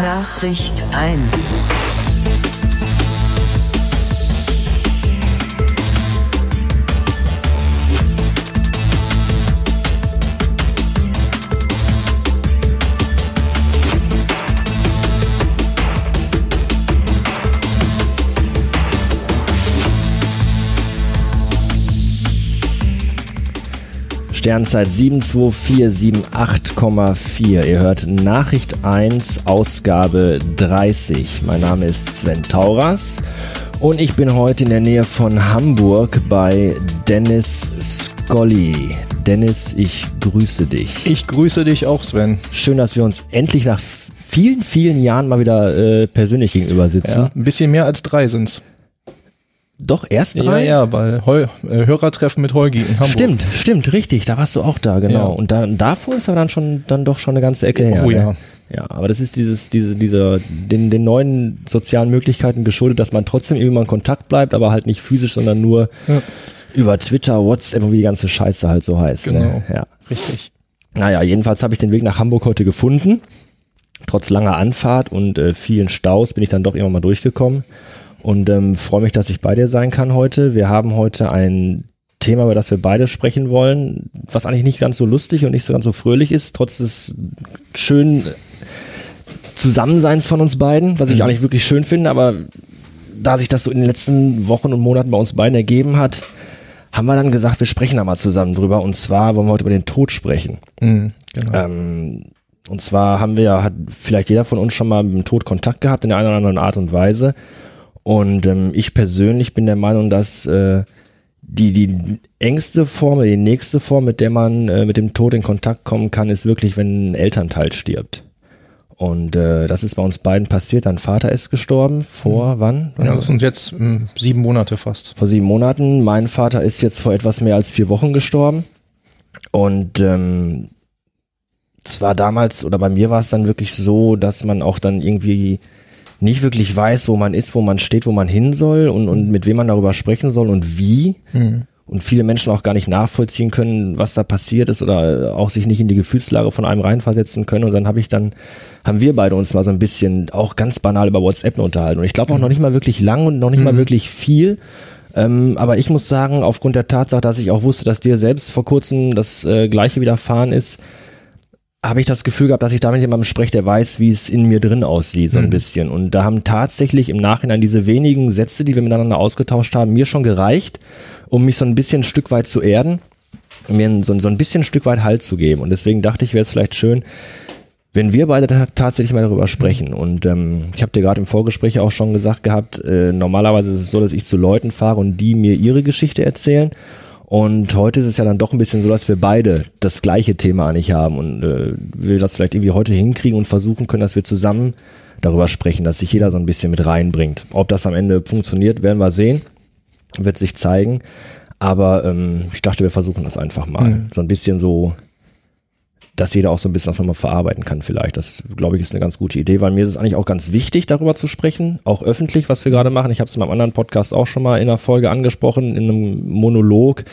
Nachricht 1. Sternzeit 72478,4. Ihr hört Nachricht 1, Ausgabe 30. Mein Name ist Sven Tauras und ich bin heute in der Nähe von Hamburg bei Dennis Scully. Dennis, ich grüße dich. Ich grüße dich auch, Sven. Schön, dass wir uns endlich nach vielen, vielen Jahren mal wieder äh, persönlich gegenüber sitzen. Ja, ein bisschen mehr als drei sind's. Doch, erst drei? Ja, ja, weil Heu, äh, Hörertreffen mit Holgi in Hamburg. Stimmt, stimmt, richtig. Da warst du auch da, genau. Ja. Und dann davor ist aber dann schon dann doch schon eine ganze Ecke her. Oh ne? ja. Ja, aber das ist dieses, diese, dieser, den, den neuen sozialen Möglichkeiten geschuldet, dass man trotzdem irgendwie mal in Kontakt bleibt, aber halt nicht physisch, sondern nur Ja. über Twitter, WhatsApp und wie die ganze Scheiße halt so heißt. Genau. Ne? Ja. Richtig. Naja, jedenfalls habe ich den Weg nach Hamburg heute gefunden. Trotz langer Anfahrt und äh, vielen Staus bin ich dann doch irgendwann mal durchgekommen und ähm, freue mich, dass ich bei dir sein kann heute. Wir haben heute ein Thema, über das wir beide sprechen wollen, was eigentlich nicht ganz so lustig und nicht so ganz so fröhlich ist, trotz des schönen Zusammenseins von uns beiden, was ich Mhm. eigentlich wirklich schön finde, aber da sich das so in den letzten Wochen und Monaten bei uns beiden ergeben hat, haben wir dann gesagt, wir sprechen da mal zusammen drüber. Und zwar wollen wir heute über den Tod sprechen. Mhm, genau. Ähm, und zwar haben wir ja, hat vielleicht jeder von uns schon mal mit dem Tod Kontakt gehabt in der einen oder anderen Art und Weise. Und ähm, ich persönlich bin der Meinung, dass äh, die, die engste Form, die nächste Form, mit der man äh, mit dem Tod in Kontakt kommen kann, ist wirklich, wenn ein Elternteil stirbt. Und äh, das ist bei uns beiden passiert. Dein Vater ist gestorben. Vor wann? ja, das sind jetzt mh, sieben Monate fast. vor sieben Monaten. Mein Vater ist jetzt vor etwas mehr als vier Wochen gestorben. Und ähm, zwar damals oder bei mir war es dann wirklich so, dass man auch dann irgendwie nicht wirklich weiß, wo man ist, wo man steht, wo man hin soll und, und mit wem man darüber sprechen soll und wie. Mhm. Und viele Menschen auch gar nicht nachvollziehen können, was da passiert ist oder auch sich nicht in die Gefühlslage von einem reinversetzen können. Und dann habe ich dann, haben wir beide uns mal so ein bisschen auch ganz banal über WhatsApp unterhalten. Und ich glaube auch noch nicht mal wirklich lang und noch nicht mal wirklich viel. Ähm, aber ich muss sagen, aufgrund der Tatsache, dass ich auch wusste, dass dir selbst vor kurzem das äh, gleiche widerfahren ist, habe ich das Gefühl gehabt, dass ich da mit jemandem spreche, der weiß, wie es in mir drin aussieht, so ein bisschen. Und da haben tatsächlich im Nachhinein diese wenigen Sätze, die wir miteinander ausgetauscht haben, mir schon gereicht, um mich so ein bisschen ein Stück weit zu erden, mir so, so ein bisschen ein Stück weit Halt zu geben. Und deswegen dachte ich, wäre es vielleicht schön, wenn wir beide ta- tatsächlich mal darüber sprechen. Und ähm, ich habe dir gerade im Vorgespräch auch schon gesagt gehabt, äh, normalerweise ist es so, dass ich zu Leuten fahre und die mir ihre Geschichte erzählen. Und heute ist es ja dann doch ein bisschen so, dass wir beide das gleiche Thema eigentlich haben und äh, wir das vielleicht irgendwie heute hinkriegen und versuchen können, dass wir zusammen darüber sprechen, dass sich jeder so ein bisschen mit reinbringt. Ob das am Ende funktioniert, werden wir sehen, wird sich zeigen. Aber ähm, ich dachte, wir versuchen das einfach mal. Mhm. So ein bisschen so, dass jeder auch so ein bisschen das nochmal verarbeiten kann vielleicht. Das, glaube ich, ist eine ganz gute Idee, weil mir ist es eigentlich auch ganz wichtig, darüber zu sprechen, auch öffentlich, was wir gerade machen. Ich habe es in meinem anderen Podcast auch schon mal in einer Folge angesprochen, in einem Monolog,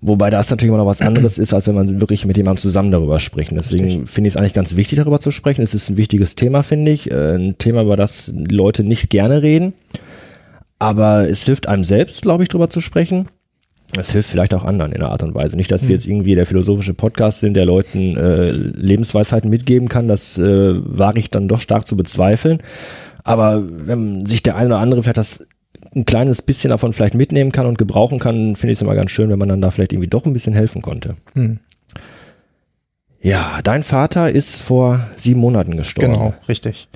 wobei das natürlich immer noch was anderes ist, als wenn man wirklich mit jemandem zusammen darüber spricht. Deswegen finde ich es eigentlich ganz wichtig, darüber zu sprechen. Es ist ein wichtiges Thema, finde ich, äh, ein Thema, über das Leute nicht gerne reden, aber es hilft einem selbst, glaube ich, darüber zu sprechen. Es hilft vielleicht auch anderen in einer Art und Weise. Nicht, dass wir jetzt irgendwie der philosophische Podcast sind, der Leuten äh, Lebensweisheiten mitgeben kann. Das äh, wage ich dann doch stark zu bezweifeln. Aber wenn sich der eine oder andere vielleicht das ein kleines bisschen davon vielleicht mitnehmen kann und gebrauchen kann, finde ich es immer ganz schön, wenn man dann da vielleicht irgendwie doch ein bisschen helfen konnte. Mhm. Ja, dein Vater ist vor sieben Monaten gestorben. Genau, richtig.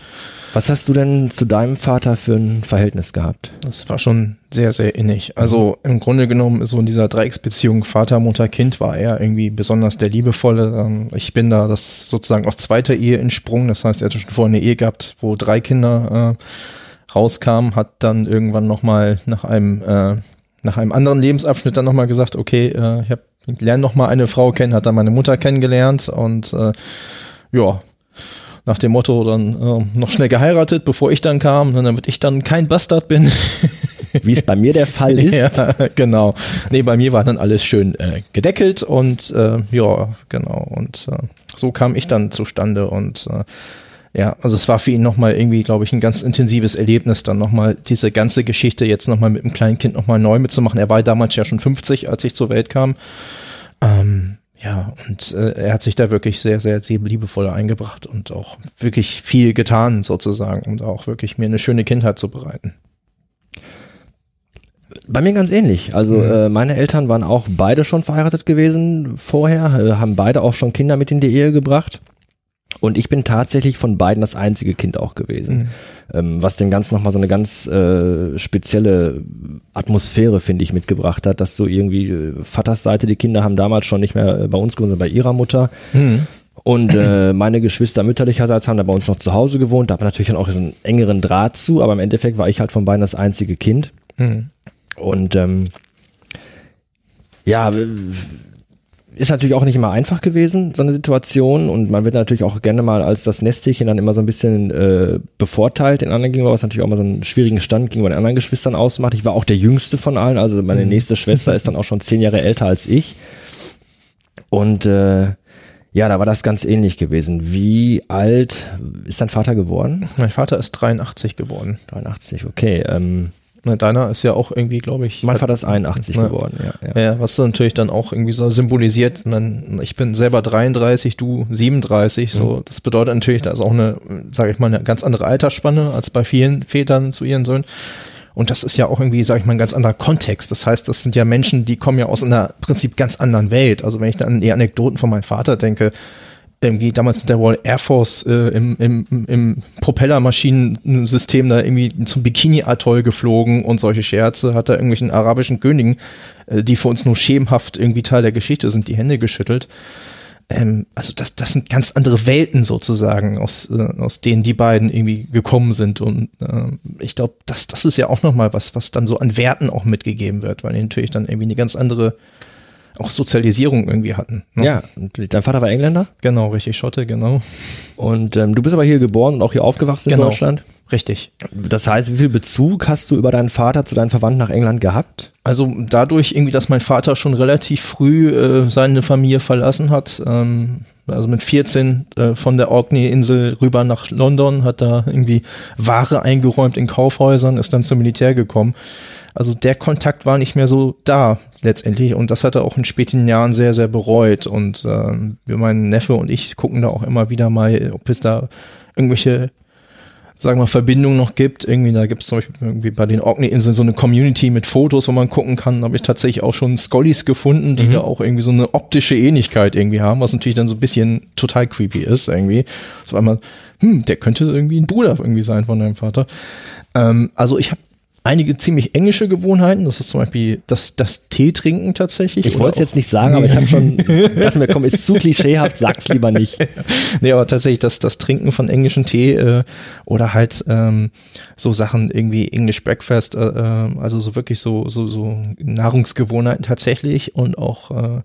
Was hast du denn zu deinem Vater für ein Verhältnis gehabt? Das war schon sehr, sehr innig. Also im Grunde genommen so in dieser Dreiecksbeziehung Vater, Mutter, Kind war er irgendwie besonders der liebevolle. Ähm, Ich bin da das sozusagen aus zweiter Ehe entsprungen. Das heißt, er hatte schon vorher eine Ehe gehabt, wo drei Kinder äh, rauskamen, hat dann irgendwann nochmal nach einem äh, nach einem anderen Lebensabschnitt dann nochmal gesagt, okay, äh, ich hab, ich lerne nochmal eine Frau kennen, hat dann meine Mutter kennengelernt und äh, ja, nach dem Motto dann äh, noch schnell geheiratet, bevor ich dann kam, ne, damit ich dann kein Bastard bin. Wie es bei mir der Fall ist. ja, genau. Nee, bei mir war dann alles schön äh, gedeckelt und äh, ja, genau. Und äh, so kam ich dann zustande und äh, Ja, also es war für ihn nochmal irgendwie, glaube ich, ein ganz intensives Erlebnis, dann nochmal diese ganze Geschichte jetzt nochmal mit dem kleinen Kind nochmal neu mitzumachen. Er war damals ja schon 50, als ich zur Welt kam. Ähm, ja, und äh, er hat sich da wirklich sehr, sehr, sehr liebevoll eingebracht und auch wirklich viel getan, sozusagen, um da auch wirklich mir eine schöne Kindheit zu bereiten. Bei mir ganz ähnlich. Also mhm. äh, meine Eltern waren auch beide schon verheiratet gewesen vorher, äh, haben beide auch schon Kinder mit in die Ehe gebracht. Und ich bin tatsächlich von beiden das einzige Kind auch gewesen. Mhm. Ähm, was dem Ganzen nochmal so eine ganz äh, spezielle Atmosphäre, finde ich, mitgebracht hat, dass so irgendwie äh, Vaters Seite, die Kinder haben damals schon nicht mehr äh, bei uns gewohnt, sondern bei ihrer Mutter. Mhm. Und äh, meine Geschwister mütterlicherseits haben da bei uns noch zu Hause gewohnt. Da hat man natürlich dann auch so einen engeren Draht zu, aber im Endeffekt war ich halt von beiden das einzige Kind. Mhm. Und ähm, ja, ist natürlich auch nicht immer einfach gewesen, so eine Situation. Und man wird natürlich auch gerne mal als das Nesthäkchen dann immer so ein bisschen äh, bevorteilt in anderen gegenüber, was natürlich auch mal so einen schwierigen Stand gegenüber den anderen Geschwistern ausmacht. Ich war auch der jüngste von allen, also meine mhm. nächste Schwester ist dann auch schon zehn Jahre älter als ich. Und äh, ja, da war das ganz ähnlich gewesen. Wie alt ist dein Vater geworden? Mein Vater ist 83 geboren. 83, okay. Ähm, Ne, deiner ist ja auch irgendwie, glaube ich. Mein Vater ist 81 ne, geworden, ja, ja. Ja, was natürlich dann auch irgendwie so symbolisiert. Man, ich bin selber 33, du 37, so. Mhm. Das bedeutet natürlich, da ist auch eine, sage ich mal, eine ganz andere Altersspanne als bei vielen Vätern zu ihren Söhnen. Und das ist ja auch irgendwie, sage ich mal, ein ganz anderer Kontext. Das heißt, das sind ja Menschen, die kommen ja aus einer Prinzip ganz anderen Welt. Also wenn ich dann an die Anekdoten von meinem Vater denke, irgendwie damals mit der Royal Air Force äh, im, im, im Propellermaschinensystem da irgendwie zum Bikini-Atoll geflogen und solche Scherze, hat er irgendwelchen arabischen Königen, äh, die für uns nur schemenhaft irgendwie Teil der Geschichte sind, die Hände geschüttelt. Ähm, also das, das sind ganz andere Welten sozusagen, aus, äh, aus denen die beiden irgendwie gekommen sind. Und äh, ich glaube, das, das ist ja auch nochmal was, was dann so an Werten auch mitgegeben wird, weil natürlich dann irgendwie eine ganz andere auch Sozialisierung irgendwie hatten. Ne? Ja, dein Vater war Engländer? Genau, richtig, Schotte, genau. Und ähm, du bist aber hier geboren und auch hier aufgewachsen genau. in Deutschland? Richtig. Das heißt, wie viel Bezug hast du über deinen Vater zu deinen Verwandten nach England gehabt? Also dadurch irgendwie, dass mein Vater schon relativ früh äh, seine Familie verlassen hat, ähm, also mit 14 äh, von der Orkney-Insel rüber nach London, hat da irgendwie Ware eingeräumt in Kaufhäusern, ist dann zum Militär gekommen. Also der Kontakt war nicht mehr so da letztendlich und das hat er auch in späten Jahren sehr, sehr bereut. Und äh, mein Neffe und ich gucken da auch immer wieder mal, ob es da irgendwelche sagen wir, Verbindungen noch gibt. Irgendwie, da gibt es zum Beispiel irgendwie bei den Orkney-Inseln so eine Community mit Fotos, wo man gucken kann. Da habe ich tatsächlich auch schon Scollies gefunden, die mhm. da auch irgendwie so eine optische Ähnlichkeit irgendwie haben, was natürlich dann so ein bisschen total creepy ist irgendwie. So einmal, hm, der könnte irgendwie ein Bruder irgendwie sein von deinem Vater. Ähm, also ich habe einige ziemlich englische Gewohnheiten. Das ist zum Beispiel das, das Tee trinken tatsächlich. Ich wollte es jetzt nicht sagen, aber ich habe schon dachte mir, komm, ist zu klischeehaft, sag's lieber nicht. nee, aber tatsächlich das, das Trinken von englischen Tee äh, oder halt ähm, so Sachen irgendwie English Breakfast, äh, äh, also so wirklich so, so, so Nahrungsgewohnheiten tatsächlich und auch äh,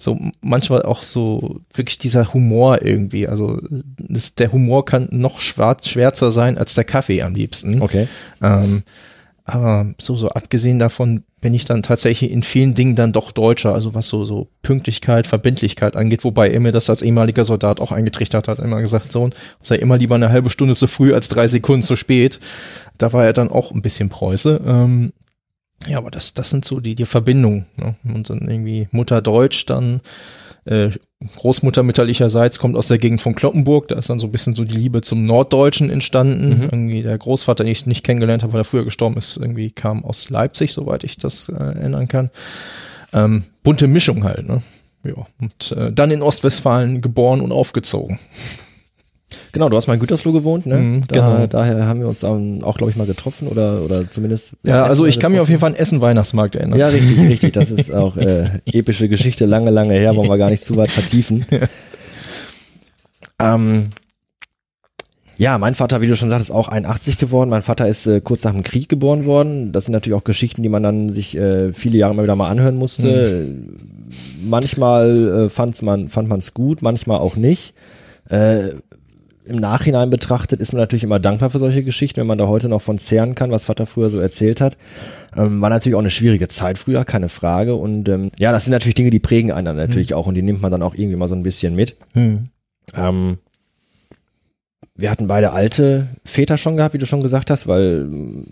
so manchmal auch so wirklich dieser Humor irgendwie. Also das, der Humor kann noch schwarz, schwärzer sein als der Kaffee am liebsten. Okay. Ähm, aber so, so abgesehen davon bin ich dann tatsächlich in vielen Dingen dann doch Deutscher, also was so, so Pünktlichkeit, Verbindlichkeit angeht, wobei er mir das als ehemaliger Soldat auch eingetrichtert hat, immer gesagt, Sohn, sei immer lieber eine halbe Stunde zu früh als drei Sekunden zu spät. Da war er dann auch ein bisschen Preuße. Ähm, ja, aber das, das sind so die, die Verbindungen. Ne? Und dann irgendwie Mutter Deutsch, dann äh, Großmutter mütterlicherseits kommt aus der Gegend von Kloppenburg. Da ist dann so ein bisschen so die Liebe zum Norddeutschen entstanden. Mhm. Irgendwie der Großvater, den ich nicht kennengelernt habe, weil er früher gestorben ist, irgendwie kam aus Leipzig, soweit ich das äh, erinnern kann. Ähm, bunte Mischung halt, ne? Ja. Und äh, dann in Ostwestfalen geboren und aufgezogen. Genau, du hast mal in Gütersloh gewohnt, ne? Mm, da, genau. Daher haben wir uns dann auch, glaube ich, mal getroffen oder, oder zumindest. Ja, also ich kann mich auf jeden Fall an Essen-Weihnachtsmarkt erinnern. Ja, richtig, richtig. Das ist auch äh, epische Geschichte, lange, lange her, wollen wir gar nicht zu weit vertiefen. ähm, ja, mein Vater, wie du schon sagtest, auch 81 geworden. Mein Vater ist äh, kurz nach dem Krieg geboren worden. Das sind natürlich auch Geschichten, die man dann sich äh, viele Jahre mal wieder mal anhören musste. Mhm. Manchmal äh, fand's man fand man es gut, manchmal auch nicht. Äh, im Nachhinein betrachtet ist man natürlich immer dankbar für solche Geschichten, wenn man da heute noch von zehren kann, was Vater früher so erzählt hat. Ähm, war natürlich auch eine schwierige Zeit früher, keine Frage. Und ähm, ja, das sind natürlich Dinge, die prägen einen dann natürlich mhm. auch und die nimmt man dann auch irgendwie mal so ein bisschen mit. Mhm. Ähm, wir hatten beide alte Väter schon gehabt, wie du schon gesagt hast, weil mm,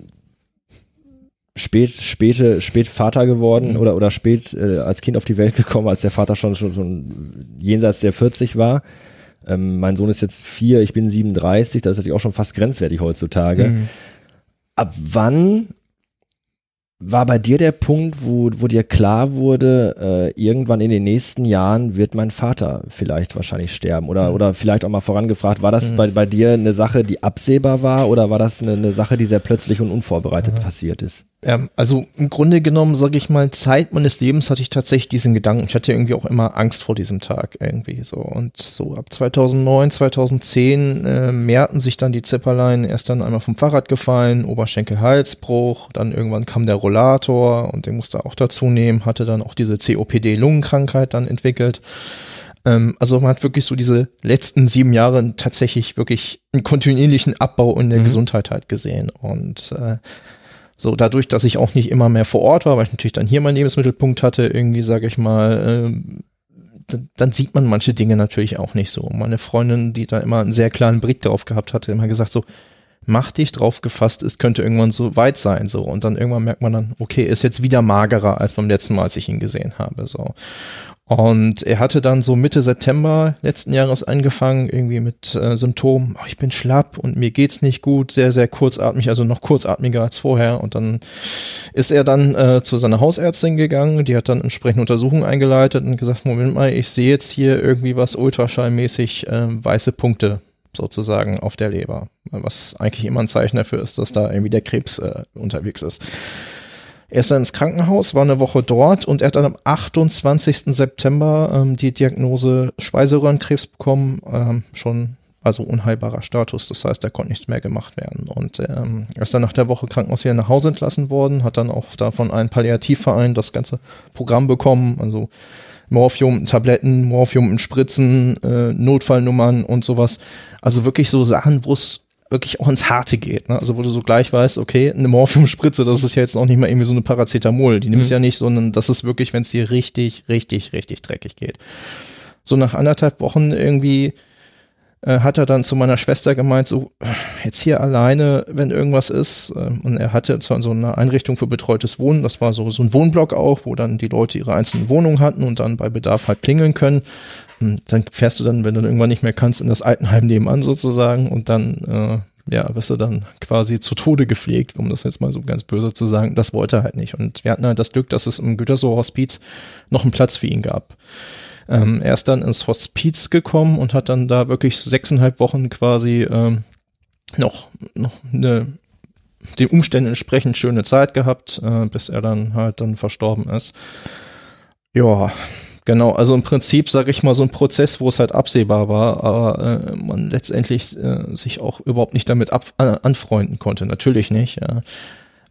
spät, späte, spät Vater geworden mhm. oder, oder spät äh, als Kind auf die Welt gekommen, als der Vater schon, schon, schon jenseits der 40 war. Ähm, mein Sohn ist jetzt vier, ich bin 37, das ist natürlich auch schon fast grenzwertig heutzutage. Mhm. Ab wann war bei dir der Punkt, wo, wo dir klar wurde, äh, irgendwann in den nächsten Jahren wird mein Vater vielleicht wahrscheinlich sterben? Oder, mhm. oder vielleicht auch mal vorangefragt, war das mhm. bei, bei dir eine Sache, die absehbar war oder war das eine, eine Sache, die sehr plötzlich und unvorbereitet ja. passiert ist? Ja, also im Grunde genommen, sage ich mal, Zeit meines Lebens hatte ich tatsächlich diesen Gedanken. Ich hatte irgendwie auch immer Angst vor diesem Tag irgendwie so. Und so ab 2009, 2010 äh, mehrten sich dann die Zipperlein. Erst dann einmal vom Fahrrad gefallen, Oberschenkel-Halsbruch, dann irgendwann kam der Rollator und den musste auch dazu nehmen, hatte dann auch diese COPD-Lungenkrankheit dann entwickelt ähm, also man hat wirklich so diese letzten sieben Jahre tatsächlich wirklich einen kontinuierlichen Abbau in der mhm. Gesundheit halt gesehen. Und äh, so, dadurch, dass ich auch nicht immer mehr vor Ort war, weil ich natürlich dann hier meinen Lebensmittelpunkt hatte, irgendwie, sage ich mal, äh, dann sieht man manche Dinge natürlich auch nicht so. Meine Freundin, die da immer einen sehr klaren Blick darauf gehabt hatte, immer gesagt so, mach dich drauf gefasst, es könnte irgendwann so weit sein, so. Und dann irgendwann merkt man dann, okay, ist jetzt wieder magerer als beim letzten Mal, als ich ihn gesehen habe, so. Und er hatte dann so Mitte September letzten Jahres angefangen, irgendwie mit äh, Symptomen, oh, ich bin schlapp und mir geht's nicht gut, sehr, sehr kurzatmig, also noch kurzatmiger als vorher. Und dann ist er dann äh, zu seiner Hausärztin gegangen, die hat dann entsprechende Untersuchungen eingeleitet und gesagt, Moment mal, ich sehe jetzt hier irgendwie was ultraschallmäßig äh, weiße Punkte sozusagen auf der Leber, was eigentlich immer ein Zeichen dafür ist, dass da irgendwie der Krebs äh, unterwegs ist. Er ist dann ins Krankenhaus, war eine Woche dort und er hat dann am 28. September ähm, die Diagnose Speiseröhrenkrebs bekommen, ähm, schon also unheilbarer Status, das heißt, da konnte nichts mehr gemacht werden. Und ähm, er ist dann nach der Woche Krankenhaus wieder nach Hause entlassen worden, hat dann auch davon einen Palliativverein das ganze Programm bekommen, also Morphium Tabletten, Morphium Spritzen, äh, Notfallnummern und sowas. Also wirklich so Sachen, wo es wirklich auch ins Harte geht. Ne? Also wo du so gleich weißt, okay, eine Morphiumspritze, das ist ja jetzt auch nicht mal irgendwie so eine Paracetamol. Die nimmst mhm. ja nicht, sondern das ist wirklich, wenn es dir richtig, richtig, richtig dreckig geht. So nach anderthalb Wochen irgendwie äh, hat er dann zu meiner Schwester gemeint, so jetzt hier alleine, wenn irgendwas ist. Äh, und er hatte zwar so eine Einrichtung für betreutes Wohnen, das war so, so ein Wohnblock auch, wo dann die Leute ihre einzelnen Wohnungen hatten und dann bei Bedarf halt klingeln können. Und dann fährst du dann, wenn du dann irgendwann nicht mehr kannst, in das Altenheim nebenan sozusagen und dann äh, ja, wirst du dann quasi zu Tode gepflegt, um das jetzt mal so ganz böse zu sagen. Das wollte er halt nicht. Und wir hatten halt das Glück, dass es im Gütersloh-Hospiz noch einen Platz für ihn gab. Ähm, er ist dann ins Hospiz gekommen und hat dann da wirklich sechseinhalb Wochen quasi ähm, noch, noch eine den Umständen entsprechend schöne Zeit gehabt, äh, bis er dann halt dann verstorben ist. Ja, genau. Also im Prinzip sage ich mal so ein Prozess, wo es halt absehbar war, aber äh, man letztendlich äh, sich auch überhaupt nicht damit ab, äh, anfreunden konnte. Natürlich nicht. Ja.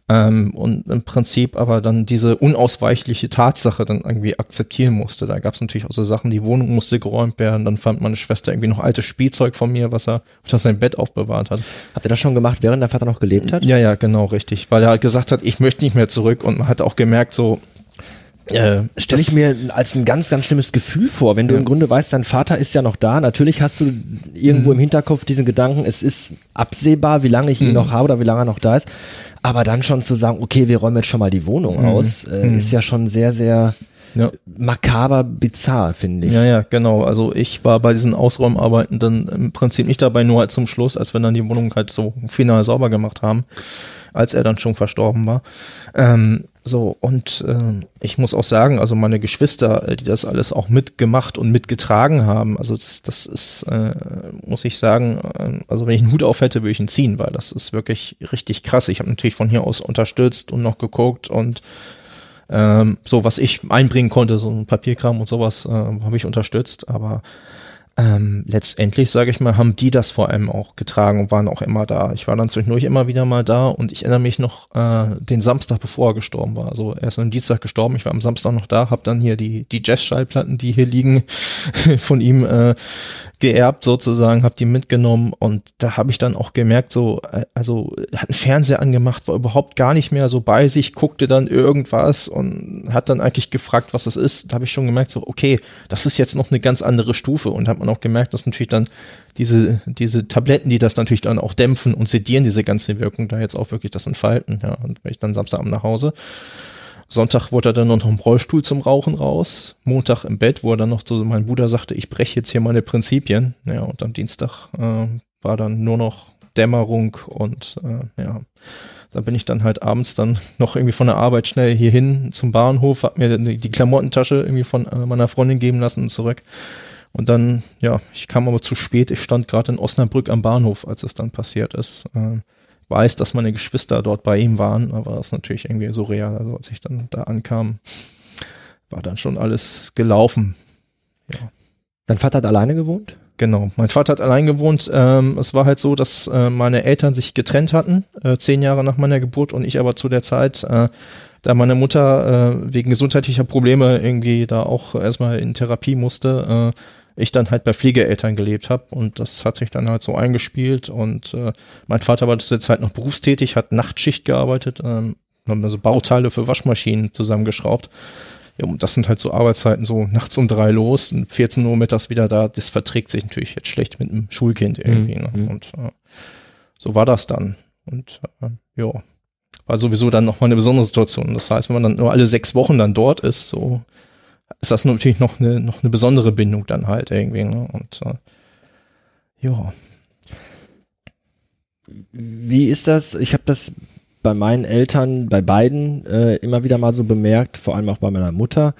Ähm, und im Prinzip aber dann diese unausweichliche Tatsache dann irgendwie akzeptieren musste. Da gab es natürlich auch so Sachen, die Wohnung musste geräumt werden. Dann fand meine Schwester irgendwie noch altes Spielzeug von mir, was er unter sein Bett aufbewahrt hat. Habt ihr das schon gemacht, während der Vater noch gelebt hat? Ja, ja, genau, richtig. Weil er halt gesagt hat, ich möchte nicht mehr zurück und man hat auch gemerkt, so, äh, stelle ich mir als ein ganz, ganz schlimmes Gefühl vor, wenn du ja. im Grunde weißt, dein Vater ist ja noch da. Natürlich hast du irgendwo mhm. im Hinterkopf diesen Gedanken, es ist absehbar, wie lange ich ihn mhm. noch habe oder wie lange er noch da ist. Aber dann schon zu sagen, okay, wir räumen jetzt schon mal die Wohnung mhm. aus, äh, mhm. ist ja schon sehr, sehr ja. makaber bizarr, finde ich. Ja, ja, genau. Also ich war bei diesen Ausräumarbeiten dann im Prinzip nicht dabei, nur halt zum Schluss, als wir dann die Wohnung halt so final sauber gemacht haben, als er dann schon verstorben war. Ähm, so, und äh, ich muss auch sagen, also meine Geschwister, die das alles auch mitgemacht und mitgetragen haben, also das, das ist, äh, muss ich sagen, äh, also wenn ich einen Hut auf hätte, würde ich ihn ziehen, weil das ist wirklich richtig krass. Ich habe natürlich von hier aus unterstützt und noch geguckt und ähm, so, was ich einbringen konnte, so ein Papierkram und sowas, äh, habe ich unterstützt, aber ähm, letztendlich, sage ich mal, haben die das vor allem auch getragen und waren auch immer da. Ich war dann zwischendurch immer wieder mal da und ich erinnere mich noch äh, den Samstag, bevor er gestorben war. Also er ist am Dienstag gestorben, ich war am Samstag noch da, habe dann hier die, die Jazz-Schallplatten, die hier liegen, von ihm äh, geerbt sozusagen, habe die mitgenommen und da habe ich dann auch gemerkt, so, äh, also hat einen Fernseher angemacht, war überhaupt gar nicht mehr so bei sich, guckte dann irgendwas und hat dann eigentlich gefragt, was das ist. Da habe ich schon gemerkt, so, okay, das ist jetzt noch eine ganz andere Stufe und hat man auch gemerkt, dass natürlich dann diese, diese Tabletten, die das natürlich dann auch dämpfen und sedieren, diese ganze Wirkung, da jetzt auch wirklich das entfalten. Ja, und bin ich dann Samstagabend nach Hause Sonntag wurde er dann noch im Rollstuhl zum Rauchen raus. Montag im Bett, wo er dann noch so, mein Bruder sagte, ich breche jetzt hier meine Prinzipien. Ja, und am Dienstag äh, war dann nur noch Dämmerung und äh, ja, da bin ich dann halt abends dann noch irgendwie von der Arbeit schnell hierhin zum Bahnhof, hab mir die, Klamottentasche irgendwie von äh, meiner Freundin geben lassen und zurück. Und dann, ja, ich kam aber zu spät. Ich stand gerade in Osnabrück am Bahnhof, als es dann passiert ist. Äh, weiß, dass meine Geschwister dort bei ihm waren, aber das ist natürlich irgendwie surreal. Also als ich dann da ankam, war dann schon alles gelaufen. Ja. Dein Vater hat alleine gewohnt? Genau, mein Vater hat allein gewohnt. Ähm, es war halt so, dass äh, meine Eltern sich getrennt hatten, äh, zehn Jahre nach meiner Geburt und ich aber zu der Zeit, äh, da meine Mutter äh, wegen gesundheitlicher Probleme irgendwie da auch erstmal in Therapie musste, äh, ich dann halt bei Pflegeeltern gelebt habe und das hat sich dann halt so eingespielt und äh, mein Vater war zu der Zeit noch berufstätig, hat Nachtschicht gearbeitet, ähm, haben also Bauteile für Waschmaschinen zusammengeschraubt. Ja, und das sind halt so Arbeitszeiten, so nachts um drei los und 14 Uhr mittags wieder da. Das verträgt sich natürlich jetzt schlecht mit einem Schulkind irgendwie. Mhm. Ne? Und äh, so war das dann. Und äh, ja, war sowieso dann nochmal eine besondere Situation. Das heißt, wenn man dann nur alle sechs Wochen dann dort ist, so ist das natürlich noch eine, noch eine besondere Bindung dann halt irgendwie. Ne? Und äh, ja. Wie ist das? Ich habe das bei meinen Eltern, bei beiden äh, immer wieder mal so bemerkt, vor allem auch bei meiner Mutter.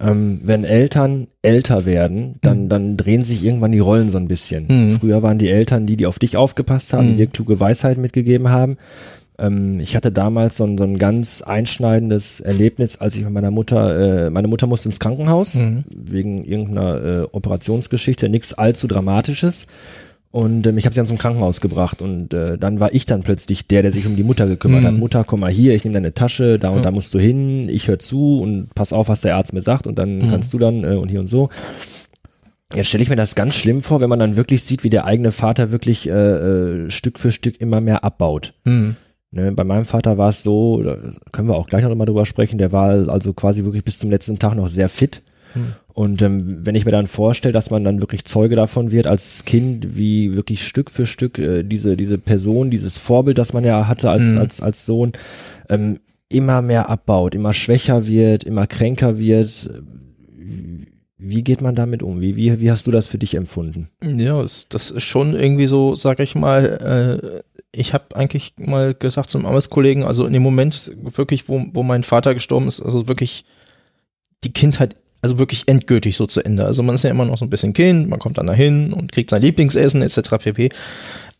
Ähm, wenn Eltern älter werden, dann, mhm. dann drehen sich irgendwann die Rollen so ein bisschen. Mhm. Früher waren die Eltern die, die auf dich aufgepasst haben, mhm. die dir kluge Weisheit mitgegeben haben. Ähm, ich hatte damals so ein, so ein ganz einschneidendes Erlebnis, als ich mit meiner Mutter, äh, meine Mutter musste ins Krankenhaus mhm. wegen irgendeiner äh, Operationsgeschichte, nichts allzu Dramatisches. Und ähm, ich habe sie dann zum Krankenhaus gebracht und äh, dann war ich dann plötzlich der, der sich um die Mutter gekümmert mhm. hat. Mutter, komm mal hier, ich nehme deine Tasche, da und ja. da musst du hin, ich höre zu und pass auf, was der Arzt mir sagt und dann mhm. kannst du dann äh, und hier und so. Jetzt stelle ich mir das ganz schlimm vor, wenn man dann wirklich sieht, wie der eigene Vater wirklich äh, äh, Stück für Stück immer mehr abbaut. Mhm. Ne, bei meinem Vater war es so, da können wir auch gleich noch mal drüber sprechen, der war also quasi wirklich bis zum letzten Tag noch sehr fit. Hm. Und ähm, wenn ich mir dann vorstelle, dass man dann wirklich Zeuge davon wird als Kind, wie wirklich Stück für Stück äh, diese, diese Person, dieses Vorbild, das man ja hatte als, hm. als, als Sohn, ähm, immer mehr abbaut, immer schwächer wird, immer kränker wird. Wie geht man damit um? Wie, wie, wie hast du das für dich empfunden? Ja, das ist schon irgendwie so, sag ich mal, äh, ich habe eigentlich mal gesagt zum Arbeitskollegen, also in dem Moment wirklich, wo, wo mein Vater gestorben ist, also wirklich die Kindheit, also wirklich endgültig so zu Ende. Also man ist ja immer noch so ein bisschen Kind, man kommt dann dahin und kriegt sein Lieblingsessen etc. pp.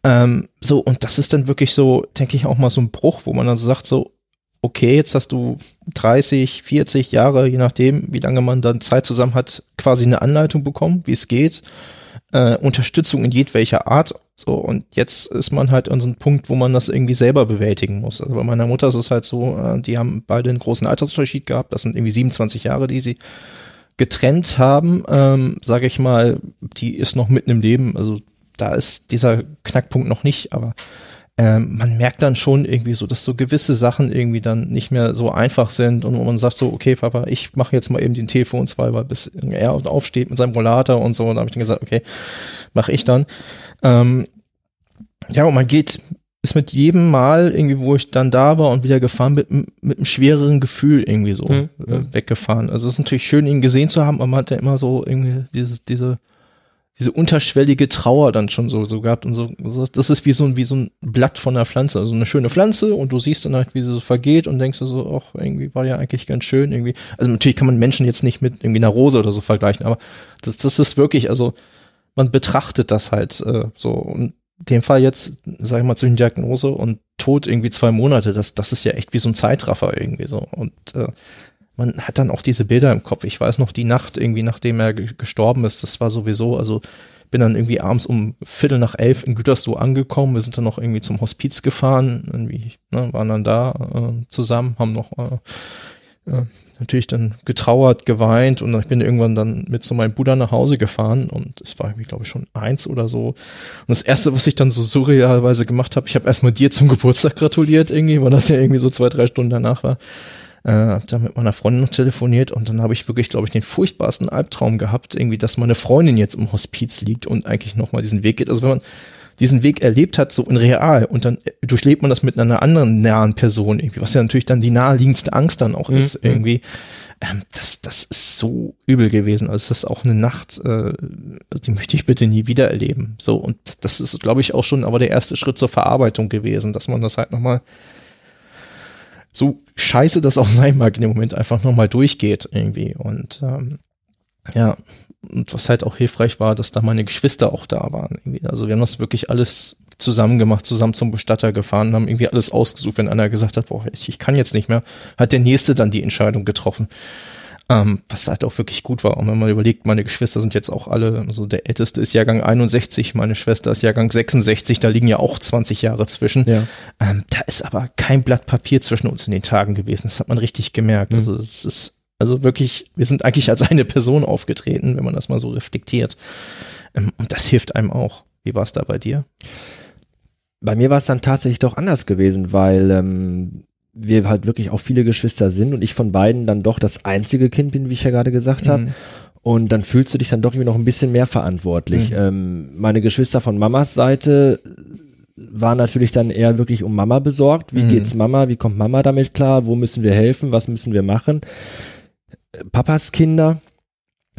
Ähm, so, und das ist dann wirklich so, denke ich, auch mal so ein Bruch, wo man dann so sagt, so, okay, jetzt hast du 30, 40 Jahre, je nachdem, wie lange man dann Zeit zusammen hat, quasi eine Anleitung bekommen, wie es geht äh, Unterstützung in jedwelcher Art. So, und jetzt ist man halt an so einem Punkt, wo man das irgendwie selber bewältigen muss. Also bei meiner Mutter ist es halt so, äh, die haben beide einen großen Altersunterschied gehabt. Das sind irgendwie 27 Jahre, die sie getrennt haben. Ähm, sage ich mal, die ist noch mitten im Leben. Also da ist dieser Knackpunkt noch nicht, aber ähm, man merkt dann schon irgendwie so, dass so gewisse Sachen irgendwie dann nicht mehr so einfach sind und wo man sagt so, okay, Papa, ich mache jetzt mal eben den Telefon zwei, weil bis er aufsteht mit seinem Rollator und so, und da habe ich dann gesagt, okay, mache ich dann. Ähm, ja, und man geht, ist mit jedem Mal irgendwie, wo ich dann da war und wieder gefahren, mit, mit einem schwereren Gefühl irgendwie so mhm. äh, weggefahren. Also es ist natürlich schön, ihn gesehen zu haben, aber man hat ja immer so irgendwie dieses, diese diese unterschwellige Trauer dann schon so, so gehabt und so, das ist wie so ein, wie so ein Blatt von einer Pflanze, also eine schöne Pflanze und du siehst dann halt, wie sie so vergeht und denkst du so, ach, irgendwie war ja eigentlich ganz schön, irgendwie. Also natürlich kann man Menschen jetzt nicht mit irgendwie einer Rose oder so vergleichen, aber das, das ist wirklich, also man betrachtet das halt äh, so und dem Fall jetzt, sag ich mal, zwischen Diagnose und Tod irgendwie zwei Monate, das, das ist ja echt wie so ein Zeitraffer irgendwie so und äh, man hat dann auch diese Bilder im Kopf. Ich weiß noch, die Nacht irgendwie, nachdem er gestorben ist, das war sowieso, also bin dann irgendwie abends um Viertel nach elf in Gütersloh angekommen. Wir sind dann noch irgendwie zum Hospiz gefahren, irgendwie, ne, waren dann da äh, zusammen, haben noch äh, ja, natürlich dann getrauert, geweint und ich bin irgendwann dann mit so meinem Bruder nach Hause gefahren und es war irgendwie, glaube ich, schon eins oder so. Und das erste, was ich dann so surrealweise gemacht habe, ich habe erstmal dir zum Geburtstag gratuliert irgendwie, weil das ja irgendwie so zwei, drei Stunden danach war. Äh, da mit meiner Freundin noch telefoniert und dann habe ich wirklich, glaube ich, den furchtbarsten Albtraum gehabt, irgendwie, dass meine Freundin jetzt im Hospiz liegt und eigentlich nochmal diesen Weg geht. Also wenn man diesen Weg erlebt hat, so in real, und dann durchlebt man das mit einer anderen nahen Person irgendwie, was ja natürlich dann die naheliegendste Angst dann auch mhm. ist, irgendwie. Ähm, das, das ist so übel gewesen. Also das ist auch eine Nacht, äh, die möchte ich bitte nie wieder erleben. So, und das ist, glaube ich, auch schon aber der erste Schritt zur Verarbeitung gewesen, dass man das halt nochmal so scheiße das auch sein mag in dem Moment einfach nochmal durchgeht irgendwie. Und ähm, ja, und was halt auch hilfreich war, dass da meine Geschwister auch da waren. Irgendwie. Also wir haben das wirklich alles zusammen gemacht, zusammen zum Bestatter gefahren, haben irgendwie alles ausgesucht. Wenn einer gesagt hat, boah, ich, ich kann jetzt nicht mehr, hat der Nächste dann die Entscheidung getroffen. Ähm, was halt auch wirklich gut war. Und wenn man überlegt, meine Geschwister sind jetzt auch alle, also der älteste ist Jahrgang 61, meine Schwester ist Jahrgang 66, da liegen ja auch 20 Jahre zwischen. Ja. Ähm, da ist aber kein Blatt Papier zwischen uns in den Tagen gewesen. Das hat man richtig gemerkt. Mhm. Also es ist also wirklich, wir sind eigentlich als eine Person aufgetreten, wenn man das mal so reflektiert. Ähm, und das hilft einem auch. Wie war es da bei dir? Bei mir war es dann tatsächlich doch anders gewesen, weil ähm, wir halt wirklich auch viele Geschwister sind und ich von beiden dann doch das einzige Kind bin, wie ich ja gerade gesagt habe. Mhm. Und dann fühlst du dich dann doch irgendwie noch ein bisschen mehr verantwortlich. Mhm. Ähm, meine Geschwister von Mamas Seite waren natürlich dann eher wirklich um Mama besorgt. Wie mhm. geht's Mama? Wie kommt Mama damit klar? Wo müssen wir helfen? Was müssen wir machen? Papas Kinder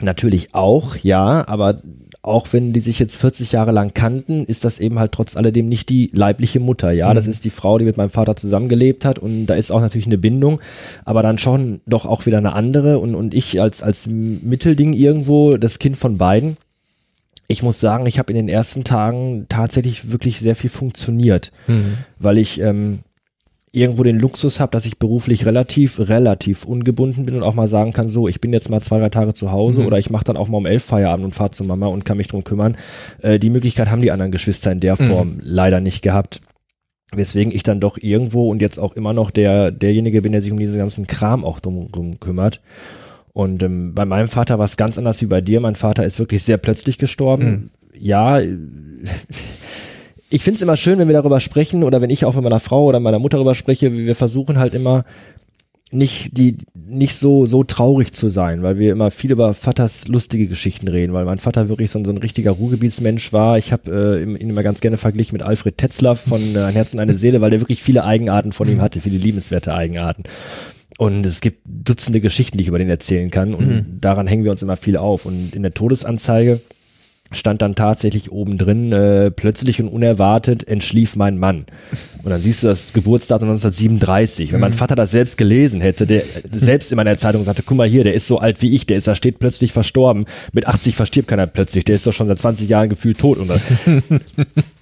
natürlich auch, ja, aber auch wenn die sich jetzt 40 Jahre lang kannten, ist das eben halt trotz alledem nicht die leibliche Mutter, ja. Mhm. Das ist die Frau, die mit meinem Vater zusammengelebt hat und da ist auch natürlich eine Bindung, aber dann schon doch auch wieder eine andere und, und ich als, als Mittelding irgendwo, das Kind von beiden. Ich muss sagen, ich habe in den ersten Tagen tatsächlich wirklich sehr viel funktioniert, mhm. weil ich ähm, irgendwo den Luxus habe, dass ich beruflich relativ, relativ ungebunden bin und auch mal sagen kann, so, ich bin jetzt mal zwei, drei Tage zu Hause mhm. oder ich mache dann auch mal um elf Feierabend und fahre zu Mama und kann mich drum kümmern. Äh, die Möglichkeit haben die anderen Geschwister in der mhm. Form mhm. leider nicht gehabt. Weswegen ich dann doch irgendwo und jetzt auch immer noch der, derjenige bin, der sich um diesen ganzen Kram auch drum, drum kümmert. Und ähm, bei meinem Vater war es ganz anders wie bei dir. Mein Vater ist wirklich sehr plötzlich gestorben. Mhm. Ja, ich finde es immer schön, wenn wir darüber sprechen oder wenn ich auch mit meiner Frau oder meiner Mutter darüber spreche, wir versuchen halt immer nicht die nicht so so traurig zu sein, weil wir immer viel über Vaters lustige Geschichten reden, weil mein Vater wirklich so, ein, so ein richtiger Ruhrgebietsmensch war. Ich habe äh, ihn immer ganz gerne verglichen mit Alfred Tetzlaff von äh, Ein Herz und eine Seele, weil der wirklich viele Eigenarten von ihm hatte, viele liebenswerte Eigenarten. Und es gibt Dutzende Geschichten, die ich über den erzählen kann und mhm. daran hängen wir uns immer viel auf. Und in der Todesanzeige stand dann tatsächlich oben drin, äh, plötzlich und unerwartet entschlief mein Mann. Und dann siehst du das Geburtsdatum 1937. Wenn mein mhm. Vater das selbst gelesen hätte, der selbst in meiner Zeitung sagte, guck mal hier, der ist so alt wie ich, der ist da steht plötzlich verstorben. Mit 80 verstirbt keiner plötzlich, der ist doch schon seit 20 Jahren gefühlt tot. Und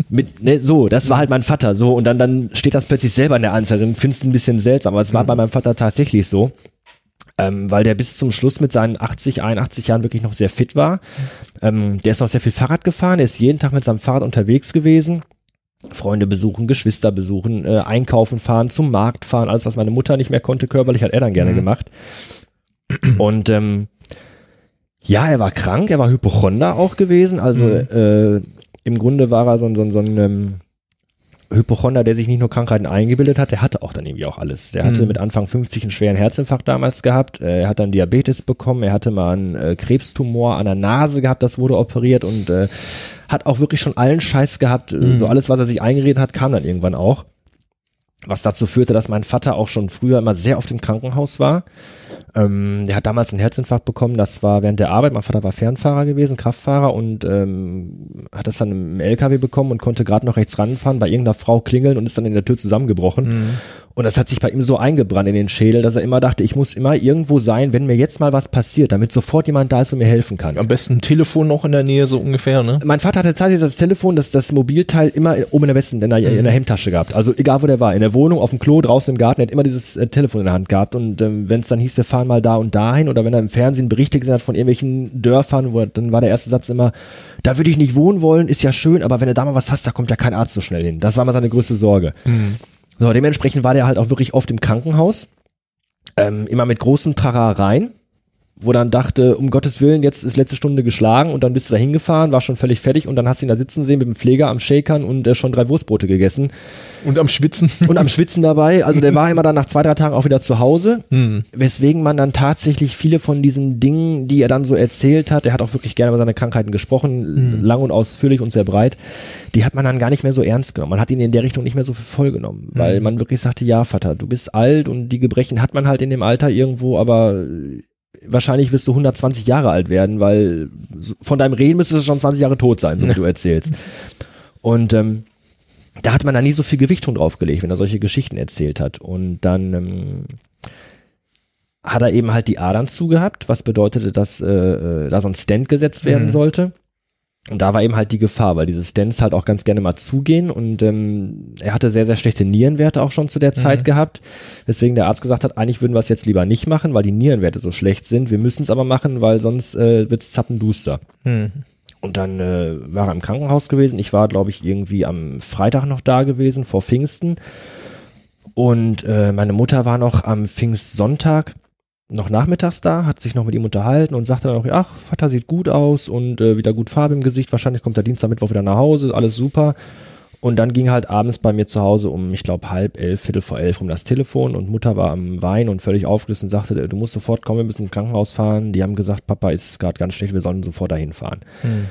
mit, ne, so, das war halt mein Vater. So, und dann, dann steht das plötzlich selber in der Anzeige. Dann findest du ein bisschen seltsam, aber es war bei meinem Vater tatsächlich so ähm, weil der bis zum Schluss mit seinen 80, 81 Jahren wirklich noch sehr fit war. Ähm, der ist auch sehr viel Fahrrad gefahren, der ist jeden Tag mit seinem Fahrrad unterwegs gewesen. Freunde besuchen, Geschwister besuchen, äh, einkaufen fahren, zum Markt fahren, alles, was meine Mutter nicht mehr konnte, körperlich hat er dann gerne mhm. gemacht. Und ähm, ja, er war krank, er war Hypochonder auch gewesen, also mhm. äh, im Grunde war er so, ein so, so ein ähm, Hypochonder, der sich nicht nur Krankheiten eingebildet hat, der hatte auch dann irgendwie auch alles. Der hatte mhm. mit Anfang 50 einen schweren Herzinfarkt damals gehabt, äh, er hat dann Diabetes bekommen, er hatte mal einen äh, Krebstumor an der Nase gehabt, das wurde operiert und äh, hat auch wirklich schon allen Scheiß gehabt. Mhm. So alles, was er sich eingeredet hat, kam dann irgendwann auch. Was dazu führte, dass mein Vater auch schon früher immer sehr oft im Krankenhaus war. Ähm, der hat damals einen Herzinfarkt bekommen, das war während der Arbeit. Mein Vater war Fernfahrer gewesen, Kraftfahrer und ähm, hat das dann im LKW bekommen und konnte gerade noch rechts ranfahren, bei irgendeiner Frau klingeln und ist dann in der Tür zusammengebrochen. Mhm. Und das hat sich bei ihm so eingebrannt in den Schädel, dass er immer dachte, ich muss immer irgendwo sein, wenn mir jetzt mal was passiert, damit sofort jemand da ist und mir helfen kann. Am besten ein Telefon noch in der Nähe, so ungefähr, ne? Mein Vater hatte tatsächlich das Telefon, das, das Mobilteil immer oben in der Westen, in der, mhm. in der Hemdtasche gehabt. Also egal wo der war, in der Wohnung, auf dem Klo, draußen im Garten, er hat immer dieses äh, Telefon in der Hand gehabt. Und ähm, wenn es dann hieß, wir fahren mal da und dahin, oder wenn er im Fernsehen Berichte gesehen hat von irgendwelchen Dörfern, wo dann war der erste Satz immer, da würde ich nicht wohnen wollen, ist ja schön, aber wenn du da mal was hast, da kommt ja kein Arzt so schnell hin. Das war mal seine größte Sorge. Mhm. So, dementsprechend war der halt auch wirklich oft im Krankenhaus. ähm, immer mit großen Trarareien wo dann dachte, um Gottes Willen, jetzt ist letzte Stunde geschlagen und dann bist du da hingefahren, war schon völlig fertig und dann hast du ihn da sitzen sehen mit dem Pfleger am Shakern und äh, schon drei Wurstbrote gegessen. Und am Schwitzen. Und am Schwitzen dabei. Also der war immer dann nach zwei, drei Tagen auch wieder zu Hause. Hm. Weswegen man dann tatsächlich viele von diesen Dingen, die er dann so erzählt hat, der hat auch wirklich gerne über seine Krankheiten gesprochen, hm. lang und ausführlich und sehr breit, die hat man dann gar nicht mehr so ernst genommen. Man hat ihn in der Richtung nicht mehr so voll genommen, weil hm. man wirklich sagte, ja, Vater, du bist alt und die Gebrechen hat man halt in dem Alter irgendwo, aber wahrscheinlich wirst du 120 Jahre alt werden, weil von deinem Reden müsstest du schon 20 Jahre tot sein, so wie du erzählst. Und ähm, da hat man da nie so viel Gewichtung draufgelegt, wenn er solche Geschichten erzählt hat. Und dann ähm, hat er eben halt die Adern zugehabt, was bedeutete, dass äh, äh da so ein Stand gesetzt werden mhm. sollte. Und da war eben halt die Gefahr, weil diese Stents halt auch ganz gerne mal zugehen und ähm, er hatte sehr, sehr schlechte Nierenwerte auch schon zu der Zeit mhm. gehabt, weswegen der Arzt gesagt hat, eigentlich würden wir es jetzt lieber nicht machen, weil die Nierenwerte so schlecht sind. Wir müssen es aber machen, weil sonst äh, wird es zappenduster. Mhm. Und dann äh, war er im Krankenhaus gewesen. Ich war, glaube ich, irgendwie am Freitag noch da gewesen, vor Pfingsten. Und äh, meine Mutter war noch am Pfingstsonntag noch nachmittags da, hat sich noch mit ihm unterhalten und sagte dann auch, ach, Vater sieht gut aus und äh, wieder gut Farbe im Gesicht, wahrscheinlich kommt der Dienstag, Mittwoch wieder nach Hause, alles super. Und dann ging halt abends bei mir zu Hause um, ich glaube, halb elf, viertel vor elf um das Telefon und Mutter war am Wein und völlig aufgelöst und sagte, du musst sofort kommen, wir müssen ins Krankenhaus fahren. Die haben gesagt, Papa ist gerade ganz schlecht, wir sollen sofort dahin fahren. Hm.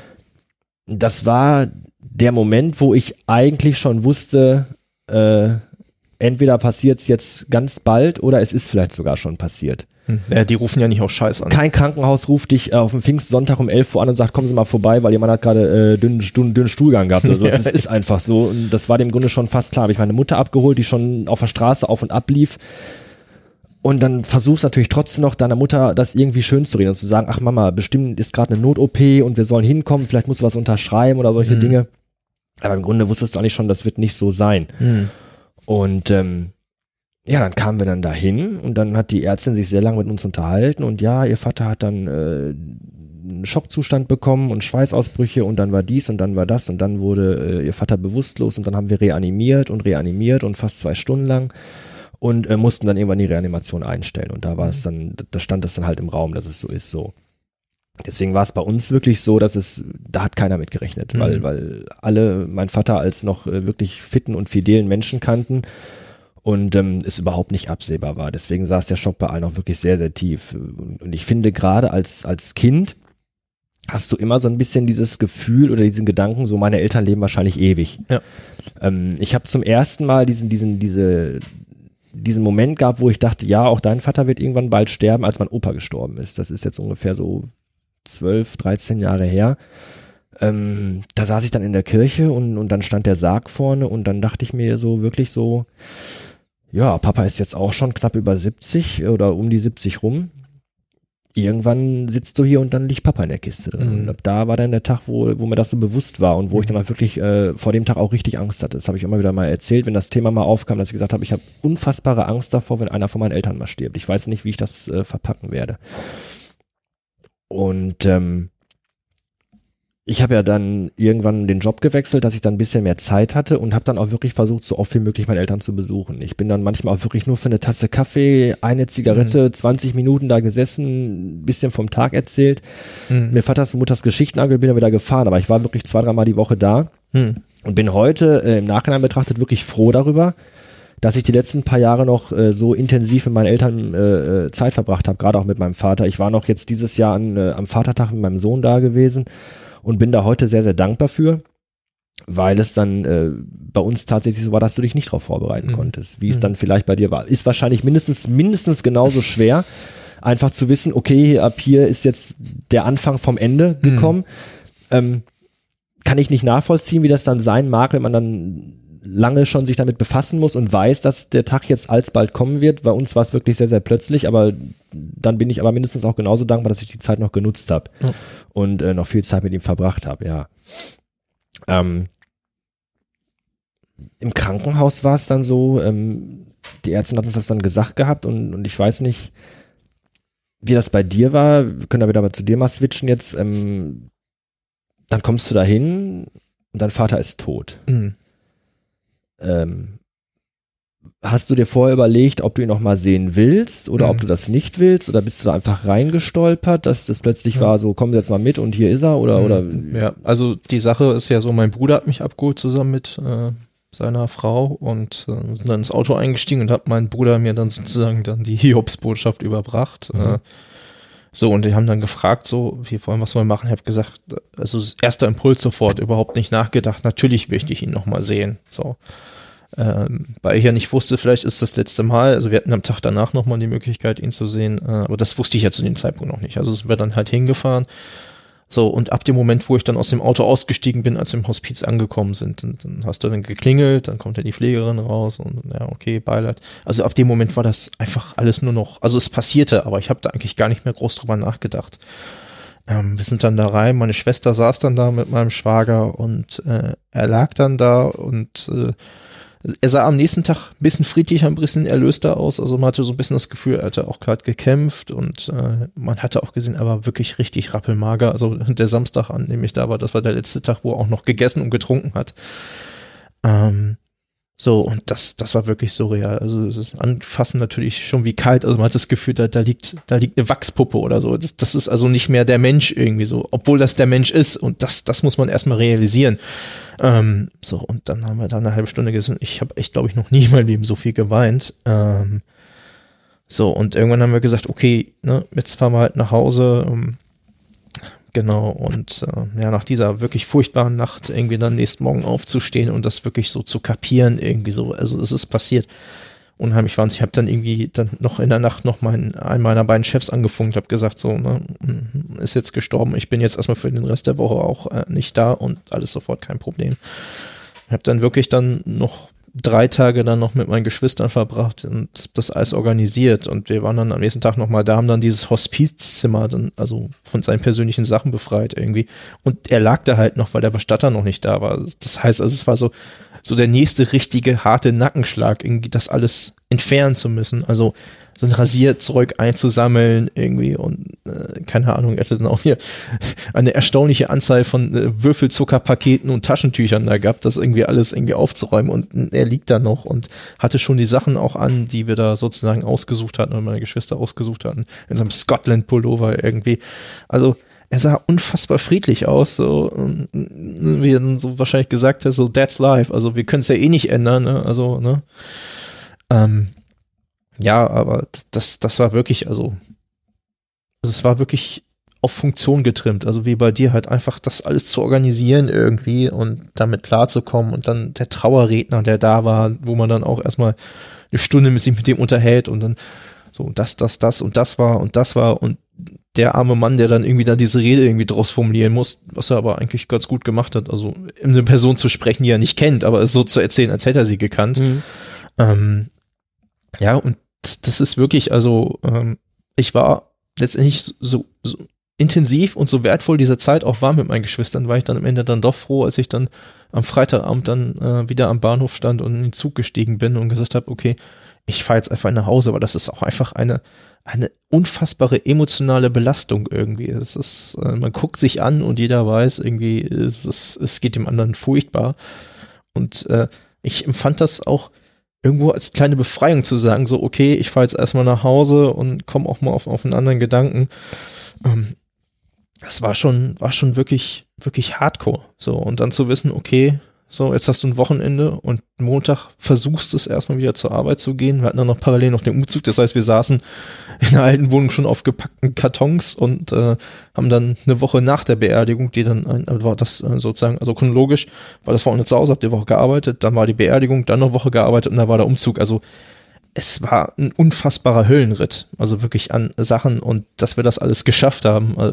Das war der Moment, wo ich eigentlich schon wusste, äh, entweder passiert es jetzt ganz bald oder es ist vielleicht sogar schon passiert. Ja, die rufen ja nicht auch Scheiß an. Kein Krankenhaus ruft dich äh, auf dem Pfingstsonntag um 11 Uhr an und sagt, kommen Sie mal vorbei, weil jemand hat gerade äh, dünnen, dünnen, dünnen Stuhlgang gehabt. Also das ist, ist einfach so. Und das war dem Grunde schon fast klar. Habe ich meine Mutter abgeholt, die schon auf der Straße auf und ab lief. Und dann versuchst natürlich trotzdem noch deiner Mutter das irgendwie schön zu reden und zu sagen, ach Mama, bestimmt ist gerade eine Not-OP und wir sollen hinkommen, vielleicht musst du was unterschreiben oder solche mhm. Dinge. Aber im Grunde wusstest du eigentlich schon, das wird nicht so sein. Mhm. Und ähm, ja, dann kamen wir dann dahin und dann hat die Ärztin sich sehr lange mit uns unterhalten und ja, ihr Vater hat dann äh, einen Schockzustand bekommen und Schweißausbrüche und dann war dies und dann war das und dann wurde äh, ihr Vater bewusstlos und dann haben wir reanimiert und reanimiert und fast zwei Stunden lang und äh, mussten dann irgendwann die Reanimation einstellen und da war es dann, da stand das dann halt im Raum, dass es so ist, so. Deswegen war es bei uns wirklich so, dass es, da hat keiner mit gerechnet, mhm. weil, weil alle mein Vater als noch äh, wirklich fitten und fidelen Menschen kannten und ähm, es überhaupt nicht absehbar war. Deswegen saß der Schock bei allen auch wirklich sehr, sehr tief. Und ich finde gerade als, als Kind hast du immer so ein bisschen dieses Gefühl oder diesen Gedanken, so meine Eltern leben wahrscheinlich ewig. Ja. Ähm, ich habe zum ersten Mal diesen, diesen, diese, diesen Moment gehabt, wo ich dachte, ja, auch dein Vater wird irgendwann bald sterben, als mein Opa gestorben ist. Das ist jetzt ungefähr so zwölf, dreizehn Jahre her. Ähm, da saß ich dann in der Kirche und, und dann stand der Sarg vorne und dann dachte ich mir so wirklich so, ja, Papa ist jetzt auch schon knapp über 70 oder um die 70 rum. Irgendwann sitzt du hier und dann liegt Papa in der Kiste drin. Mhm. Und da war dann der Tag, wo, wo mir das so bewusst war und wo ich dann mal wirklich äh, vor dem Tag auch richtig Angst hatte. Das habe ich immer wieder mal erzählt, wenn das Thema mal aufkam, dass ich gesagt habe, ich habe unfassbare Angst davor, wenn einer von meinen Eltern mal stirbt. Ich weiß nicht, wie ich das äh, verpacken werde. Und ähm, ich habe ja dann irgendwann den Job gewechselt, dass ich dann ein bisschen mehr Zeit hatte und habe dann auch wirklich versucht, so oft wie möglich meine Eltern zu besuchen. Ich bin dann manchmal auch wirklich nur für eine Tasse Kaffee, eine Zigarette, mhm. 20 Minuten da gesessen, ein bisschen vom Tag erzählt, mhm. mir Vaters und Mutters Geschichten angehört, bin dann wieder gefahren. Aber ich war wirklich zwei, dreimal die Woche da mhm. und bin heute äh, im Nachhinein betrachtet wirklich froh darüber, dass ich die letzten paar Jahre noch äh, so intensiv mit meinen Eltern äh, äh Zeit verbracht habe, gerade auch mit meinem Vater. Ich war noch jetzt dieses Jahr an, äh, am Vatertag mit meinem Sohn da gewesen und bin da heute sehr, sehr dankbar für, weil es dann äh, bei uns tatsächlich so war, dass du dich nicht darauf vorbereiten mhm. konntest, wie mhm. es dann vielleicht bei dir war. Ist wahrscheinlich mindestens, mindestens genauso schwer, einfach zu wissen, okay, ab hier ist jetzt der Anfang vom Ende mhm. gekommen. Mhm. Ähm, kann ich nicht nachvollziehen, wie das dann sein mag, wenn man dann lange schon sich damit befassen muss und weiß, dass der Tag jetzt alsbald kommen wird. Bei uns war es wirklich sehr, sehr plötzlich, aber dann bin ich aber mindestens auch genauso dankbar, dass ich die Zeit noch genutzt habe. Und äh, noch viel Zeit mit ihm verbracht habe, ja. Ähm, Im Krankenhaus war es dann so, ähm, die Ärztin hat uns das dann gesagt gehabt und, und ich weiß nicht, wie das bei dir war. Wir können da wieder mal zu dir mal switchen jetzt. Ähm, dann kommst du da hin und dein Vater ist tot. Mhm. Ähm, hast du dir vorher überlegt, ob du ihn noch mal sehen willst oder mhm. ob du das nicht willst oder bist du da einfach reingestolpert, dass das plötzlich ja. war so, komm jetzt mal mit und hier ist er oder mhm. oder ja, also die Sache ist ja so, mein Bruder hat mich abgeholt zusammen mit äh, seiner Frau und äh, sind dann ins Auto eingestiegen und hat mein Bruder mir dann sozusagen dann die Hiobsbotschaft überbracht. Mhm. Äh, so, und die haben dann gefragt, so, wie wollen was wir machen? Ich habe gesagt, also erster Impuls sofort, überhaupt nicht nachgedacht, natürlich möchte ich ihn nochmal sehen. So. Ähm, weil ich ja nicht wusste, vielleicht ist das letzte Mal, also wir hatten am Tag danach nochmal die Möglichkeit, ihn zu sehen, äh, aber das wusste ich ja zu dem Zeitpunkt noch nicht. Also sind wir dann halt hingefahren. So, und ab dem Moment, wo ich dann aus dem Auto ausgestiegen bin, als wir im Hospiz angekommen sind, dann, dann hast du dann geklingelt, dann kommt ja die Pflegerin raus und ja, okay, Beileid. Also ab dem Moment war das einfach alles nur noch, also es passierte, aber ich habe da eigentlich gar nicht mehr groß drüber nachgedacht. Ähm, wir sind dann da rein, meine Schwester saß dann da mit meinem Schwager und äh, er lag dann da und äh, er sah am nächsten Tag ein bisschen friedlicher, ein bisschen erlöster aus. Also man hatte so ein bisschen das Gefühl, er hatte auch gerade gekämpft und äh, man hatte auch gesehen, er war wirklich richtig rappelmager. Also der Samstag, an dem ich da war, das war der letzte Tag, wo er auch noch gegessen und getrunken hat. Ähm, so, und das, das war wirklich surreal. Also es ist anfassen natürlich schon wie kalt. Also man hat das Gefühl, da, da liegt, da liegt eine Wachspuppe oder so. Das, das ist also nicht mehr der Mensch irgendwie so, obwohl das der Mensch ist. Und das, das muss man erstmal realisieren. Ähm, so, und dann haben wir da eine halbe Stunde gesessen. Ich habe echt, glaube ich, noch nie in meinem Leben so viel geweint. Ähm, so, und irgendwann haben wir gesagt, okay, ne, jetzt fahren wir halt nach Hause. Ähm, Genau, und äh, ja, nach dieser wirklich furchtbaren Nacht irgendwie dann nächsten Morgen aufzustehen und das wirklich so zu kapieren, irgendwie so, also es ist passiert. Unheimlich wahnsinnig. Ich habe dann irgendwie dann noch in der Nacht noch meinen, einen meiner beiden Chefs angefunkt, habe gesagt, so, ne, ist jetzt gestorben, ich bin jetzt erstmal für den Rest der Woche auch äh, nicht da und alles sofort kein Problem. Ich habe dann wirklich dann noch drei Tage dann noch mit meinen Geschwistern verbracht und das alles organisiert. Und wir waren dann am nächsten Tag nochmal da, haben dann dieses Hospizzimmer dann, also von seinen persönlichen Sachen befreit irgendwie. Und er lag da halt noch, weil der Bestatter noch nicht da war. Das heißt, also es war so, so der nächste richtige harte Nackenschlag, irgendwie das alles entfernen zu müssen. Also so ein Rasierzeug einzusammeln irgendwie und äh, keine Ahnung, er hatte dann auch hier eine erstaunliche Anzahl von äh, Würfelzuckerpaketen und Taschentüchern da gehabt, das irgendwie alles irgendwie aufzuräumen und er liegt da noch und hatte schon die Sachen auch an, die wir da sozusagen ausgesucht hatten oder meine Geschwister ausgesucht hatten, in seinem Scotland Pullover irgendwie. Also er sah unfassbar friedlich aus, so wie er so wahrscheinlich gesagt hat, so that's life. Also wir können es ja eh nicht ändern, ne? Also, ne? Ähm, ja, aber das, das war wirklich, also, also es war wirklich auf Funktion getrimmt. Also wie bei dir halt einfach das alles zu organisieren irgendwie und damit klarzukommen und dann der Trauerredner, der da war, wo man dann auch erstmal eine Stunde mit sich mit dem unterhält und dann so das, das, das und das war und das war und der arme Mann, der dann irgendwie da diese Rede irgendwie draus formulieren muss, was er aber eigentlich ganz gut gemacht hat. Also eine Person zu sprechen, die er nicht kennt, aber es so zu erzählen, als hätte er sie gekannt. Mhm. Ähm, ja, und das, das ist wirklich, also ähm, ich war letztendlich so, so intensiv und so wertvoll diese Zeit auch war mit meinen Geschwistern, war ich dann am Ende dann doch froh, als ich dann am Freitagabend dann äh, wieder am Bahnhof stand und in den Zug gestiegen bin und gesagt habe, okay, ich fahre jetzt einfach nach Hause, weil das ist auch einfach eine eine unfassbare emotionale Belastung irgendwie. Es ist, äh, man guckt sich an und jeder weiß irgendwie, es, ist, es geht dem anderen furchtbar. Und äh, ich empfand das auch irgendwo als kleine Befreiung zu sagen, so, okay, ich fahre jetzt erstmal nach Hause und komme auch mal auf, auf einen anderen Gedanken. Ähm, das war schon, war schon wirklich, wirklich hardcore. So, und dann zu wissen, okay, so, jetzt hast du ein Wochenende und Montag versuchst es erstmal wieder zur Arbeit zu gehen. Wir hatten dann noch parallel noch den Umzug. Das heißt, wir saßen in der alten Wohnung schon auf gepackten Kartons und äh, haben dann eine Woche nach der Beerdigung, die dann ein, war das äh, sozusagen, also chronologisch, war das Wochenende zu Hause, hab die Woche gearbeitet, dann war die Beerdigung, dann noch Woche gearbeitet und dann war der Umzug. Also es war ein unfassbarer Höllenritt. Also wirklich an Sachen und dass wir das alles geschafft haben.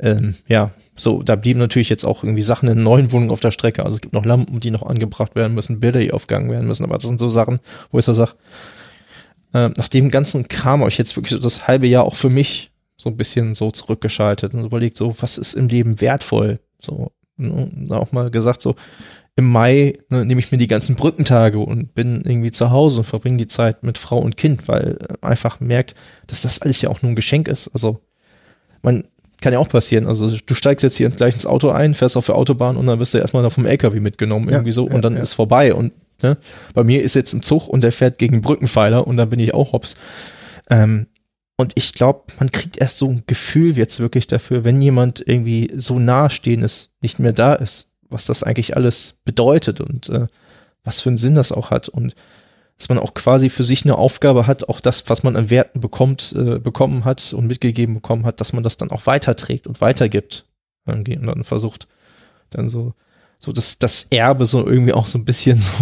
Ähm, ja, so, da blieben natürlich jetzt auch irgendwie Sachen in neuen Wohnungen auf der Strecke. Also es gibt noch Lampen, die noch angebracht werden müssen, Bilder, die aufgegangen werden müssen. Aber das sind so Sachen, wo ich so sage, äh, nach dem ganzen Kram habe ich jetzt wirklich so das halbe Jahr auch für mich so ein bisschen so zurückgeschaltet und überlegt, so, was ist im Leben wertvoll? So, ne, auch mal gesagt, so, im Mai ne, nehme ich mir die ganzen Brückentage und bin irgendwie zu Hause und verbringe die Zeit mit Frau und Kind, weil einfach merkt, dass das alles ja auch nur ein Geschenk ist. Also man kann ja auch passieren. Also du steigst jetzt hier gleich ins Auto ein, fährst auf der Autobahn und dann wirst du erstmal da vom LKW mitgenommen, irgendwie so, und dann ja. ist vorbei. Und Ne? Bei mir ist jetzt ein Zug und der fährt gegen Brückenpfeiler und dann bin ich auch hops. Ähm, und ich glaube, man kriegt erst so ein Gefühl jetzt wirklich dafür, wenn jemand irgendwie so nahestehendes nicht mehr da ist, was das eigentlich alles bedeutet und äh, was für einen Sinn das auch hat und dass man auch quasi für sich eine Aufgabe hat, auch das, was man an Werten bekommt, äh, bekommen hat und mitgegeben bekommen hat, dass man das dann auch weiterträgt und weitergibt und dann versucht dann so so das das Erbe so irgendwie auch so ein bisschen so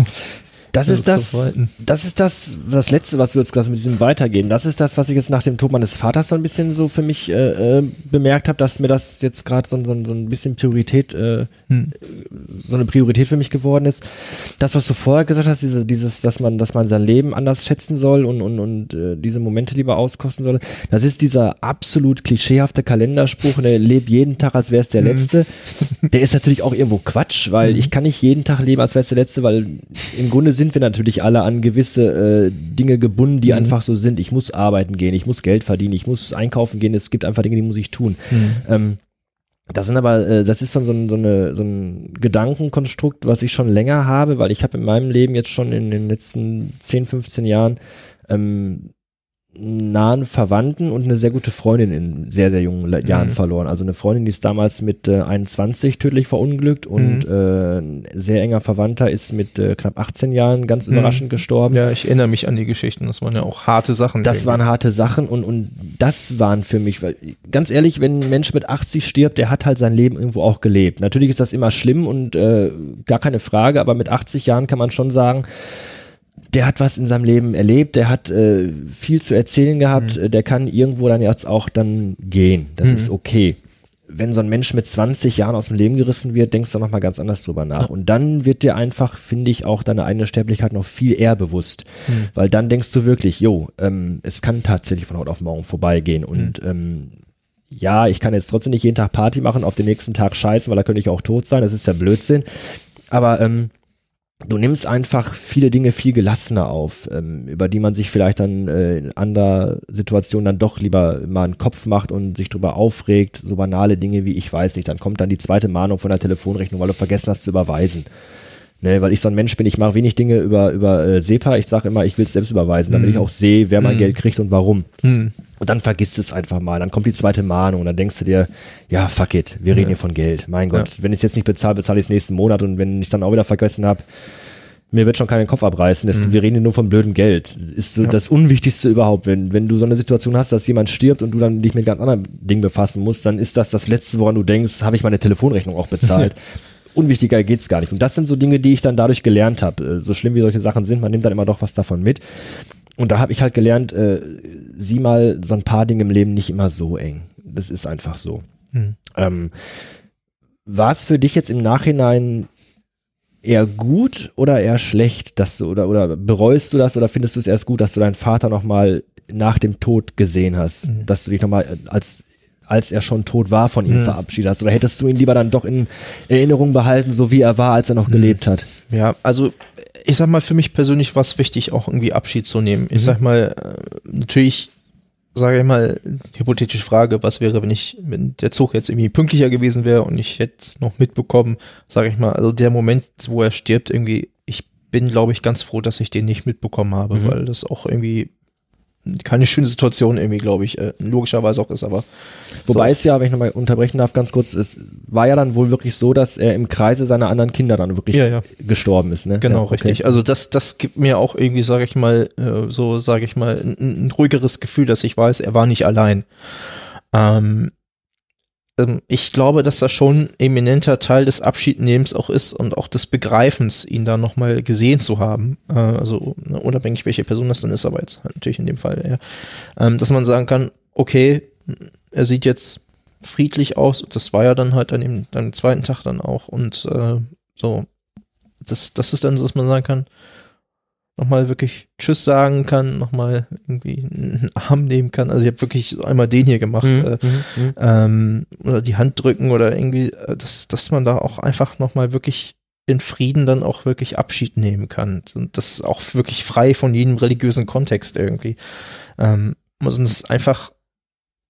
das ist das, das ist das, das Letzte, was du jetzt gerade mit diesem Weitergehen, das ist das, was ich jetzt nach dem Tod meines Vaters so ein bisschen so für mich äh, äh bemerkt habe, dass mir das jetzt gerade so, so, so ein bisschen Priorität, äh, hm. so eine Priorität für mich geworden ist. Das, was du vorher gesagt hast, diese, dieses, dass man, dass man sein Leben anders schätzen soll und, und, und äh, diese Momente lieber auskosten soll, das ist dieser absolut klischeehafte Kalenderspruch, der lebt jeden Tag, als wäre es der hm. letzte. Der ist natürlich auch irgendwo Quatsch, weil hm. ich kann nicht jeden Tag leben, als wäre es der letzte, weil im Grunde sind sind wir natürlich alle an gewisse äh, Dinge gebunden, die mhm. einfach so sind. Ich muss arbeiten gehen, ich muss Geld verdienen, ich muss einkaufen gehen. Es gibt einfach Dinge, die muss ich tun. Mhm. Ähm, das sind aber, äh, das ist dann so ein, so, eine, so ein Gedankenkonstrukt, was ich schon länger habe, weil ich habe in meinem Leben jetzt schon in den letzten 10, 15 Jahren ähm, nahen Verwandten und eine sehr gute Freundin in sehr, sehr jungen Jahren mhm. verloren. Also eine Freundin, die ist damals mit äh, 21 tödlich verunglückt und mhm. äh, ein sehr enger Verwandter ist mit äh, knapp 18 Jahren ganz mhm. überraschend gestorben. Ja, ich erinnere mich an die Geschichten. Das waren ja auch harte Sachen. Das irgendwie. waren harte Sachen und, und das waren für mich, weil ganz ehrlich, wenn ein Mensch mit 80 stirbt, der hat halt sein Leben irgendwo auch gelebt. Natürlich ist das immer schlimm und äh, gar keine Frage, aber mit 80 Jahren kann man schon sagen, der hat was in seinem Leben erlebt, der hat äh, viel zu erzählen gehabt, mhm. der kann irgendwo dann jetzt auch dann gehen. Das mhm. ist okay. Wenn so ein Mensch mit 20 Jahren aus dem Leben gerissen wird, denkst du nochmal ganz anders drüber nach. Und dann wird dir einfach, finde ich, auch deine eigene Sterblichkeit noch viel eher bewusst. Mhm. Weil dann denkst du wirklich, jo, ähm, es kann tatsächlich von heute auf morgen vorbeigehen. Und mhm. ähm, ja, ich kann jetzt trotzdem nicht jeden Tag Party machen, auf den nächsten Tag scheißen, weil da könnte ich auch tot sein. Das ist ja Blödsinn. Aber ähm, du nimmst einfach viele Dinge viel gelassener auf, ähm, über die man sich vielleicht dann äh, in anderer Situation dann doch lieber mal einen Kopf macht und sich drüber aufregt, so banale Dinge wie ich weiß nicht, dann kommt dann die zweite Mahnung von der Telefonrechnung, weil du vergessen hast zu überweisen. Ne, weil ich so ein Mensch bin, ich mache wenig Dinge über, über äh, SEPA, ich sage immer, ich will es selbst überweisen, damit mm. ich auch sehe, wer mein mm. Geld kriegt und warum. Mm. Und dann vergisst es einfach mal, dann kommt die zweite Mahnung und dann denkst du dir, ja, fuck it, wir reden hier von Geld. Mein Gott, ja. wenn ich es jetzt nicht bezahle, bezahle ich es nächsten Monat und wenn ich dann auch wieder vergessen habe, mir wird schon keinen Kopf abreißen. Das, mhm. Wir reden hier nur von blödem Geld. Ist so ja. das Unwichtigste überhaupt. Wenn, wenn du so eine Situation hast, dass jemand stirbt und du dann dich mit ganz anderen Dingen befassen musst, dann ist das das Letzte, woran du denkst, habe ich meine Telefonrechnung auch bezahlt. Unwichtiger geht's gar nicht. Und das sind so Dinge, die ich dann dadurch gelernt habe. Äh, so schlimm wie solche Sachen sind, man nimmt dann immer doch was davon mit. Und da habe ich halt gelernt, äh, sieh mal so ein paar Dinge im Leben nicht immer so eng. Das ist einfach so. Mhm. Ähm, war es für dich jetzt im Nachhinein eher gut oder eher schlecht, dass du oder oder bereust du das oder findest du es erst gut, dass du deinen Vater noch mal nach dem Tod gesehen hast, mhm. dass du dich noch mal als als er schon tot war, von ihm mhm. verabschiedet hast? Oder hättest du ihn lieber dann doch in Erinnerung behalten, so wie er war, als er noch mhm. gelebt hat? Ja, also ich sag mal, für mich persönlich war es wichtig, auch irgendwie Abschied zu nehmen. Ich mhm. sag mal, äh, natürlich sage ich mal, hypothetische Frage, was wäre, wenn ich, wenn der Zug jetzt irgendwie pünktlicher gewesen wäre und ich hätte es noch mitbekommen, sage ich mal, also der Moment, wo er stirbt, irgendwie, ich bin, glaube ich, ganz froh, dass ich den nicht mitbekommen habe, mhm. weil das auch irgendwie keine schöne Situation irgendwie, glaube ich, äh, logischerweise auch ist, aber. Wobei so. es ja, wenn ich nochmal unterbrechen darf, ganz kurz, es war ja dann wohl wirklich so, dass er im Kreise seiner anderen Kinder dann wirklich ja, ja. gestorben ist, ne? Genau, ja, okay. richtig. Also das, das gibt mir auch irgendwie, sage ich mal, äh, so sage ich mal, ein, ein, ruhigeres Gefühl, dass ich weiß, er war nicht allein. Ähm, ähm, ich glaube, dass das schon ein eminenter Teil des Abschiednehmens auch ist und auch des Begreifens, ihn da nochmal gesehen zu haben. Äh, also ne, unabhängig, welche Person das dann ist, aber jetzt natürlich in dem Fall, ja. Ähm, dass man sagen kann, okay, er sieht jetzt friedlich aus. Das war ja dann halt an dem, dann zweiten Tag dann auch. Und äh, so, das, das ist dann so, dass man sagen kann, nochmal wirklich Tschüss sagen kann, nochmal irgendwie einen Arm nehmen kann. Also ich habe wirklich einmal den hier gemacht. Mhm, äh, mhm, mhm. ähm, oder die Hand drücken oder irgendwie, äh, dass, dass man da auch einfach nochmal wirklich in Frieden dann auch wirklich Abschied nehmen kann. Und das auch wirklich frei von jedem religiösen Kontext irgendwie. Ähm, also das ist einfach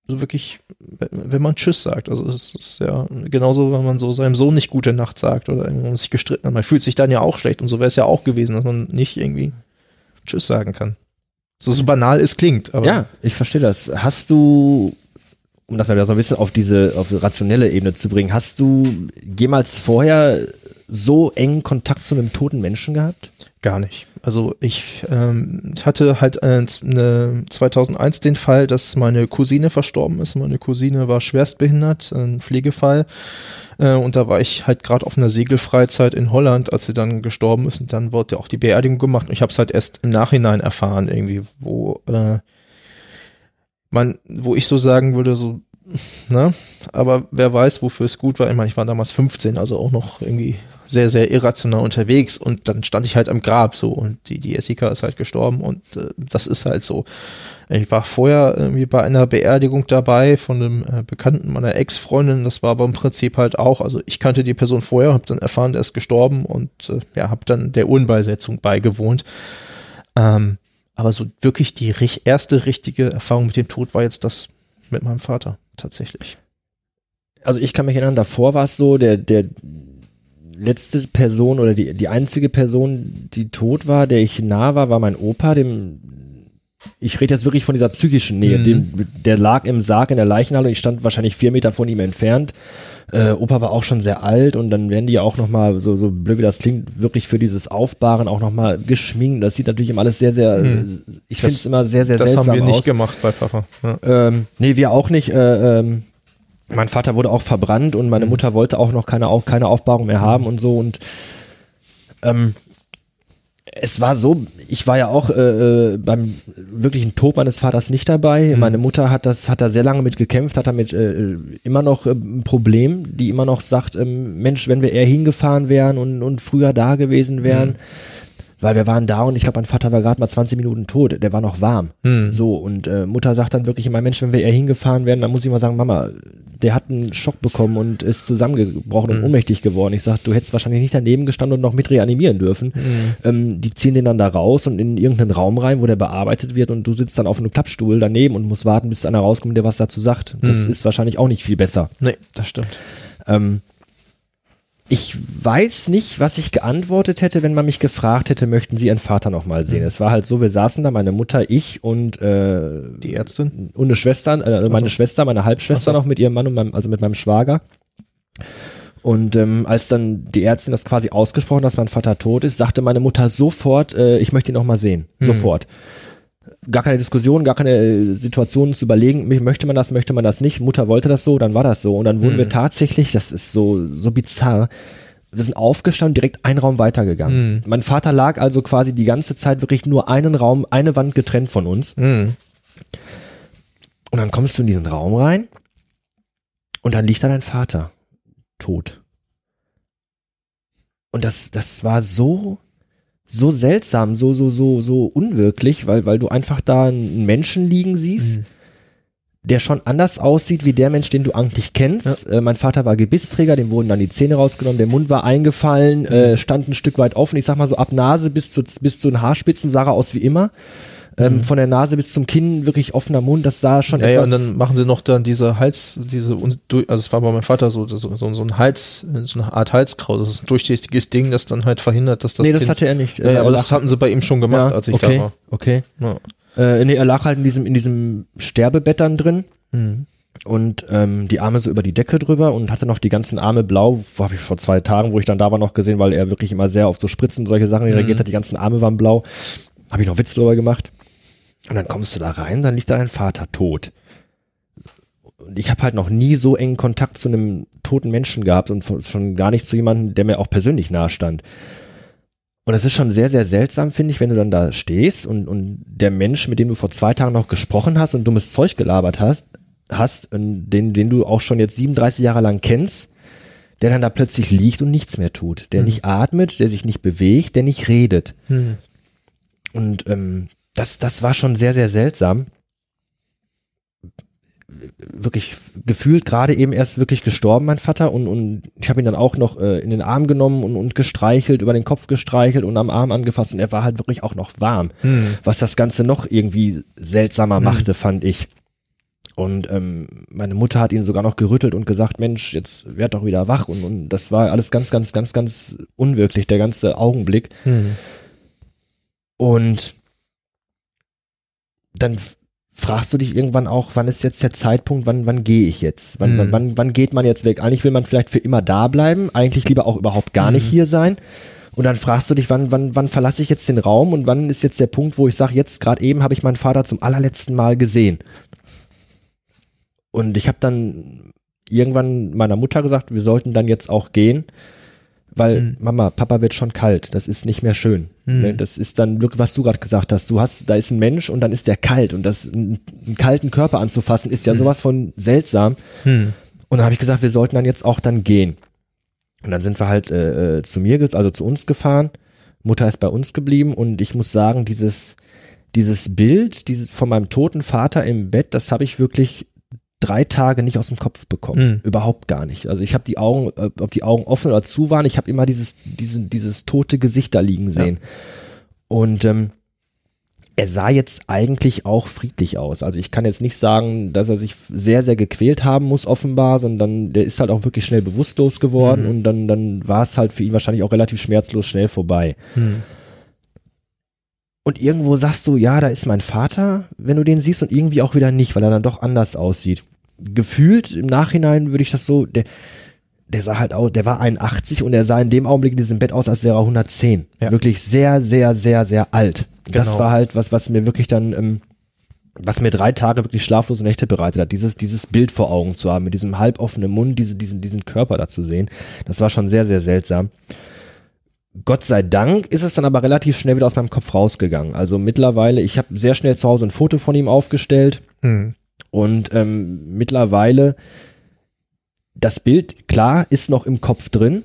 so wirklich, wenn man Tschüss sagt. Also es ist ja genauso, wenn man so seinem Sohn nicht gute Nacht sagt oder irgendwann sich gestritten hat. Man fühlt sich dann ja auch schlecht und so wäre es ja auch gewesen, dass man nicht irgendwie Tschüss sagen kann. So, so banal es klingt. Aber ja, ich verstehe das. Hast du, um das mal wieder so ein bisschen auf diese, auf rationelle Ebene zu bringen, hast du jemals vorher so engen Kontakt zu einem toten Menschen gehabt? Gar nicht. Also ich ähm, hatte halt äh, eine 2001 den Fall, dass meine Cousine verstorben ist. Meine Cousine war schwerstbehindert, ein Pflegefall. Äh, und da war ich halt gerade auf einer Segelfreizeit in Holland, als sie dann gestorben ist. Und dann wurde auch die Beerdigung gemacht. Und ich habe es halt erst im Nachhinein erfahren, irgendwie, wo äh, man, wo ich so sagen würde, so, ne? Aber wer weiß, wofür es gut war. Ich meine, ich war damals 15, also auch noch irgendwie sehr, sehr irrational unterwegs und dann stand ich halt am Grab so und die, die Jessica ist halt gestorben und äh, das ist halt so. Ich war vorher irgendwie bei einer Beerdigung dabei von einem äh, Bekannten meiner Ex-Freundin, das war aber im Prinzip halt auch, also ich kannte die Person vorher, habe dann erfahren, der ist gestorben und äh, ja, habe dann der Unbeisetzung beigewohnt. Ähm, aber so wirklich die erste richtige Erfahrung mit dem Tod war jetzt das mit meinem Vater tatsächlich. Also ich kann mich erinnern, davor war es so, der, der, letzte Person oder die, die einzige Person, die tot war, der ich nah war, war mein Opa, dem ich rede jetzt wirklich von dieser psychischen Nähe, mhm. dem, der lag im Sarg in der Leichenhalle und ich stand wahrscheinlich vier Meter von ihm entfernt. Äh, Opa war auch schon sehr alt und dann werden die ja auch nochmal, so, so blöd wie das klingt, wirklich für dieses Aufbahren auch nochmal geschminkt. Das sieht natürlich immer alles sehr, sehr, mhm. ich finde es immer sehr, sehr das seltsam aus. Das haben wir nicht gemacht bei Papa. Ja. Ähm, nee, wir auch nicht. Äh, ähm, mein Vater wurde auch verbrannt und meine mhm. Mutter wollte auch noch keine, keine Aufbahrung mehr haben und so und ähm, es war so, ich war ja auch äh, äh, beim wirklichen Tod meines Vaters nicht dabei. Mhm. Meine Mutter hat das, hat da sehr lange mit gekämpft, hat damit äh, immer noch äh, ein Problem, die immer noch sagt, ähm, Mensch, wenn wir eher hingefahren wären und, und früher da gewesen wären, mhm weil wir waren da und ich glaube, mein Vater war gerade mal 20 Minuten tot, der war noch warm. Hm. So, und äh, Mutter sagt dann wirklich immer, Mensch, wenn wir eher hingefahren wären, dann muss ich mal sagen, Mama, der hat einen Schock bekommen und ist zusammengebrochen hm. und ohnmächtig geworden. Ich sag, du hättest wahrscheinlich nicht daneben gestanden und noch mit reanimieren dürfen. Hm. Ähm, die ziehen den dann da raus und in irgendeinen Raum rein, wo der bearbeitet wird und du sitzt dann auf einem Klappstuhl daneben und musst warten, bis einer rauskommt, der was dazu sagt. Das hm. ist wahrscheinlich auch nicht viel besser. Nee, das stimmt. Ähm, ich weiß nicht, was ich geantwortet hätte, wenn man mich gefragt hätte, möchten Sie Ihren Vater noch mal sehen? Mhm. Es war halt so, wir saßen da, meine Mutter, ich und äh, die Ärztin und eine Schwester, äh, also meine Schwester, meine Halbschwester so. noch mit ihrem Mann und meinem, also mit meinem Schwager. Und ähm, als dann die Ärztin das quasi ausgesprochen, dass mein Vater tot ist, sagte meine Mutter sofort, äh, ich möchte ihn noch mal sehen, mhm. sofort gar keine Diskussion, gar keine äh, Situation zu überlegen, möchte man das, möchte man das nicht. Mutter wollte das so, dann war das so. Und dann wurden mhm. wir tatsächlich, das ist so, so bizarr, wir sind aufgestanden, direkt einen Raum weitergegangen. Mhm. Mein Vater lag also quasi die ganze Zeit wirklich nur einen Raum, eine Wand getrennt von uns. Mhm. Und dann kommst du in diesen Raum rein und dann liegt da dein Vater tot. Und das, das war so so seltsam, so, so, so, so unwirklich, weil, weil du einfach da einen Menschen liegen siehst, mhm. der schon anders aussieht wie der Mensch, den du eigentlich kennst. Ja. Äh, mein Vater war Gebissträger, dem wurden dann die Zähne rausgenommen, der Mund war eingefallen, mhm. äh, stand ein Stück weit offen. Ich sag mal so ab Nase bis zu, bis zu den Haarspitzen sah er aus wie immer. Ähm, mhm. Von der Nase bis zum Kinn wirklich offener Mund, das sah schon ja, etwas. Ja, und dann machen sie noch dann diese Hals, diese, also es war bei meinem Vater so, so, so, so ein Hals, so eine Art Halskraut, das ist ein durchsichtiges Ding, das dann halt verhindert, dass das. Nee, das kind, hatte er nicht. Ja, aber das hatten sie bei ihm schon gemacht, ja, als ich okay, da war. Okay. Ja. Äh, nee, er lag halt in diesem, in diesem Sterbebett dann drin. Mhm und ähm, die Arme so über die Decke drüber und hatte noch die ganzen Arme blau, habe ich vor zwei Tagen, wo ich dann da war, noch gesehen, weil er wirklich immer sehr auf so Spritzen und solche Sachen reagiert mhm. hat, die ganzen Arme waren blau. Habe ich noch Witz drüber gemacht. Und dann kommst du da rein, dann liegt da dein Vater tot. Und ich habe halt noch nie so engen Kontakt zu einem toten Menschen gehabt und schon gar nicht zu jemandem, der mir auch persönlich nahe stand. Und es ist schon sehr, sehr seltsam, finde ich, wenn du dann da stehst und, und der Mensch, mit dem du vor zwei Tagen noch gesprochen hast und dummes Zeug gelabert hast, hast, den, den du auch schon jetzt 37 Jahre lang kennst, der dann da plötzlich liegt und nichts mehr tut, der hm. nicht atmet, der sich nicht bewegt, der nicht redet. Hm. Und ähm, das, das war schon sehr, sehr seltsam. Wirklich gefühlt gerade eben erst wirklich gestorben, mein Vater, und, und ich habe ihn dann auch noch äh, in den Arm genommen und, und gestreichelt, über den Kopf gestreichelt und am Arm angefasst und er war halt wirklich auch noch warm, hm. was das Ganze noch irgendwie seltsamer hm. machte, fand ich. Und ähm, meine Mutter hat ihn sogar noch gerüttelt und gesagt, Mensch, jetzt werd doch wieder wach. Und, und das war alles ganz, ganz, ganz, ganz unwirklich, der ganze Augenblick. Hm. Und dann fragst du dich irgendwann auch, wann ist jetzt der Zeitpunkt, wann, wann gehe ich jetzt? Wann, Mhm. wann, wann, wann geht man jetzt weg? Eigentlich will man vielleicht für immer da bleiben, eigentlich lieber auch überhaupt gar nicht Mhm. hier sein. Und dann fragst du dich, wann, wann, wann verlasse ich jetzt den Raum und wann ist jetzt der Punkt, wo ich sage, jetzt gerade eben habe ich meinen Vater zum allerletzten Mal gesehen. Und ich habe dann irgendwann meiner Mutter gesagt, wir sollten dann jetzt auch gehen, weil Mhm. Mama, Papa wird schon kalt, das ist nicht mehr schön. Mhm. Das ist dann wirklich, was du gerade gesagt hast. Du hast, da ist ein Mensch und dann ist der kalt und das einen, einen kalten Körper anzufassen ist ja Mhm. sowas von seltsam. Hm. Und dann habe ich gesagt, wir sollten dann jetzt auch dann gehen. Und dann sind wir halt äh, äh, zu mir, also zu uns gefahren. Mutter ist bei uns geblieben und ich muss sagen, dieses dieses Bild, dieses von meinem toten Vater im Bett, das habe ich wirklich drei Tage nicht aus dem Kopf bekommen. Mhm. Überhaupt gar nicht. Also ich habe die Augen, äh, ob die Augen offen oder zu waren, ich habe immer dieses, diesen, dieses tote Gesicht da liegen sehen. Und ähm, er sah jetzt eigentlich auch friedlich aus. Also ich kann jetzt nicht sagen, dass er sich sehr, sehr gequält haben muss, offenbar, sondern der ist halt auch wirklich schnell bewusstlos geworden Mhm. und dann, dann war es halt für ihn wahrscheinlich auch relativ schmerzlos schnell vorbei. Hm. Und irgendwo sagst du, ja, da ist mein Vater, wenn du den siehst, und irgendwie auch wieder nicht, weil er dann doch anders aussieht. Gefühlt im Nachhinein würde ich das so, der, der sah halt aus, der war 81 und er sah in dem Augenblick in diesem Bett aus, als wäre er 110. Ja. Wirklich sehr, sehr, sehr, sehr alt. Das Genau. war halt was, was mir wirklich dann, ähm, was mir drei Tage wirklich schlaflose Nächte bereitet hat, dieses, dieses Bild vor Augen zu haben, mit diesem halboffenen Mund, diese, diesen, diesen Körper da zu sehen. Das war schon sehr, sehr seltsam. Gott sei Dank ist es dann aber relativ schnell wieder aus meinem Kopf rausgegangen. Also mittlerweile, ich habe sehr schnell zu Hause ein Foto von ihm aufgestellt Hm. und ähm, mittlerweile das Bild, klar, ist noch im Kopf drin,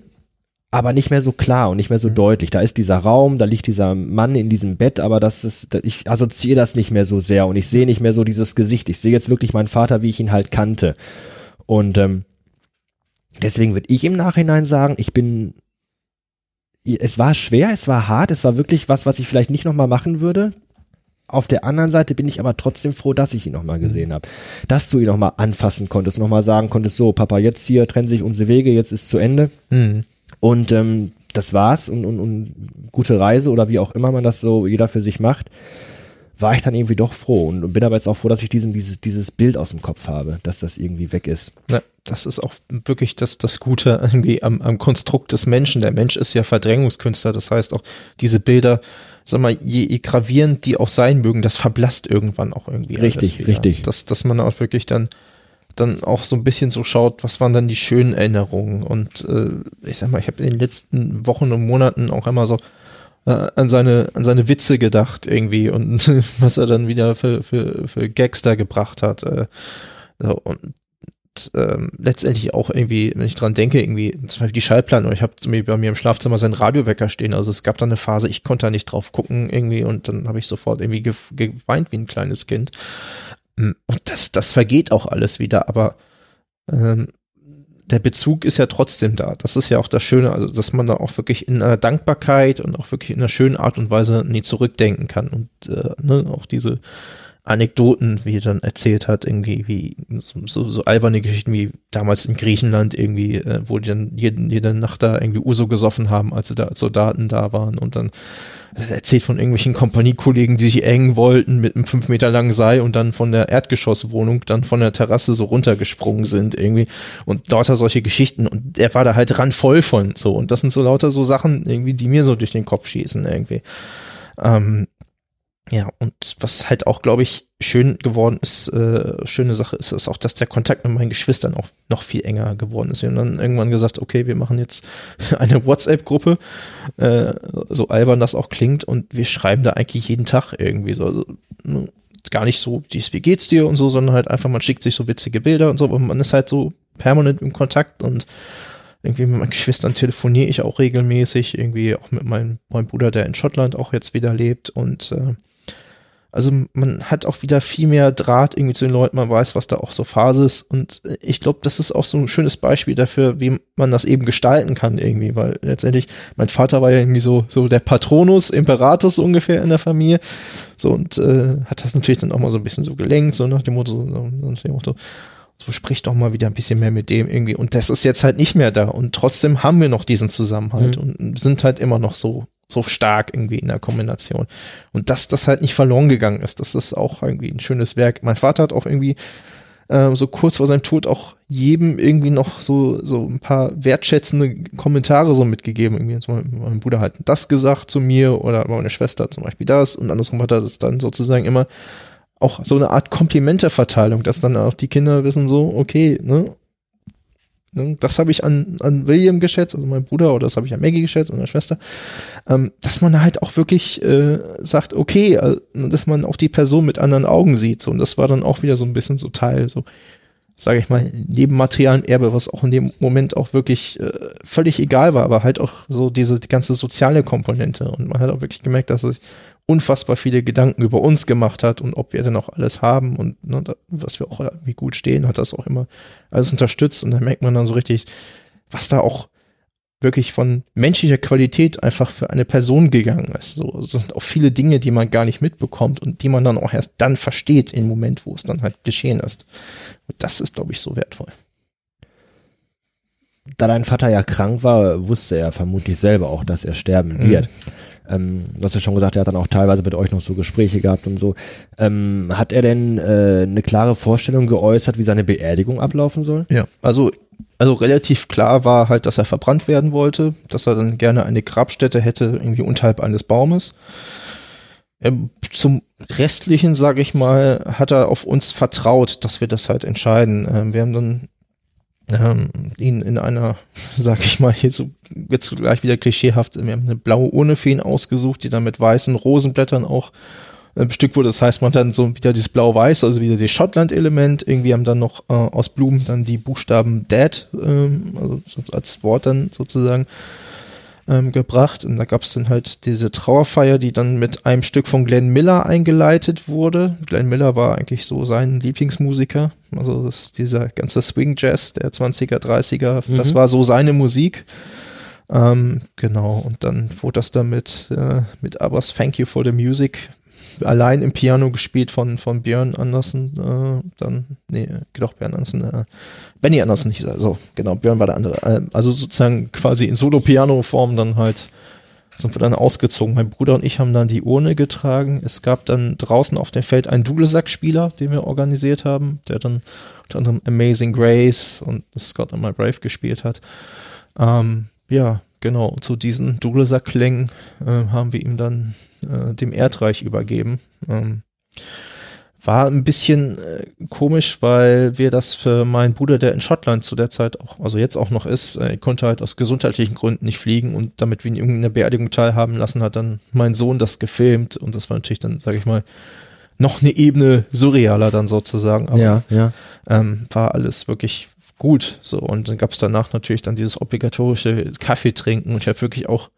aber nicht mehr so klar und nicht mehr so Mhm. deutlich. Da ist dieser Raum, da liegt dieser Mann in diesem Bett, aber das ist, ich assoziiere das nicht mehr so sehr und ich sehe nicht mehr so dieses Gesicht. Ich sehe jetzt wirklich meinen Vater, wie ich ihn halt kannte. Und ähm, deswegen würde ich im Nachhinein sagen, ich bin es war schwer, es war hart, es war wirklich was, was ich vielleicht nicht nochmal machen würde. Auf der anderen Seite bin ich aber trotzdem froh, dass ich ihn nochmal gesehen habe. Dass du ihn nochmal anfassen konntest, nochmal sagen konntest, so, Papa, jetzt hier trennen sich unsere Wege, jetzt ist zu Ende. Hm. Und ähm, das war's und, und, und gute Reise oder wie auch immer man das so jeder für sich macht, war ich dann irgendwie doch froh und bin aber jetzt auch froh, dass ich diesen, dieses, dieses Bild aus dem Kopf habe, dass das irgendwie weg ist. Ja, das ist auch wirklich das, das Gute irgendwie am, am Konstrukt des Menschen. Der Mensch ist ja Verdrängungskünstler. Das heißt auch diese Bilder, sag mal, je, je gravierend die auch sein mögen, das verblasst irgendwann auch irgendwie. Richtig, richtig. Dass, dass man auch wirklich dann, dann auch so ein bisschen so schaut, was waren dann die schönen Erinnerungen. Und äh, ich sag mal, ich habe in den letzten Wochen und Monaten auch immer so an seine, an seine Witze gedacht irgendwie und was er dann wieder für, für, für Gags da gebracht hat. Äh, und ähm, letztendlich auch irgendwie, wenn ich dran denke, irgendwie, zum Beispiel die Schallplatte, ich habe bei mir im Schlafzimmer seinen Radiowecker stehen, also es gab da eine Phase, ich konnte da nicht drauf gucken irgendwie und dann habe ich sofort irgendwie ge geweint wie ein kleines Kind. Mm, Und das, das vergeht auch alles wieder, aber ähm, der Bezug ist ja trotzdem da. Das ist ja auch das Schöne, also dass man da auch wirklich in einer Dankbarkeit und auch wirklich in einer schönen Art und Weise nie zurückdenken kann und äh, ne, auch diese Anekdoten, wie er dann erzählt hat, irgendwie wie so, so, alberne Geschichten wie damals in Griechenland irgendwie, äh, wo die dann jeden, jede Nacht da irgendwie Uso gesoffen haben, als sie da als Soldaten da waren und dann erzählt von irgendwelchen Kompaniekollegen, die sich engen wollten mit einem fünf Meter langen Seil und dann von der Erdgeschosswohnung dann von der Terrasse so runtergesprungen sind irgendwie und lauter solche Geschichten und er war da halt randvoll von so und das sind so lauter so Sachen irgendwie, die mir so durch den Kopf schießen irgendwie. Ähm, ja, und was halt auch, glaube ich, schön geworden ist, äh, schöne Sache ist, ist auch, dass der Kontakt mit meinen Geschwistern auch noch viel enger geworden ist. Wir haben dann irgendwann gesagt, okay, wir machen jetzt eine WhatsApp-Gruppe, äh, so albern das auch klingt, und wir schreiben da eigentlich jeden Tag irgendwie so. Also, ne, gar nicht so, dies, wie geht's dir und so, sondern halt einfach, man schickt sich so witzige Bilder und so, und man ist halt so permanent im Kontakt und irgendwie mit meinen Geschwistern telefoniere ich auch regelmäßig, irgendwie auch mit meinem, meinem Bruder, der in Schottland auch jetzt wieder lebt und äh, also man hat auch wieder viel mehr Draht irgendwie zu den Leuten, man weiß, was da auch so Phase ist. Und äh, ich glaube, das ist auch so ein schönes Beispiel dafür, wie man das eben gestalten kann irgendwie, weil letztendlich, mein Vater war ja irgendwie so, so der Patronus, Imperatus ungefähr in der Familie. So und äh, hat das natürlich dann auch mal so ein bisschen so gelenkt, so nach dem Motto, so, nach dem Motto, so sprich doch mal wieder ein bisschen mehr mit dem irgendwie. Und das ist jetzt halt nicht mehr da. Und trotzdem haben wir noch diesen Zusammenhalt mhm. und sind halt immer noch so so stark irgendwie in der Kombination. Und dass das halt nicht verloren gegangen ist, das ist auch irgendwie ein schönes Werk. Mein Vater hat auch irgendwie äh, so kurz vor seinem Tod auch jedem irgendwie noch so, so ein paar wertschätzende Kommentare so mitgegeben. Irgendwie mein Bruder hat das gesagt zu mir oder meine Schwester zum Beispiel das und andersrum hat er das dann sozusagen immer auch so eine Art Komplimenteverteilung, dass dann auch die Kinder wissen so, okay, Ne, das habe ich an, an William geschätzt, also mein Bruder, oder das habe ich an Maggie geschätzt und meine Schwester, ähm, dass man halt auch wirklich äh, sagt, okay, äh, dass man auch die Person mit anderen Augen sieht. So, und das war dann auch wieder so ein bisschen so Teil, so, sage ich mal, neben materialen Erbe, was auch in dem Moment auch wirklich äh, völlig egal war, aber halt auch so diese die ganze soziale Komponente. Und man hat auch wirklich gemerkt, dass es unfassbar viele Gedanken über uns gemacht hat und ob wir denn auch alles haben und ne, was wir auch irgendwie gut stehen, hat das auch immer alles unterstützt und da merkt man dann so richtig, was da auch wirklich von menschlicher Qualität einfach für eine Person gegangen ist. So, also das sind auch viele Dinge, die man gar nicht mitbekommt und die man dann auch erst dann versteht im Moment, wo es dann halt geschehen ist. Und das ist, glaube ich, so wertvoll. Da dein Vater ja krank war, wusste er vermutlich selber auch, dass er sterben wird. Mhm. Ähm, du hast ja schon gesagt, er hat dann auch teilweise mit euch noch so Gespräche gehabt und so. Ähm, hat er denn äh, eine klare Vorstellung geäußert, wie seine Beerdigung ablaufen soll? Ja, also also relativ klar war halt, dass er verbrannt werden wollte, dass er dann gerne eine Grabstätte hätte, irgendwie unterhalb eines Baumes. Ähm, zum restlichen, sage ich mal, hat er auf uns vertraut, dass wir das halt entscheiden. Ähm, wir haben dann ähm, ihn in einer, sag ich mal, hier so jetzt gleich wieder klischeehaft, wir haben eine blaue Urne für ihn ausgesucht, die dann mit weißen Rosenblättern auch äh, bestückt wurde. Das heißt, man hat dann so wieder dieses blau-weiß, also wieder das Schottland-Element. Irgendwie haben dann noch äh, aus Blumen dann die Buchstaben Dead, ähm, also als Wort dann sozusagen ähm, gebracht. Und da gab es dann halt diese Trauerfeier, die dann mit einem Stück von Glenn Miller eingeleitet wurde. Glenn Miller war eigentlich so sein Lieblingsmusiker. Also dieser ganze Swing Jazz der 20er, 30er. Mhm. Das war so seine Musik. Ähm, genau, und dann wurde das damit äh, mit Abbas Thank You for the Music allein im Piano gespielt von, von Björn Andersen, äh, dann, nee, doch, Björn Andersen, äh, Benny Andersen hieß er, genau, Björn war der andere. Äh, also sozusagen quasi in Solo-Piano-Form dann halt sind wir dann ausgezogen. Mein Bruder und ich haben dann die Urne getragen. Es gab dann draußen auf dem Feld einen Dudelsack-Spieler, den wir organisiert haben, der dann unter anderem Amazing Grace und Scott and My Brave gespielt hat. Ähm, ja, genau, zu diesen Dudelsack-Klängen äh, haben wir ihm dann äh, dem Erdreich übergeben. Ähm, war ein bisschen äh, komisch, weil wir das für meinen Bruder, der in Schottland zu der Zeit auch, also jetzt auch noch ist, äh, konnte halt aus gesundheitlichen Gründen nicht fliegen und damit wir ihn irgendeiner Beerdigung teilhaben lassen, hat dann mein Sohn das gefilmt und das war natürlich dann, sage ich mal, noch eine Ebene surrealer dann sozusagen. Aber, ja, ja. Ähm, war alles wirklich gut. So und dann gab es danach natürlich dann dieses obligatorische Kaffee trinken und ich habe wirklich auch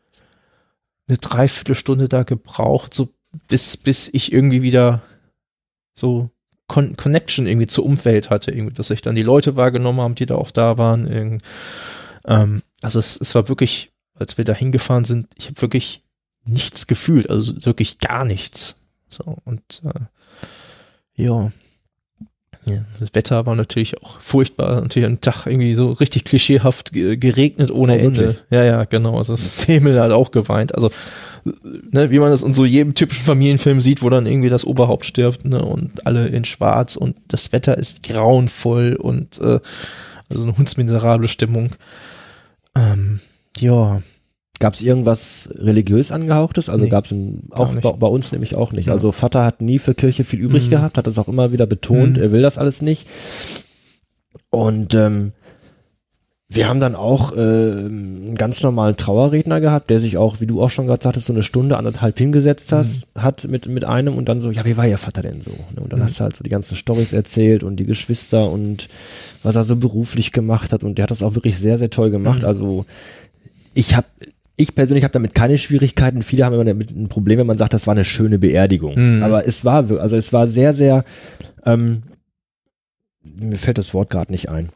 eine Dreiviertelstunde da gebraucht, so bis, bis ich irgendwie wieder so Con Connection irgendwie zur Umwelt hatte, irgendwie, dass ich dann die Leute wahrgenommen habe, die da auch da waren. Ähm, also es, es war wirklich, als wir da hingefahren sind, ich habe wirklich nichts gefühlt, also wirklich gar nichts. So, und äh, ja. Ja. Das Wetter war natürlich auch furchtbar, natürlich ein Tag irgendwie so richtig klischeehaft geregnet ohne oh, Ende. Ja, ja, genau. Also das Himmel hat auch geweint. Also ne, wie man das in so jedem typischen Familienfilm sieht, wo dann irgendwie das Oberhaupt stirbt, ne, und alle in schwarz und das Wetter ist grauenvoll und äh, also eine hundsmiserable Stimmung. Ähm, ja. Gab es irgendwas religiös angehauchtes? Also nee, gab es auch bei, bei, uns nämlich auch nicht. Ja. Also Vater hat nie für Kirche viel übrig mhm. gehabt, hat das auch immer wieder betont, mhm. er will das alles nicht. Und ähm, wir haben dann auch äh, einen ganz normalen Trauerredner gehabt, der sich auch, wie du auch schon gerade sagtest, so eine Stunde, anderthalb hingesetzt hast, mhm. hat mit, mit einem und dann so, ja, wie war ihr Vater denn so? Ne? Und dann mhm. hast du halt so die ganzen Stories erzählt und die Geschwister und was er so beruflich gemacht hat und der hat das auch wirklich sehr, sehr toll gemacht. Mhm. Also ich habe Ich persönlich habe damit keine Schwierigkeiten. Viele haben immer damit ein Problem, wenn man sagt, das war eine schöne Beerdigung. Mhm. Aber es war, also es war sehr, sehr, ähm, mir fällt das Wort gerade nicht ein.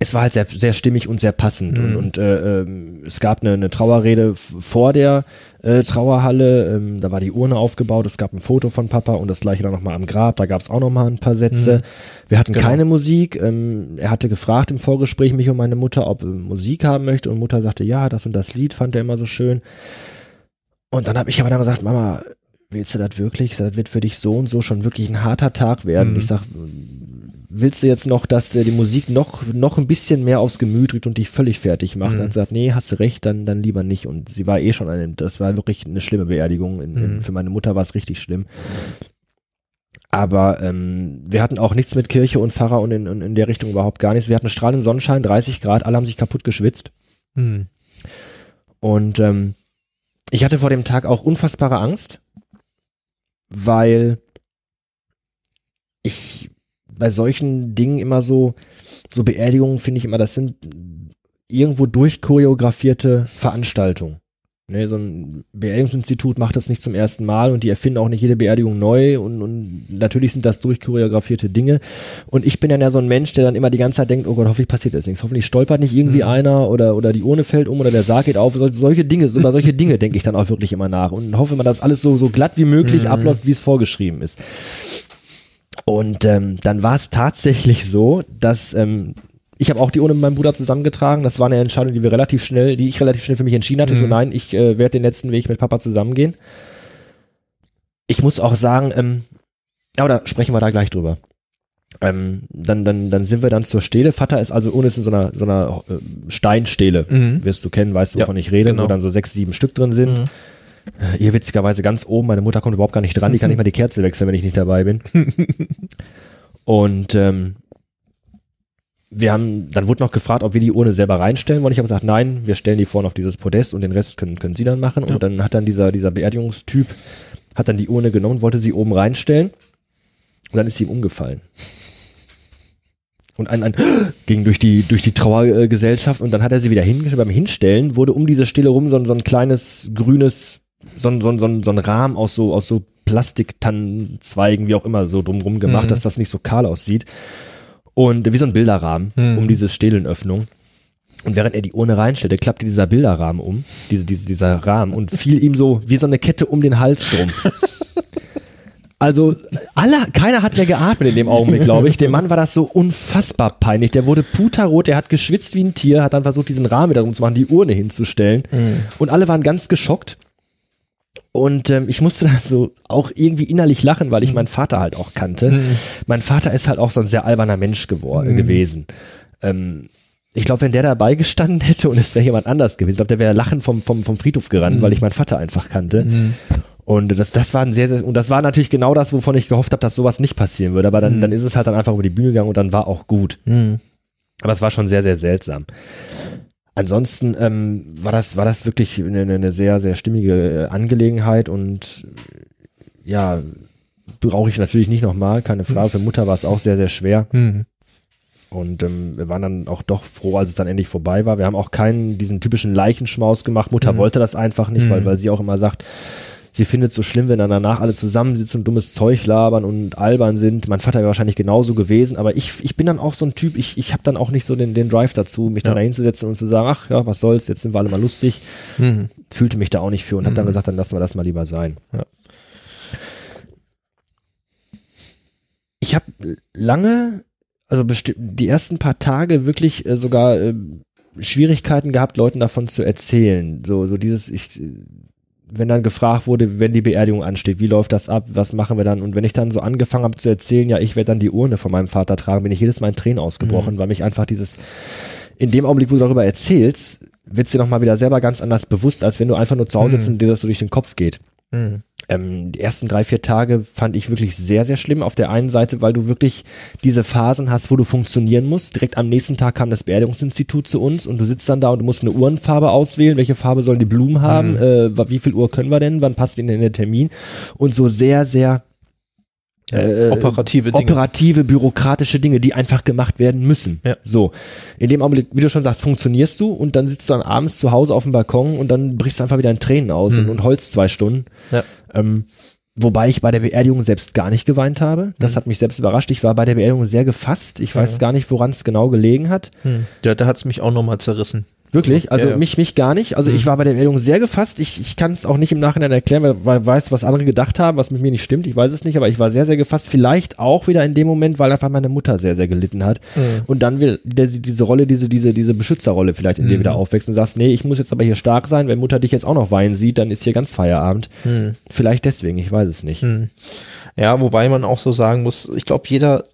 Es war halt sehr, sehr stimmig und sehr passend. Und, Mhm. und äh, ähm, es gab eine, eine Trauerrede vor der äh, Trauerhalle. Ähm, da war die Urne aufgebaut. Es gab ein Foto von Papa und das gleiche dann nochmal am Grab. Da gab es auch nochmal ein paar Sätze. Mhm. Wir hatten Genau. keine Musik. Ähm, er hatte gefragt im Vorgespräch mich und meine Mutter, ob er Musik haben möchte. Und Mutter sagte, ja, das und das Lied fand er immer so schön. Und dann habe ich aber dann gesagt, Mama, willst du das wirklich? Das wird für dich so und so schon wirklich ein harter Tag werden. Mhm. Ich sag, willst du jetzt noch, dass äh, die Musik noch, noch ein bisschen mehr aufs Gemüt drückt und dich völlig fertig macht? Mhm. Und hat gesagt, nee, hast du recht, dann, dann lieber nicht. Und sie war eh schon eine, das war wirklich eine schlimme Beerdigung. In, in, Mhm. für meine Mutter war es richtig schlimm. Aber ähm, wir hatten auch nichts mit Kirche und Pfarrer und in, in, in der Richtung überhaupt gar nichts. Wir hatten strahlenden Sonnenschein, 30 Grad, alle haben sich kaputt geschwitzt. Mhm. Und ähm, ich hatte vor dem Tag auch unfassbare Angst, weil ich bei solchen Dingen immer so, so Beerdigungen finde ich immer, das sind irgendwo durchchoreografierte Veranstaltungen. Ne, so ein Beerdigungsinstitut macht das nicht zum ersten Mal und die erfinden auch nicht jede Beerdigung neu und, und natürlich sind das durchchoreografierte Dinge. Und ich bin dann ja so ein Mensch, der dann immer die ganze Zeit denkt, oh Gott, hoffentlich passiert jetzt nichts. Hoffentlich stolpert nicht irgendwie Mhm. einer oder, oder die Urne fällt um oder der Sarg geht auf. Sol solche Dinge, über solche Dinge denke ich dann auch wirklich immer nach und hoffe immer, dass alles so, so glatt wie möglich Mhm. abläuft, wie es vorgeschrieben ist. Und ähm, dann war es tatsächlich so, dass ähm, ich habe auch die Urne mit meinem Bruder zusammengetragen. Das war eine Entscheidung, die wir relativ schnell, die ich relativ schnell für mich entschieden hatte. So Mhm. nein, ich äh, werde den letzten Weg mit Papa zusammengehen. Ich muss auch sagen, ähm, aber da sprechen wir da gleich drüber. Ähm, dann, dann, dann sind wir dann zur Stele. Vater ist also ohne ist in so einer, so einer äh, Steinstele. Mhm. Wirst du kennen, weißt du, Ja, wovon ich rede, genau. wo dann so sechs, sieben Stück drin sind. Mhm. Äh, Ihr witzigerweise ganz oben, meine Mutter kommt überhaupt gar nicht dran, die kann nicht mal die Kerze wechseln, wenn ich nicht dabei bin. Und ähm, wir haben, dann wurde noch gefragt, ob wir die Urne selber reinstellen wollen. Ich habe gesagt, nein, wir stellen die vorne auf dieses Podest und den Rest können, können Sie dann machen. Ja. Und dann hat dann dieser, dieser Beerdigungstyp, hat dann die Urne genommen, wollte sie oben reinstellen und dann ist sie ihm umgefallen. Und ein, ein ging durch die, durch die Trauergesellschaft und dann hat er sie wieder hingestellt. Beim Hinstellen wurde um diese Stille rum so, so ein kleines grünes, so ein, so ein, so ein, so ein Rahmen aus so, aus so Plastiktannenzweigen, wie auch immer, so drumrum gemacht, Mhm. dass das nicht so kahl aussieht. Und wie so ein Bilderrahmen Mhm. um diese Stelenöffnung. Und während er die Urne reinstellte, klappte dieser Bilderrahmen um, diese, diese, dieser Rahmen, und fiel ihm so wie so eine Kette um den Hals drum. Also, alle, keiner hat mehr geatmet in dem Augenblick, glaube ich. Dem Mann war das so unfassbar peinlich. Der wurde puterrot, der hat geschwitzt wie ein Tier, hat dann versucht, diesen Rahmen wieder zu machen, die Urne hinzustellen. Mhm. Und alle waren ganz geschockt. Und ähm, ich musste dann so auch irgendwie innerlich lachen, weil ich meinen Vater halt auch kannte. Mhm. Mein Vater ist halt auch so ein sehr alberner Mensch geworden, Mhm. gewesen. Ähm, ich glaube, wenn der dabei gestanden hätte und es wäre jemand anders gewesen, ich glaube, der wäre lachend vom, vom, vom Friedhof gerannt, Mhm. weil ich meinen Vater einfach kannte. Mhm. Und das, das war ein sehr, sehr, und das war natürlich genau das, wovon ich gehofft habe, dass sowas nicht passieren würde. Aber dann, Mhm. dann ist es halt dann einfach über die Bühne gegangen und dann war auch gut. Mhm. Aber es war schon sehr, sehr seltsam. Ansonsten ähm, war das war das wirklich eine, eine sehr sehr stimmige äh, Angelegenheit und äh, ja brauche ich natürlich nicht nochmal, keine Frage. Für Mutter war es auch sehr sehr schwer Mhm. und ähm, wir waren dann auch doch froh, als es dann endlich vorbei war. Wir haben auch keinen diesen typischen Leichenschmaus gemacht. Mutter Mhm. wollte das einfach nicht, weil Mhm. weil sie auch immer sagt, sie findet es so schlimm, wenn dann danach alle zusammensitzen und dummes Zeug labern und albern sind. Mein Vater wäre wahrscheinlich genauso gewesen, aber ich, ich bin dann auch so ein Typ, ich, ich habe dann auch nicht so den, den Drive dazu, mich dann Ja. da hinzusetzen und zu sagen, ach ja, was soll's, jetzt sind wir alle mal lustig. Mhm. Fühlte mich da auch nicht für und hab dann Mhm. gesagt, dann lassen wir das mal lieber sein. Ja. Ich habe lange, also die ersten paar Tage wirklich äh, sogar äh, Schwierigkeiten gehabt, Leuten davon zu erzählen. So, so dieses, ich, wenn dann gefragt wurde, wenn die Beerdigung ansteht, wie läuft das ab, was machen wir dann? Und wenn ich dann so angefangen habe zu erzählen, ja, ich werde dann die Urne von meinem Vater tragen, bin ich jedes Mal in Tränen ausgebrochen, weil mich einfach dieses, in dem Augenblick, wo du darüber erzählst, wird's dir nochmal wieder selber ganz anders bewusst, als wenn du einfach nur zu Hause sitzt Mhm. und dir das so durch den Kopf geht. Mhm. Ähm, die ersten drei, vier Tage fand ich wirklich sehr, sehr schlimm. Auf der einen Seite, weil du wirklich diese Phasen hast, wo du funktionieren musst. Direkt am nächsten Tag kam das Beerdigungsinstitut zu uns und du sitzt dann da und du musst eine Uhrenfarbe auswählen. Welche Farbe sollen die Blumen haben? Mhm. Äh, wie viel Uhr können wir denn? Wann passt ihnen denn der Termin? Und so sehr, sehr äh, operative Dinge. Operative, bürokratische Dinge, die einfach gemacht werden müssen. Ja. So. In dem Augenblick, wie du schon sagst, funktionierst du und dann sitzt du dann abends zu Hause auf dem Balkon und dann brichst du einfach wieder in Tränen aus mhm. und, und holst zwei Stunden. Ja. Ähm, Wobei ich bei der Beerdigung selbst gar nicht geweint habe. Das mhm. hat mich selbst überrascht. Ich war bei der Beerdigung sehr gefasst. Ich weiß ja. gar nicht, woran es genau gelegen hat. Mhm. Ja, da hat es mich auch nochmal zerrissen. Wirklich? Also ja, ja. mich mich gar nicht. Also mhm. ich war bei der Meldung sehr gefasst. Ich, ich kann es auch nicht im Nachhinein erklären, weil, weil weiß, was andere gedacht haben, was mit mir nicht stimmt. Ich weiß es nicht, aber ich war sehr, sehr gefasst. Vielleicht auch wieder in dem Moment, weil einfach meine Mutter sehr, sehr gelitten hat. Mhm. Und dann will diese Rolle, diese, diese, diese Beschützerrolle vielleicht in mhm. dir wieder aufwächst und sagst, nee, ich muss jetzt aber hier stark sein. Wenn Mutter dich jetzt auch noch weinen sieht, dann ist hier ganz Feierabend. Mhm. Vielleicht deswegen, ich weiß es nicht. Mhm. Ja, wobei man auch so sagen muss, ich glaube, jeder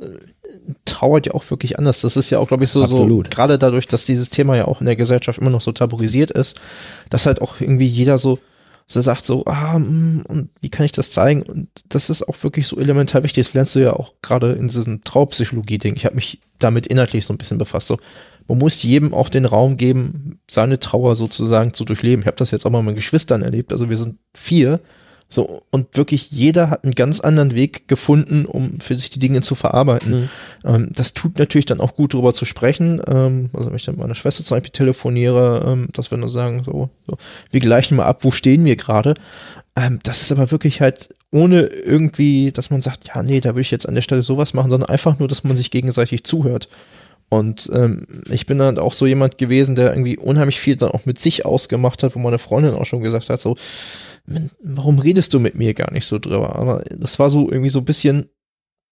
trauert ja auch wirklich anders. Das ist ja auch, glaube ich, so, Absolut. so gerade dadurch, dass dieses Thema ja auch in der Gesellschaft immer noch so tabuisiert ist, dass halt auch irgendwie jeder so, so sagt so, ah, mm, und wie kann ich das zeigen? Und das ist auch wirklich so elementar wichtig. Das lernst du ja auch gerade in diesem Traupsychologie-Ding. Ich habe mich damit inhaltlich so ein bisschen befasst. So, man muss jedem auch den Raum geben, seine Trauer sozusagen zu durchleben. Ich habe das jetzt auch mal mit meinen Geschwistern erlebt. Also wir sind vier so, und wirklich jeder hat einen ganz anderen Weg gefunden, um für sich die Dinge zu verarbeiten. Mhm. Ähm, das tut natürlich dann auch gut, darüber zu sprechen. Ähm, also wenn ich dann mit meiner Schwester zum Beispiel telefoniere, ähm, dass wir nur sagen, so, so, wir gleichen mal ab, wo stehen wir gerade. Ähm, das ist aber wirklich halt ohne irgendwie, dass man sagt, ja, nee, da würde ich jetzt an der Stelle sowas machen, sondern einfach nur, dass man sich gegenseitig zuhört. Und ähm, ich bin dann auch so jemand gewesen, der irgendwie unheimlich viel dann auch mit sich ausgemacht hat, wo meine Freundin auch schon gesagt hat, so, warum redest du mit mir gar nicht so drüber? Aber das war so irgendwie so ein bisschen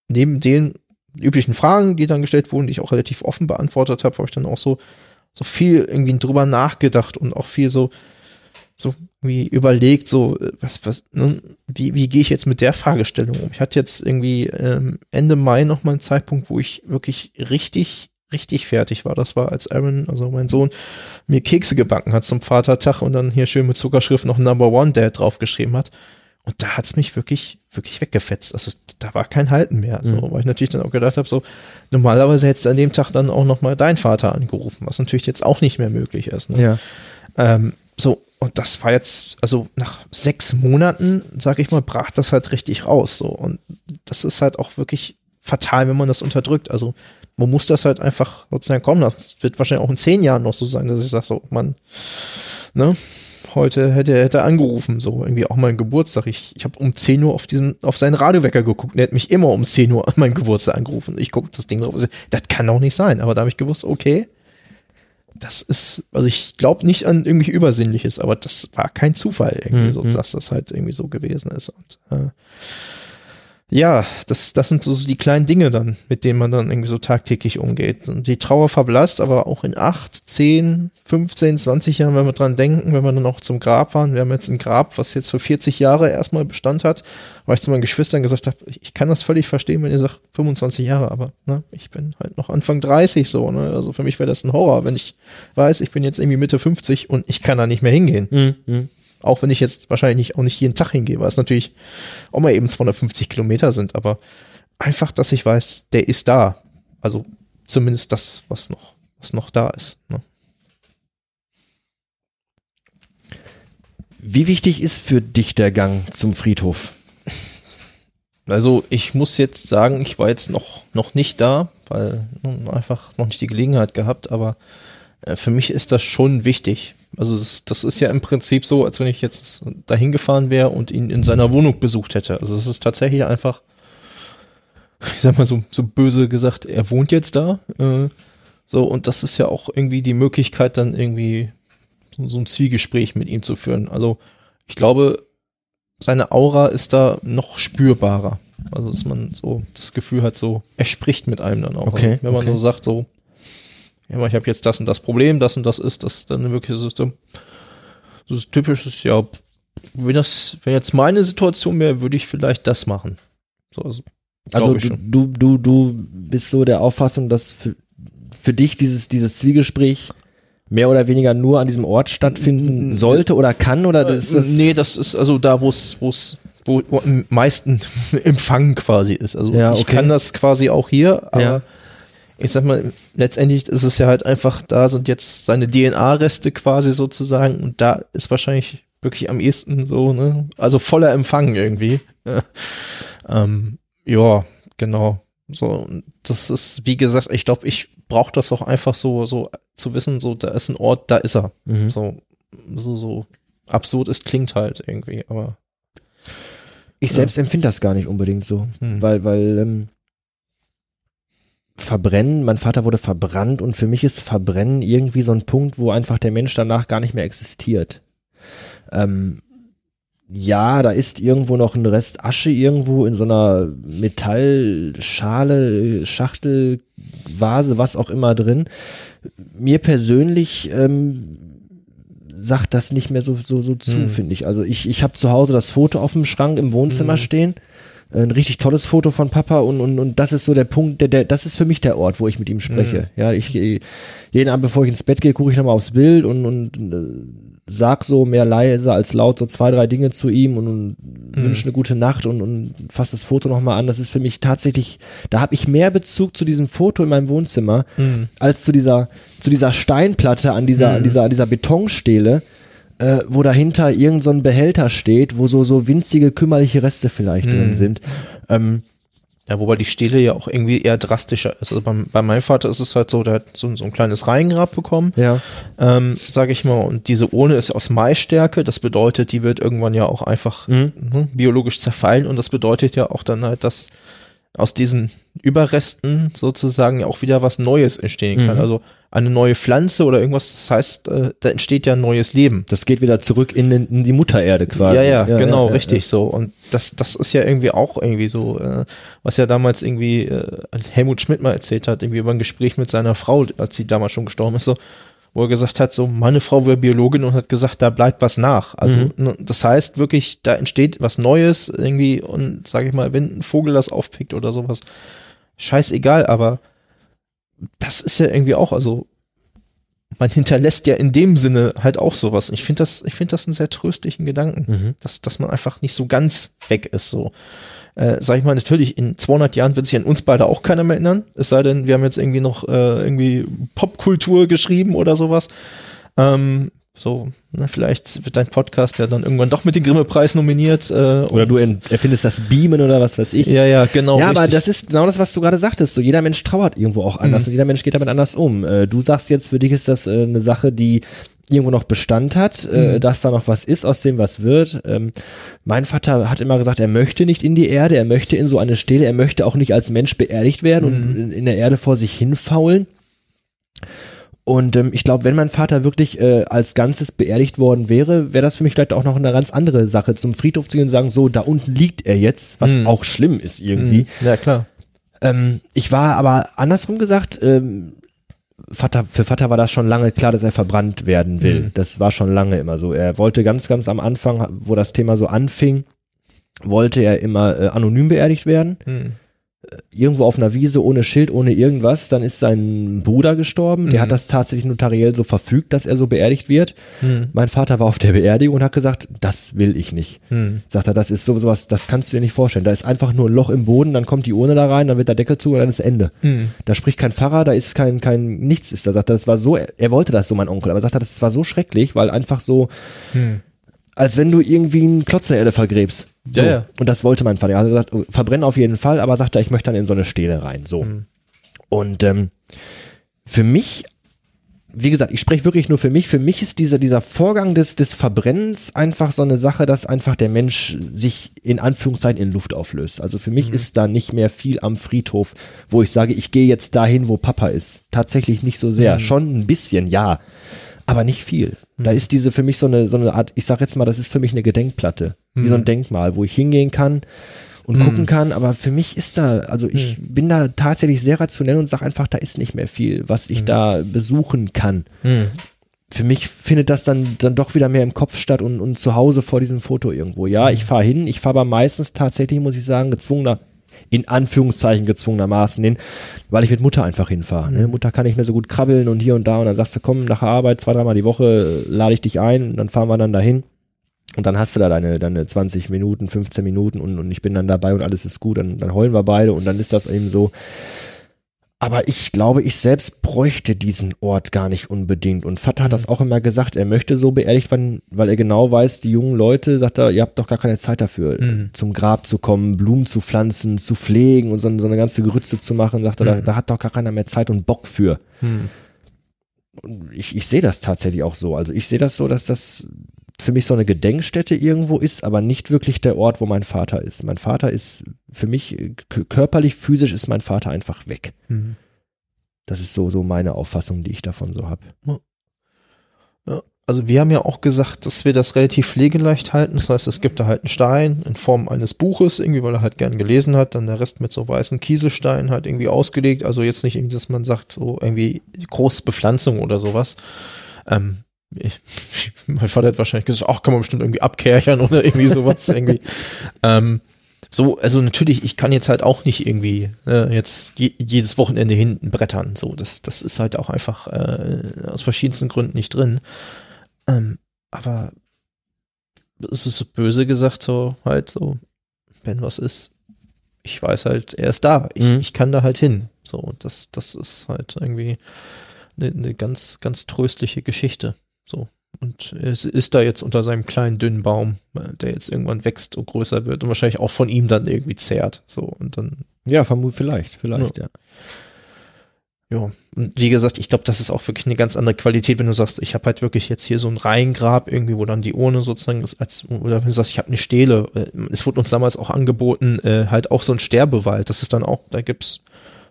neben den üblichen Fragen, die dann gestellt wurden, die ich auch relativ offen beantwortet habe, habe ich dann auch so, so viel irgendwie drüber nachgedacht und auch viel so, so wie überlegt, so, was, was, ne, wie, wie gehe ich jetzt mit der Fragestellung um? Ich hatte jetzt irgendwie ähm, Ende Mai noch mal einen Zeitpunkt, wo ich wirklich richtig richtig fertig war. Das war, als Aaron, also mein Sohn, mir Kekse gebacken hat zum Vatertag und dann hier schön mit Zuckerschrift noch Number One Dad draufgeschrieben hat. Und da hat's mich wirklich, wirklich weggefetzt. Also da war kein Halten mehr. So, mhm. weil ich natürlich dann auch gedacht habe, so, normalerweise hättest du an dem Tag dann auch nochmal dein Vater angerufen, was natürlich jetzt auch nicht mehr möglich ist. Ne? Ja. Ähm, so, und das war jetzt, also nach sechs Monaten, sag ich mal, brach das halt richtig raus. So. Und das ist halt auch wirklich fatal, wenn man das unterdrückt. Also man muss das halt einfach sozusagen kommen lassen. Es wird wahrscheinlich auch in zehn Jahren noch so sein, dass ich sage, so, man, ne, heute hätte er hätte angerufen, so irgendwie auch mein Geburtstag. Ich, ich habe um 10 Uhr auf diesen, auf seinen Radiowecker geguckt. Er hat mich immer um 10 Uhr an meinen Geburtstag angerufen. Ich gucke das Ding drauf. Das kann doch nicht sein. Aber da habe ich gewusst, okay, das ist, also ich glaube nicht an irgendwie Übersinnliches, aber das war kein Zufall irgendwie mhm. so, dass das halt irgendwie so gewesen ist. Und äh, ja, das, das sind so die kleinen Dinge dann, mit denen man dann irgendwie so tagtäglich umgeht. Und die Trauer verblasst, aber auch in acht, zehn, 15, 20 Jahren, wenn wir dran denken, wenn wir dann auch zum Grab fahren. Wir haben jetzt ein Grab, was jetzt für 40 Jahre erstmal Bestand hat, weil ich zu meinen Geschwistern gesagt habe, ich kann das völlig verstehen, wenn ihr sagt 25 Jahre, aber ne, ich bin halt noch Anfang 30 so. Ne? Also für mich wäre das ein Horror, wenn ich weiß, ich bin jetzt irgendwie Mitte 50 und ich kann da nicht mehr hingehen. Mhm. Auch wenn ich jetzt wahrscheinlich auch nicht jeden Tag hingehe, weil es natürlich auch mal eben 250 Kilometer sind, aber einfach, dass ich weiß, der ist da. Also zumindest das, was noch, was noch da ist. Ne? Wie wichtig ist für dich der Gang zum Friedhof? Also ich muss jetzt sagen, ich war jetzt noch, noch nicht da, weil einfach noch nicht die Gelegenheit gehabt, aber äh, für mich ist das schon wichtig. Also das, das ist ja im Prinzip so, als wenn ich jetzt dahin gefahren wäre und ihn in seiner Wohnung besucht hätte. Also es ist tatsächlich einfach, ich sag mal so, so böse gesagt, er wohnt jetzt da. Äh, so, und das ist ja auch irgendwie die Möglichkeit, dann irgendwie so, so ein Zwiegespräch mit ihm zu führen. Also ich glaube, seine Aura ist da noch spürbarer. Also dass man so das Gefühl hat, so, er spricht mit einem dann auch. Okay, also, wenn man okay. so sagt, so, ja, ich habe jetzt das und das Problem, das und das ist, das dann wirklich so, so das typisches, ja, wenn das, wenn jetzt meine Situation wäre, würde ich vielleicht das machen. So, also, also du, du, du bist so der Auffassung, dass für, für dich dieses, dieses Zwiegespräch mehr oder weniger nur an diesem Ort stattfinden sollte oder kann oder das ist Nee, das ist also da, wo es, wo es, wo am meisten Empfang quasi ist. Also ja, okay. ich kann das quasi auch hier, aber ja ich sag mal, letztendlich ist es ja halt einfach, da sind jetzt seine DNA-Reste quasi sozusagen und da ist wahrscheinlich wirklich am ehesten so, ne, also voller Empfang irgendwie. ähm, Ja, genau. So, das ist, wie gesagt, ich glaube, ich brauche das auch einfach so, so zu wissen, so, da ist ein Ort, da ist er. Mhm. So, so, so absurd es klingt halt irgendwie, aber. Ich Ja. selbst empfinde das gar nicht unbedingt so, Hm. weil, weil ähm, Verbrennen, mein Vater wurde verbrannt und für mich ist Verbrennen irgendwie so ein Punkt, wo einfach der Mensch danach gar nicht mehr existiert. Ähm, ja, da ist irgendwo noch ein Rest Asche irgendwo in so einer Metallschale, Schachtel, Vase, was auch immer drin. Mir persönlich ähm, sagt das nicht mehr so, so, so zu, Hm. finde ich. Also ich, ich habe zu Hause das Foto auf dem Schrank im Wohnzimmer Hm. stehen. Ein richtig tolles Foto von Papa und, und, und das ist so der Punkt, der, der, das ist für mich der Ort, wo ich mit ihm spreche. Mhm. Ja, ich geh- jeden Abend, bevor ich ins Bett gehe, gucke ich nochmal aufs Bild und, und äh, sag so mehr leise als laut so zwei, drei Dinge zu ihm und, und Mhm. wünsche eine gute Nacht und, und fass das Foto nochmal an. Das ist für mich tatsächlich, da habe ich mehr Bezug zu diesem Foto in meinem Wohnzimmer Hm. als zu dieser, zu dieser Steinplatte an dieser, an Mhm. dieser, an dieser Betonstele, äh, wo dahinter irgend so ein Behälter steht, wo so, so winzige, kümmerliche Reste vielleicht drin Mhm. sind. Ähm, Ja, wobei die Stele ja auch irgendwie eher drastischer ist. Also beim, bei meinem Vater ist es halt so, der hat so, so ein kleines Reihengrab bekommen, ja. ähm, sage ich mal, und diese Urne ist aus Maisstärke. Das bedeutet, die wird irgendwann ja auch einfach Mhm. ne, biologisch zerfallen und das bedeutet ja auch dann halt, dass aus diesen Überresten sozusagen ja auch wieder was Neues entstehen kann. Mhm. Also eine neue Pflanze oder irgendwas, das heißt, äh, da entsteht ja ein neues Leben. Das geht wieder zurück in, den, in die Muttererde quasi. Ja, ja, genau, ja, richtig so. Und das, das ist ja irgendwie auch irgendwie so, äh, was ja damals irgendwie äh, Helmut Schmidt mal erzählt hat, irgendwie über ein Gespräch mit seiner Frau, als sie damals schon gestorben ist, so, wo er gesagt hat, so, meine Frau wäre Biologin und hat gesagt, da bleibt was nach. Also, Mhm. ne, das heißt wirklich, da entsteht was Neues irgendwie und sage ich mal, wenn ein Vogel das aufpickt oder sowas, scheißegal, aber das ist ja irgendwie auch, also man hinterlässt ja in dem Sinne halt auch sowas. Ich finde das, ich finde das einen sehr tröstlichen Gedanken Mhm. dass, dass man einfach nicht so ganz weg ist, so. Äh, sag ich mal, natürlich, in 200 Jahren wird sich an uns beide auch keiner mehr erinnern. Es sei denn, wir haben jetzt irgendwie noch äh, irgendwie Popkultur geschrieben oder sowas. Ähm, so, na, vielleicht wird dein Podcast ja dann irgendwann doch mit dem Grimme-Preis nominiert. Äh, Oder du erfindest das Beamen oder was weiß ich. Ja, ja, genau. ja, aber richtig. das ist genau das, was du gerade sagtest. So jeder Mensch trauert irgendwo auch anders Mhm. und jeder Mensch geht damit anders um. Äh, du sagst jetzt, für dich ist das äh, eine Sache, die irgendwo noch Bestand hat, äh, Mhm. dass da noch was ist, aus dem was wird. Ähm, mein Vater hat immer gesagt, er möchte nicht in die Erde, er möchte in so eine Stele, er möchte auch nicht als Mensch beerdigt werden und Mhm. in, in der Erde vor sich hinfaulen. Und ähm, ich glaube, wenn mein Vater wirklich äh, als Ganzes beerdigt worden wäre, wäre das für mich vielleicht auch noch eine ganz andere Sache, zum Friedhof zu gehen und sagen, so, da unten liegt er jetzt, was Mhm. auch schlimm ist irgendwie. Mhm. Ja, klar. Ähm, ich war aber andersrum gesagt, ähm, Vater, für Vater war das schon lange klar, dass er verbrannt werden will. Mhm. Das war schon lange immer so. Er wollte ganz, ganz am Anfang, wo das Thema so anfing, wollte er immer äh, anonym beerdigt werden. Mhm. Irgendwo auf einer Wiese, ohne Schild, ohne irgendwas. Dann ist sein Bruder gestorben. Der Mhm. hat das tatsächlich notariell so verfügt, dass er so beerdigt wird. Mhm. Mein Vater war auf der Beerdigung und hat gesagt, das will ich nicht. Mhm. Sagt er, das ist so sowas, das kannst du dir nicht vorstellen. Da ist einfach nur ein Loch im Boden, dann kommt die Urne da rein, dann wird der Deckel zu und dann ist Ende. Mhm. Da spricht kein Pfarrer, da ist kein, kein, nichts ist da. Sagt er, das war so, er wollte das so, mein Onkel, aber sagt er, das war so schrecklich, weil einfach so, Mhm. Als wenn du irgendwie einen Klotz in der Erde vergräbst. So. Ja, ja. Und das wollte mein Vater. Er hat gesagt, verbrennen auf jeden Fall, aber sagt er, ich möchte dann in so eine Stele rein. So. Mhm. Und ähm, für mich, wie gesagt, ich spreche wirklich nur für mich. Für mich ist dieser, dieser Vorgang des, des Verbrennens einfach so eine Sache, dass einfach der Mensch sich in Anführungszeichen in Luft auflöst. Also für mich ist da nicht mehr viel am Friedhof, wo ich sage, ich gehe jetzt dahin, wo Papa ist. Tatsächlich nicht so sehr. Schon ein bisschen, ja. Aber nicht viel. Da ist diese für mich so eine, so eine Art, ich sag jetzt mal, das ist für mich eine Gedenkplatte. Wie so ein Denkmal, wo ich hingehen kann und gucken kann. Aber für mich ist da, also ich bin da tatsächlich sehr rationell und sage einfach, da ist nicht mehr viel, was ich da besuchen kann. Mhm. Für mich findet das dann, dann doch wieder mehr im Kopf statt und, und zu Hause vor diesem Foto irgendwo. Ja, ich fahre hin, ich fahre aber meistens tatsächlich, muss ich sagen, gezwungener, in Anführungszeichen gezwungenermaßen hin, weil ich mit Mutter einfach hinfahre. Ne? Mutter kann nicht mehr so gut krabbeln und hier und da und dann sagst du, komm, nach der Arbeit zwei, dreimal die Woche äh, lade ich dich ein und dann fahren wir dann dahin. Und dann hast du da deine, deine 20 Minuten, 15 Minuten und, und ich bin dann dabei und alles ist gut, dann, dann heulen wir beide und dann ist das eben so. Aber ich glaube, ich selbst bräuchte diesen Ort gar nicht unbedingt. Und Vater hat das auch immer gesagt, er möchte so beerdigt werden, weil er genau weiß, die jungen Leute, sagt er, ihr habt doch gar keine Zeit dafür, Mhm. zum Grab zu kommen, Blumen zu pflanzen, zu pflegen und so, so eine ganze Gerütze zu machen. Sagt er, da, Mhm. da hat doch gar keiner mehr Zeit und Bock für. Hm. Und ich, ich sehe das tatsächlich auch so. Also ich sehe das so, dass das für mich so eine Gedenkstätte irgendwo ist, aber nicht wirklich der Ort, wo mein Vater ist. Mein Vater ist für mich äh, körperlich, physisch ist mein Vater einfach weg. Hm. Das ist so, so meine Auffassung, die ich davon so habe. Also wir haben ja auch gesagt, dass wir das relativ pflegeleicht halten. Das heißt, es gibt da halt einen Stein in Form eines Buches, irgendwie, weil er halt gern gelesen hat, dann der Rest mit so weißen Kieselsteinen halt irgendwie ausgelegt. Also jetzt nicht irgendwie, dass man sagt, so irgendwie große Bepflanzung oder sowas. Ähm, ich, mein Vater hat wahrscheinlich gesagt, ach, kann man bestimmt irgendwie abkerchern oder irgendwie sowas irgendwie. Ähm, so, also natürlich, ich kann jetzt halt auch nicht irgendwie äh, jetzt je, jedes Wochenende hinten brettern. So, das, das ist halt auch einfach äh, aus verschiedensten Gründen nicht drin. Ähm, aber es ist so böse gesagt, so halt so, wenn was ist, ich weiß halt, er ist da. Ich, Mhm. ich kann da halt hin. So, das, das ist halt irgendwie eine, eine ganz, ganz tröstliche Geschichte. So. Und es ist da jetzt unter seinem kleinen, dünnen Baum, äh, der jetzt irgendwann wächst und größer wird und wahrscheinlich auch von ihm dann irgendwie zehrt. So, und dann Ja, vermutlich, vielleicht, vielleicht, ja. Ja, und wie gesagt, ich glaube, das ist auch wirklich eine ganz andere Qualität, wenn du sagst, ich habe halt wirklich jetzt hier so ein Reihengrab irgendwie, wo dann die Urne sozusagen ist, als, oder wenn du sagst, ich habe eine Stele. Äh, Es wurde uns damals auch angeboten, äh, halt auch so ein Sterbewald. Das ist dann auch, da gibt's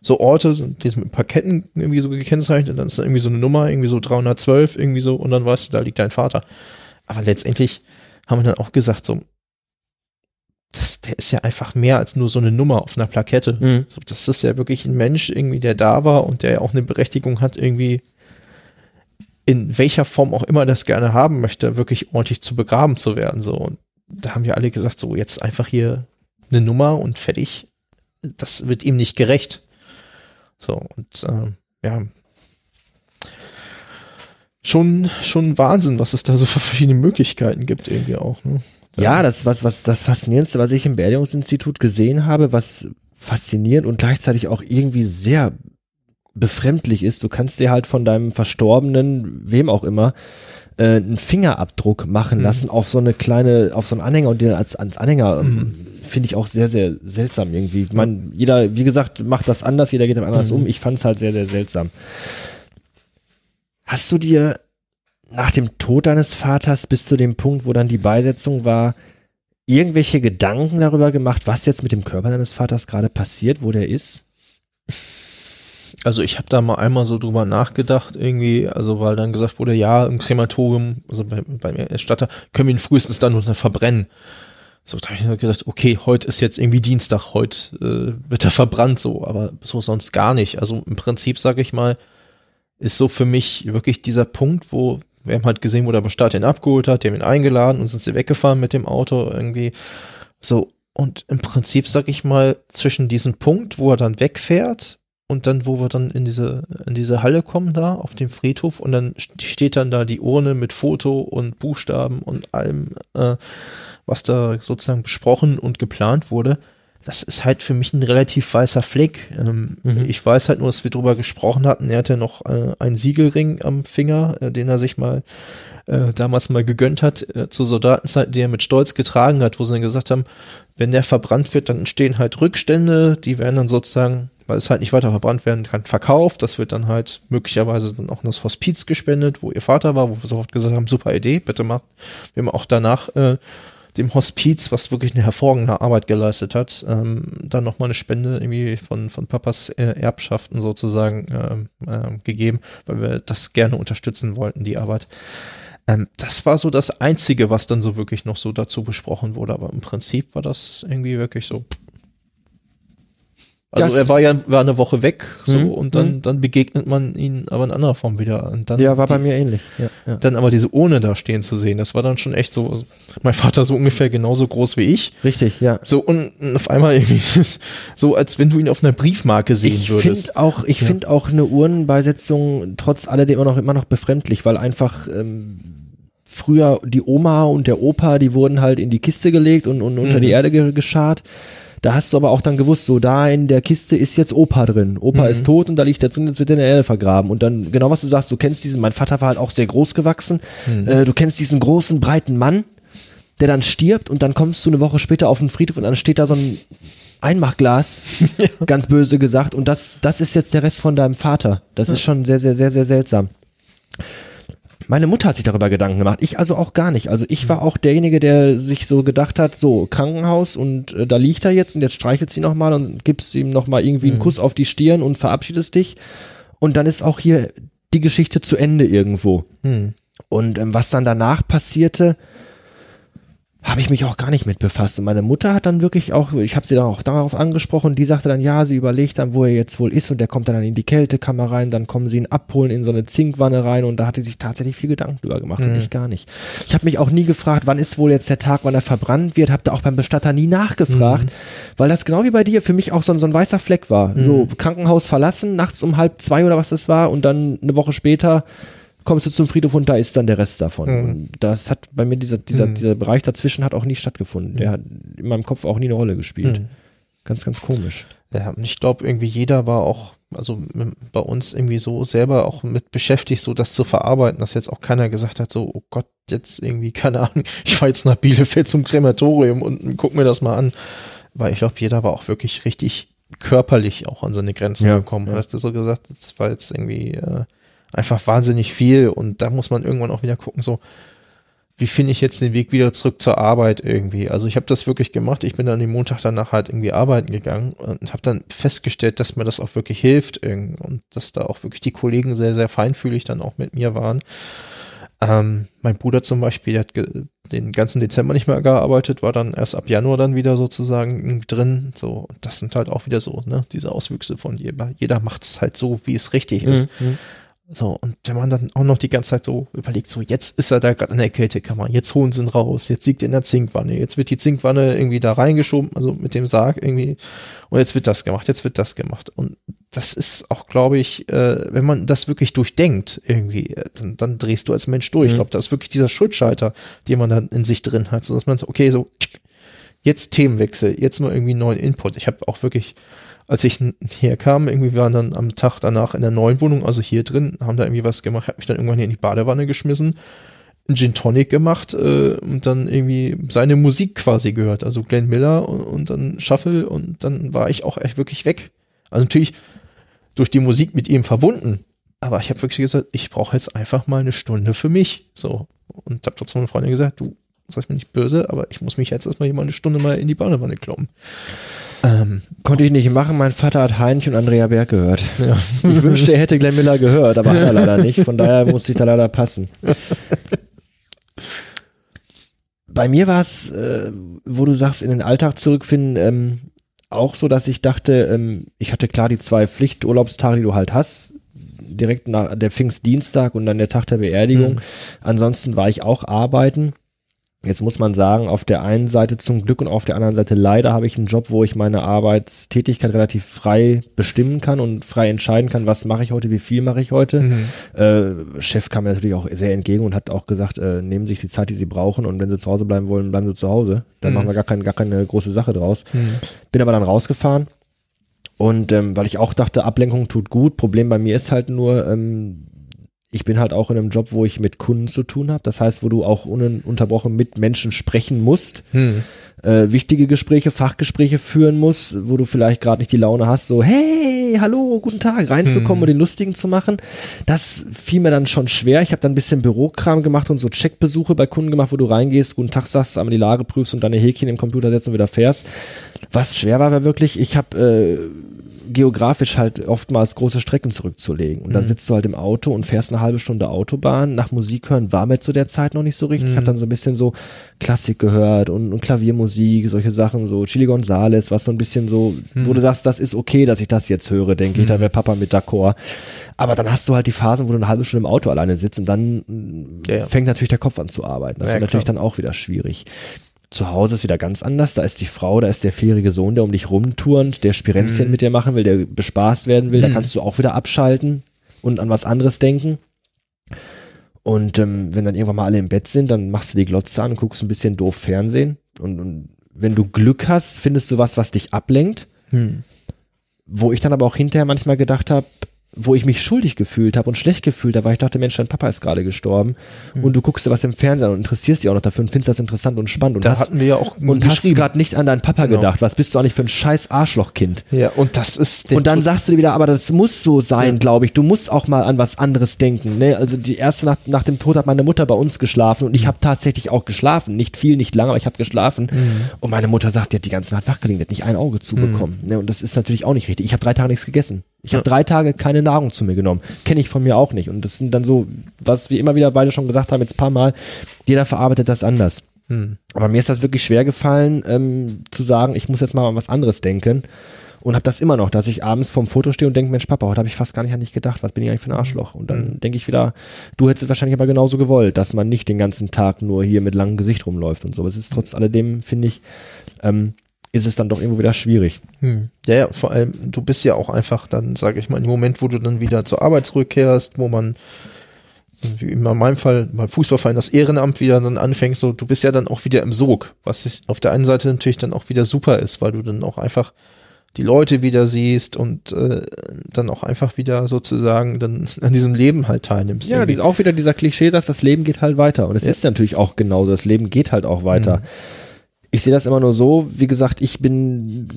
so Orte, die sind mit Parketten irgendwie so gekennzeichnet, dann ist da irgendwie so eine Nummer, irgendwie so 312, irgendwie so, und dann weißt du, da liegt dein Vater. Aber letztendlich haben wir dann auch gesagt, so, das, der ist ja einfach mehr als nur so eine Nummer auf einer Plakette. Mhm. So, das ist ja wirklich ein Mensch irgendwie, der da war und der ja auch eine Berechtigung hat, irgendwie in welcher Form auch immer das gerne haben möchte, wirklich ordentlich zu begraben zu werden. So, und da haben wir alle gesagt, so jetzt einfach hier eine Nummer und fertig. Das wird ihm nicht gerecht. So, und ähm, ja. Schon, schon Wahnsinn, was es da so für verschiedene Möglichkeiten gibt, irgendwie auch. Ne? Ja, das was was das faszinierendste, was ich im Beerdigungsinstitut gesehen habe, was faszinierend und gleichzeitig auch irgendwie sehr befremdlich ist. Du kannst dir halt von deinem Verstorbenen, wem auch immer, äh, einen Fingerabdruck machen Mhm. lassen auf so eine kleine, auf so einen Anhänger und den als, als Anhänger ähm, finde ich auch sehr, sehr seltsam irgendwie. Man, jeder, wie gesagt, macht das anders, jeder geht damit anders Mhm. um. Ich fand es halt sehr, sehr seltsam. Hast du dir nach dem Tod deines Vaters bis zu dem Punkt, wo dann die Beisetzung war, irgendwelche Gedanken darüber gemacht, was jetzt mit dem Körper deines Vaters gerade passiert, wo der ist? Also ich habe da mal einmal so drüber nachgedacht irgendwie, also weil dann gesagt wurde, ja, im Krematorium, also bei, beim Erstatter, können wir ihn frühestens dann unter verbrennen. So, da habe ich mir gedacht, okay, heute ist jetzt irgendwie Dienstag, heute äh, wird er verbrannt so, aber so sonst gar nicht. Also im Prinzip, sage ich mal, ist so für mich wirklich dieser Punkt, wo wir haben halt gesehen, wo der Bestatter ihn abgeholt hat, die haben ihn eingeladen und sind sie weggefahren mit dem Auto irgendwie. So, und im Prinzip, sag ich mal, zwischen diesem Punkt, wo er dann wegfährt und dann, wo wir dann in diese, in diese Halle kommen da, auf dem Friedhof und dann steht dann da die Urne mit Foto und Buchstaben und allem, äh, was da sozusagen besprochen und geplant wurde. Das ist halt für mich ein relativ weißer Fleck. Ähm, Mhm. Ich weiß halt nur, dass wir drüber gesprochen hatten. Er hatte noch äh, einen Siegelring am Finger, äh, den er sich mal äh, damals mal gegönnt hat, äh, zu Soldatenzeiten, die er mit Stolz getragen hat, wo sie dann gesagt haben, wenn der verbrannt wird, dann entstehen halt Rückstände, die werden dann sozusagen, weil es halt nicht weiter verbrannt werden kann, verkauft. Das wird dann halt möglicherweise dann auch in das Hospiz gespendet, wo ihr Vater war, wo wir sofort gesagt haben, super Idee, bitte macht. Wir haben auch danach äh, dem Hospiz, was wirklich eine hervorragende Arbeit geleistet hat, ähm, dann nochmal eine Spende irgendwie von, von Papas äh, Erbschaften sozusagen ähm, ähm, gegeben, weil wir das gerne unterstützen wollten, die Arbeit. Ähm, das war so das Einzige, was dann so wirklich noch so dazu besprochen wurde, aber im Prinzip war das irgendwie wirklich so. Also Das- er war ja war eine Woche weg so Mhm, und dann, mhm. dann begegnet man ihn aber in anderer Form wieder. Und dann Ja, war die, bei mir ähnlich. Ja, ja. dann aber diese Urne da stehen zu sehen, das war dann schon echt so, mein Vater so ungefähr genauso groß wie ich. Richtig, ja. So und auf einmal irgendwie so, als wenn du ihn auf einer Briefmarke sehen Ich würdest. finde auch, ich Ja. finde auch eine Urnenbeisetzung trotz alledem immer noch immer noch befremdlich, weil einfach ähm, früher die Oma und der Opa, die wurden halt in die Kiste gelegt und, und unter Mhm. die Erde ge geschart. Da hast du aber auch dann gewusst, so da in der Kiste ist jetzt Opa drin. Opa Mhm. ist tot und da liegt er drin, jetzt wird er in der Erde vergraben. Und dann, genau was du sagst, du kennst diesen, mein Vater war halt auch sehr groß gewachsen. Mhm. Äh, du kennst diesen großen, breiten Mann, der dann stirbt und dann kommst du eine Woche später auf den Friedhof und dann steht da so ein Einmachglas, ganz böse gesagt. Und das, das ist jetzt der Rest von deinem Vater. Das ist schon sehr, sehr, sehr, sehr seltsam. Meine Mutter hat sich darüber Gedanken gemacht. Ich also auch gar nicht. Also ich war auch derjenige, der sich so gedacht hat, so Krankenhaus und äh, da liegt er jetzt und jetzt streichelt sie nochmal und gibst ihm nochmal irgendwie einen Kuss auf die Stirn und verabschiedest dich. Und dann ist auch hier die Geschichte zu Ende irgendwo. Hm. Und ähm, was dann danach passierte, habe ich mich auch gar nicht mit befasst. Und meine Mutter hat dann wirklich auch, ich habe sie dann auch darauf angesprochen, die sagte dann, ja, sie überlegt dann, wo er jetzt wohl ist und der kommt dann in die Kältekammer rein, dann kommen sie ihn abholen in so eine Zinkwanne rein und da hat sie sich tatsächlich viel Gedanken drüber gemacht und ich gar nicht. Ich habe mich auch nie gefragt, wann ist wohl jetzt der Tag, wann er verbrannt wird, habe da auch beim Bestatter nie nachgefragt, weil das genau wie bei dir für mich auch so, ein- so ein weißer Fleck war. So Krankenhaus verlassen, nachts um halb zwei oder was das war und dann eine Woche später kommst du zum Friedhof und da ist dann der Rest davon. Und das hat bei mir dieser, dieser, dieser Bereich dazwischen hat auch nie stattgefunden. Der hat in meinem Kopf auch nie eine Rolle gespielt. Ganz, ganz komisch. Ja, und ich glaube, irgendwie jeder war auch, also bei uns irgendwie so selber auch mit beschäftigt, so das zu verarbeiten, dass jetzt auch keiner gesagt hat, so, oh Gott, jetzt irgendwie, keine Ahnung, ich fahr jetzt nach Bielefeld zum Krematorium und guck mir das mal an. Weil ich glaube, jeder war auch wirklich richtig körperlich auch an seine Grenzen Ja, gekommen. ja. Hat so gesagt, das war jetzt irgendwie äh, einfach wahnsinnig viel und da muss man irgendwann auch wieder gucken, so, wie finde ich jetzt den Weg wieder zurück zur Arbeit irgendwie? Also ich habe das wirklich gemacht. Ich bin dann den Montag danach halt irgendwie arbeiten gegangen und habe dann festgestellt, dass mir das auch wirklich hilft und dass da auch wirklich die Kollegen sehr, sehr feinfühlig dann auch mit mir waren. Ähm, mein Bruder zum Beispiel, der hat den ganzen Dezember nicht mehr gearbeitet, war dann erst ab Januar dann wieder sozusagen drin. So, und das sind halt auch wieder so, ne, diese Auswüchse von jeder. Jeder macht es halt so, wie es richtig ist. So, und wenn man dann auch noch die ganze Zeit so überlegt, so jetzt ist er da gerade in der Kältekammer, jetzt holen sie ihn raus, jetzt liegt er in der Zinkwanne, jetzt wird die Zinkwanne irgendwie da reingeschoben, also mit dem Sarg irgendwie, und jetzt wird das gemacht, jetzt wird das gemacht. Und das ist auch, glaube ich, äh, wenn man das wirklich durchdenkt, irgendwie, äh, dann, dann drehst du als Mensch durch. Ich Mhm. glaube, das ist wirklich dieser Schuldschalter, den man dann in sich drin hat, so dass man so, okay, so, jetzt Themenwechsel, jetzt mal irgendwie einen neuen Input. Ich habe auch wirklich, als ich herkam, irgendwie waren dann am Tag danach in der neuen Wohnung, also hier drin, haben da irgendwie was gemacht, habe mich dann irgendwann hier in die Badewanne geschmissen, einen Gin Tonic gemacht äh, und dann irgendwie seine Musik quasi gehört, also Glenn Miller und, und dann Shuffle und dann war ich auch echt wirklich weg. Also natürlich durch die Musik mit ihm verbunden, aber ich habe wirklich gesagt, ich brauche jetzt einfach mal eine Stunde für mich, so und habe trotzdem meine Freundin gesagt, du sag mir nicht böse, aber ich muss mich jetzt erstmal hier mal eine Stunde mal in die Badewanne kloppen. Ähm, Konnte ich nicht machen. Mein Vater hat Heinrich und Andrea Berg gehört. Ich wünschte, er hätte Glenn Miller gehört, aber hat er leider nicht. Von daher musste ich da leider passen. Bei mir war es, äh, wo du sagst, in den Alltag zurückfinden, ähm, auch so, dass ich dachte, ähm, ich hatte klar die zwei Pflichturlaubstage, die du halt hast, direkt nach der Pfingstdienstag und dann der Tag der Beerdigung. Mhm. Ansonsten war ich auch arbeiten. Jetzt muss man sagen, auf der einen Seite zum Glück und auf der anderen Seite leider habe ich einen Job, wo ich meine Arbeitstätigkeit relativ frei bestimmen kann und frei entscheiden kann, was mache ich heute, wie viel mache ich heute. Mhm. Äh, Chef kam mir natürlich auch sehr entgegen und hat auch gesagt, äh, nehmen Sie sich die Zeit, die Sie brauchen und wenn Sie zu Hause bleiben wollen, bleiben Sie zu Hause. Dann Mhm. machen wir gar, kein, gar keine große Sache draus. Mhm. Bin aber dann rausgefahren und ähm, weil ich auch dachte, Ablenkung tut gut. Problem bei mir ist halt nur, ähm, ich bin halt auch in einem Job, wo ich mit Kunden zu tun habe. Das heißt, wo du auch ununterbrochen mit Menschen sprechen musst, Mhm. äh, wichtige Gespräche, Fachgespräche führen musst, wo du vielleicht gerade nicht die Laune hast, so hey, hallo, guten Tag, reinzukommen Hm. und den lustigen zu machen. Das fiel mir dann schon schwer. Ich habe dann ein bisschen Bürokram gemacht und so Checkbesuche bei Kunden gemacht, wo du reingehst, guten Tag sagst, einmal die Lage prüfst und deine Häkchen im Computer setzt und wieder fährst. Was schwer war, war wirklich, ich habe äh, geografisch halt oftmals große Strecken zurückzulegen. Und dann Mhm. sitzt du halt im Auto und fährst eine halbe Stunde Autobahn. Nach Musik hören war mir zu der Zeit noch nicht so richtig. Ich habe dann so ein bisschen so Klassik gehört und, und Klaviermusik, solche Sachen, so Chili Gonzales, was so ein bisschen so, wo du sagst, das ist okay, dass ich das jetzt höre, denke ich, da wäre Papa mit d'accord. Aber dann hast du halt die Phasen, wo du eine halbe Stunde im Auto alleine sitzt und dann Ja, ja. fängt natürlich der Kopf an zu arbeiten. Das Ja, ist natürlich klar. dann auch wieder schwierig. Zu Hause ist wieder ganz anders. Da ist die Frau, da ist der vierjährige Sohn, der um dich rumturnt, der Spirenzchen mit dir machen will, der bespaßt werden will. Da Mhm. kannst du auch wieder abschalten und an was anderes denken. Und ähm, wenn dann irgendwann mal alle im Bett sind, dann machst du die Glotze an und guckst ein bisschen doof Fernsehen. Und, und wenn du Glück hast, findest du was, was dich ablenkt. Hm. Wo ich dann aber auch hinterher manchmal gedacht habe, wo ich mich schuldig gefühlt habe und schlecht gefühlt habe, weil ich dachte, Mensch, dein Papa ist gerade gestorben Hm. und du guckst dir was im Fernsehen an und interessierst dich auch noch dafür und findest das interessant und spannend und Da hast, hatten wir ja auch und hast gerade nicht an deinen Papa Genau. gedacht. Was bist du eigentlich für ein scheiß Arschlochkind? Ja, und das ist Und dann Tod- sagst du dir wieder, aber das muss so sein, glaube ich. Du musst auch mal an was anderes denken. Ne? Also die erste Nacht nach dem Tod hat meine Mutter bei uns geschlafen und ich habe tatsächlich auch geschlafen. Nicht viel, nicht lange, aber ich habe geschlafen. Und meine Mutter sagt, die hat die ganze Nacht wach gelegen, die hat nicht ein Auge zubekommen. Ne? Und das ist natürlich auch nicht richtig. Ich habe drei Tage nichts gegessen. Ich habe drei Tage keine Nahrung zu mir genommen. Kenne ich von mir auch nicht. Und das sind dann so, was wir immer wieder beide schon gesagt haben, jetzt ein paar Mal, jeder verarbeitet das anders. Hm. Aber mir ist das wirklich schwer gefallen, ähm, zu sagen, ich muss jetzt mal an was anderes denken. Und habe das immer noch, dass ich abends vorm Foto stehe und denke, Mensch, Papa, heute habe ich fast gar nicht an dich gedacht. Was bin ich eigentlich für ein Arschloch? Und dann denke ich wieder, du hättest es wahrscheinlich aber genauso gewollt, dass man nicht den ganzen Tag nur hier mit langem Gesicht rumläuft und so. Es ist trotz alledem, finde ich, ähm, ist es dann doch irgendwo wieder schwierig. Hm. Ja, ja, vor allem, du bist ja auch einfach dann, sage ich mal, im Moment, wo du dann wieder zur Arbeit zurückkehrst, wo man, wie in meinem Fall, beim Fußballverein das Ehrenamt wieder dann anfängst, so, du bist ja dann auch wieder im Sog, was auf der einen Seite natürlich dann auch wieder super ist, weil du dann auch einfach die Leute wieder siehst und äh, dann auch einfach wieder sozusagen dann an diesem Leben halt teilnimmst. Ja, irgendwie. auch wieder dieser Klischee, dass das Leben geht halt weiter. Und es Ja. ist natürlich auch genauso. Das Leben geht halt auch weiter. Mhm. Ich sehe das immer nur so, wie gesagt, ich bin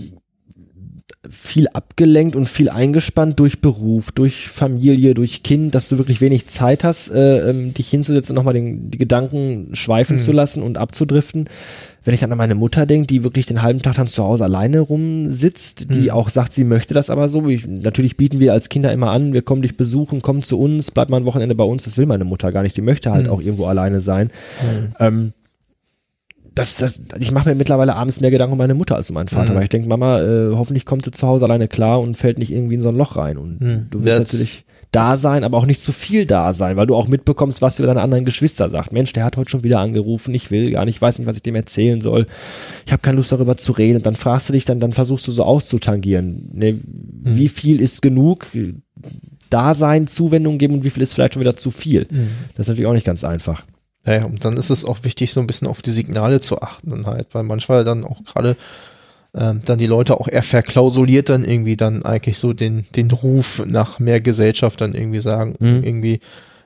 viel abgelenkt und viel eingespannt durch Beruf, durch Familie, durch Kind, dass du wirklich wenig Zeit hast, äh, ähm, dich hinzusetzen nochmal den, die Gedanken schweifen Mhm. zu lassen und abzudriften. Wenn ich dann an meine Mutter denke, die wirklich den halben Tag dann zu Hause alleine rumsitzt, die Mhm. auch sagt, sie möchte das aber so. Ich, natürlich bieten wir als Kinder immer an, wir kommen dich besuchen, komm zu uns, bleib mal ein Wochenende bei uns. Das will meine Mutter gar nicht. Die möchte halt Mhm. auch irgendwo alleine sein. Mhm. Ähm, das, das, ich mache mir mittlerweile abends mehr Gedanken um meine Mutter als um meinen Vater, Mhm. weil ich denke, Mama, äh, hoffentlich kommt sie zu Hause alleine klar und fällt nicht irgendwie in so ein Loch rein. Und Mhm. du willst Das- natürlich da sein, aber auch nicht zu viel da sein, weil du auch mitbekommst, was über deine anderen Geschwister sagt. Mensch, der hat heute schon wieder angerufen, ich will gar nicht, ich weiß nicht, was ich dem erzählen soll. Ich habe keine Lust darüber zu reden. Und dann fragst du dich, dann, dann versuchst du so auszutangieren. Ne, Wie viel ist genug? Dasein, Zuwendung geben und wie viel ist vielleicht schon wieder zu viel? Mhm. Das ist natürlich auch nicht ganz einfach. Naja, und dann ist es auch wichtig, so ein bisschen auf die Signale zu achten dann halt, weil manchmal dann auch gerade ähm, dann die Leute auch eher verklausuliert dann irgendwie dann eigentlich so den, den Ruf nach mehr Gesellschaft dann irgendwie sagen, Mhm. irgendwie,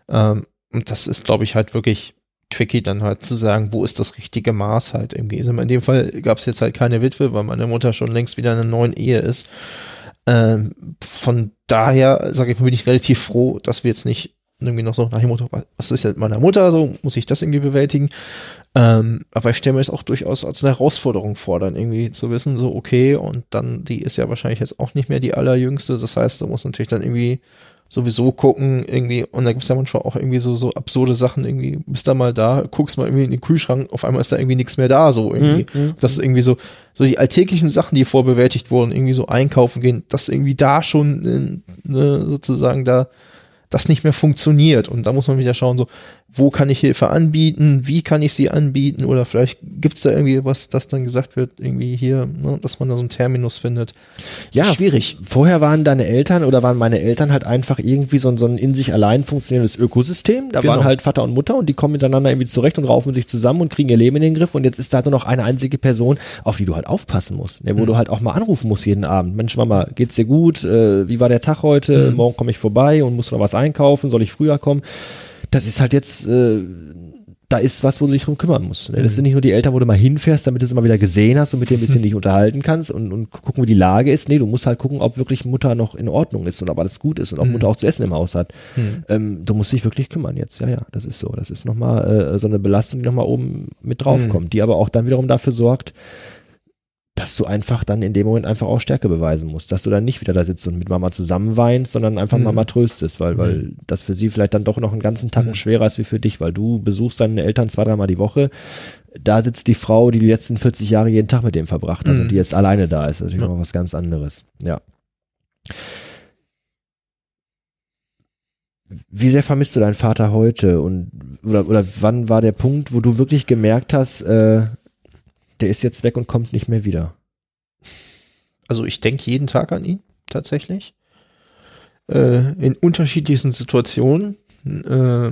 ähm, und das ist, glaube ich, halt wirklich tricky dann halt zu sagen, wo ist das richtige Maß halt irgendwie. Also in dem Fall gab es jetzt halt keine Witwe, weil meine Mutter schon längst wieder in einer neuen Ehe ist. Ähm, von daher, sage ich mal, bin ich relativ froh, dass wir jetzt nicht irgendwie noch so nach dem Motto, was ist jetzt mit meiner Mutter, so muss ich das irgendwie bewältigen. Ähm, aber ich stelle mir es auch durchaus als eine Herausforderung vor, dann irgendwie zu wissen, so okay, und dann, die ist ja wahrscheinlich jetzt auch nicht mehr die allerjüngste. Das heißt, du musst natürlich dann irgendwie sowieso gucken, irgendwie, und da gibt es ja manchmal auch irgendwie so, so absurde Sachen, irgendwie, bist da mal da, guckst mal irgendwie in den Kühlschrank, auf einmal ist da irgendwie nichts mehr da, so irgendwie. Mhm. Das ist irgendwie so, so die alltäglichen Sachen, die vorbewältigt wurden, irgendwie so einkaufen gehen, dass irgendwie da schon äh, ne, sozusagen da das nicht mehr funktioniert. Und da muss man wieder schauen, so, wo kann ich Hilfe anbieten, wie kann ich sie anbieten oder vielleicht gibt es da irgendwie was, das dann gesagt wird, irgendwie hier, ne, dass man da so einen Terminus findet. Ja, schwierig. Vorher waren deine Eltern oder waren meine Eltern halt einfach irgendwie so ein, so ein in sich allein funktionierendes Ökosystem. Da Genau. waren halt Vater und Mutter und die kommen miteinander irgendwie zurecht und raufen sich zusammen und kriegen ihr Leben in den Griff. Und jetzt ist da nur noch eine einzige Person, auf die du halt aufpassen musst, ne, wo Mhm. du halt auch mal anrufen musst jeden Abend. Mensch, Mama, geht's dir gut? Äh, wie war der Tag heute? Mhm. Morgen komme ich vorbei und musst du noch was einkaufen? Soll ich früher kommen? Das ist halt jetzt, äh, da ist was, wo du dich drum kümmern musst. Ne? Das Mhm. sind nicht nur die Eltern, wo du mal hinfährst, damit du es immer wieder gesehen hast und mit denen ein bisschen dich unterhalten kannst und, und gucken, wie die Lage ist. Nee, du musst halt gucken, ob wirklich Mutter noch in Ordnung ist und ob alles gut ist und ob Mhm. Mutter auch zu essen im Haus hat. Hm. Ähm, du musst dich wirklich kümmern jetzt. Ja, ja, das ist so. Das ist nochmal äh, so eine Belastung, die nochmal oben mit draufkommt, die aber auch dann wiederum dafür sorgt, dass du einfach dann in dem Moment einfach auch Stärke beweisen musst, dass du dann nicht wieder da sitzt und mit Mama zusammen weinst, sondern einfach Mhm. Mama tröstest, weil, weil Mhm. das für sie vielleicht dann doch noch einen ganzen Tacken Mhm. schwerer ist wie für dich, weil du besuchst deine Eltern zwei, dreimal die Woche. Da sitzt die Frau, die die letzten 40 Jahre jeden Tag mit dem verbracht hat Mhm. und die jetzt alleine da ist. Das ist natürlich Ja. noch was ganz anderes. Ja. Wie sehr vermisst du deinen Vater heute und oder, oder wann war der Punkt, wo du wirklich gemerkt hast, äh, der ist jetzt weg und kommt nicht mehr wieder? Also ich denke jeden Tag an ihn, tatsächlich. Äh, in unterschiedlichsten Situationen. Äh,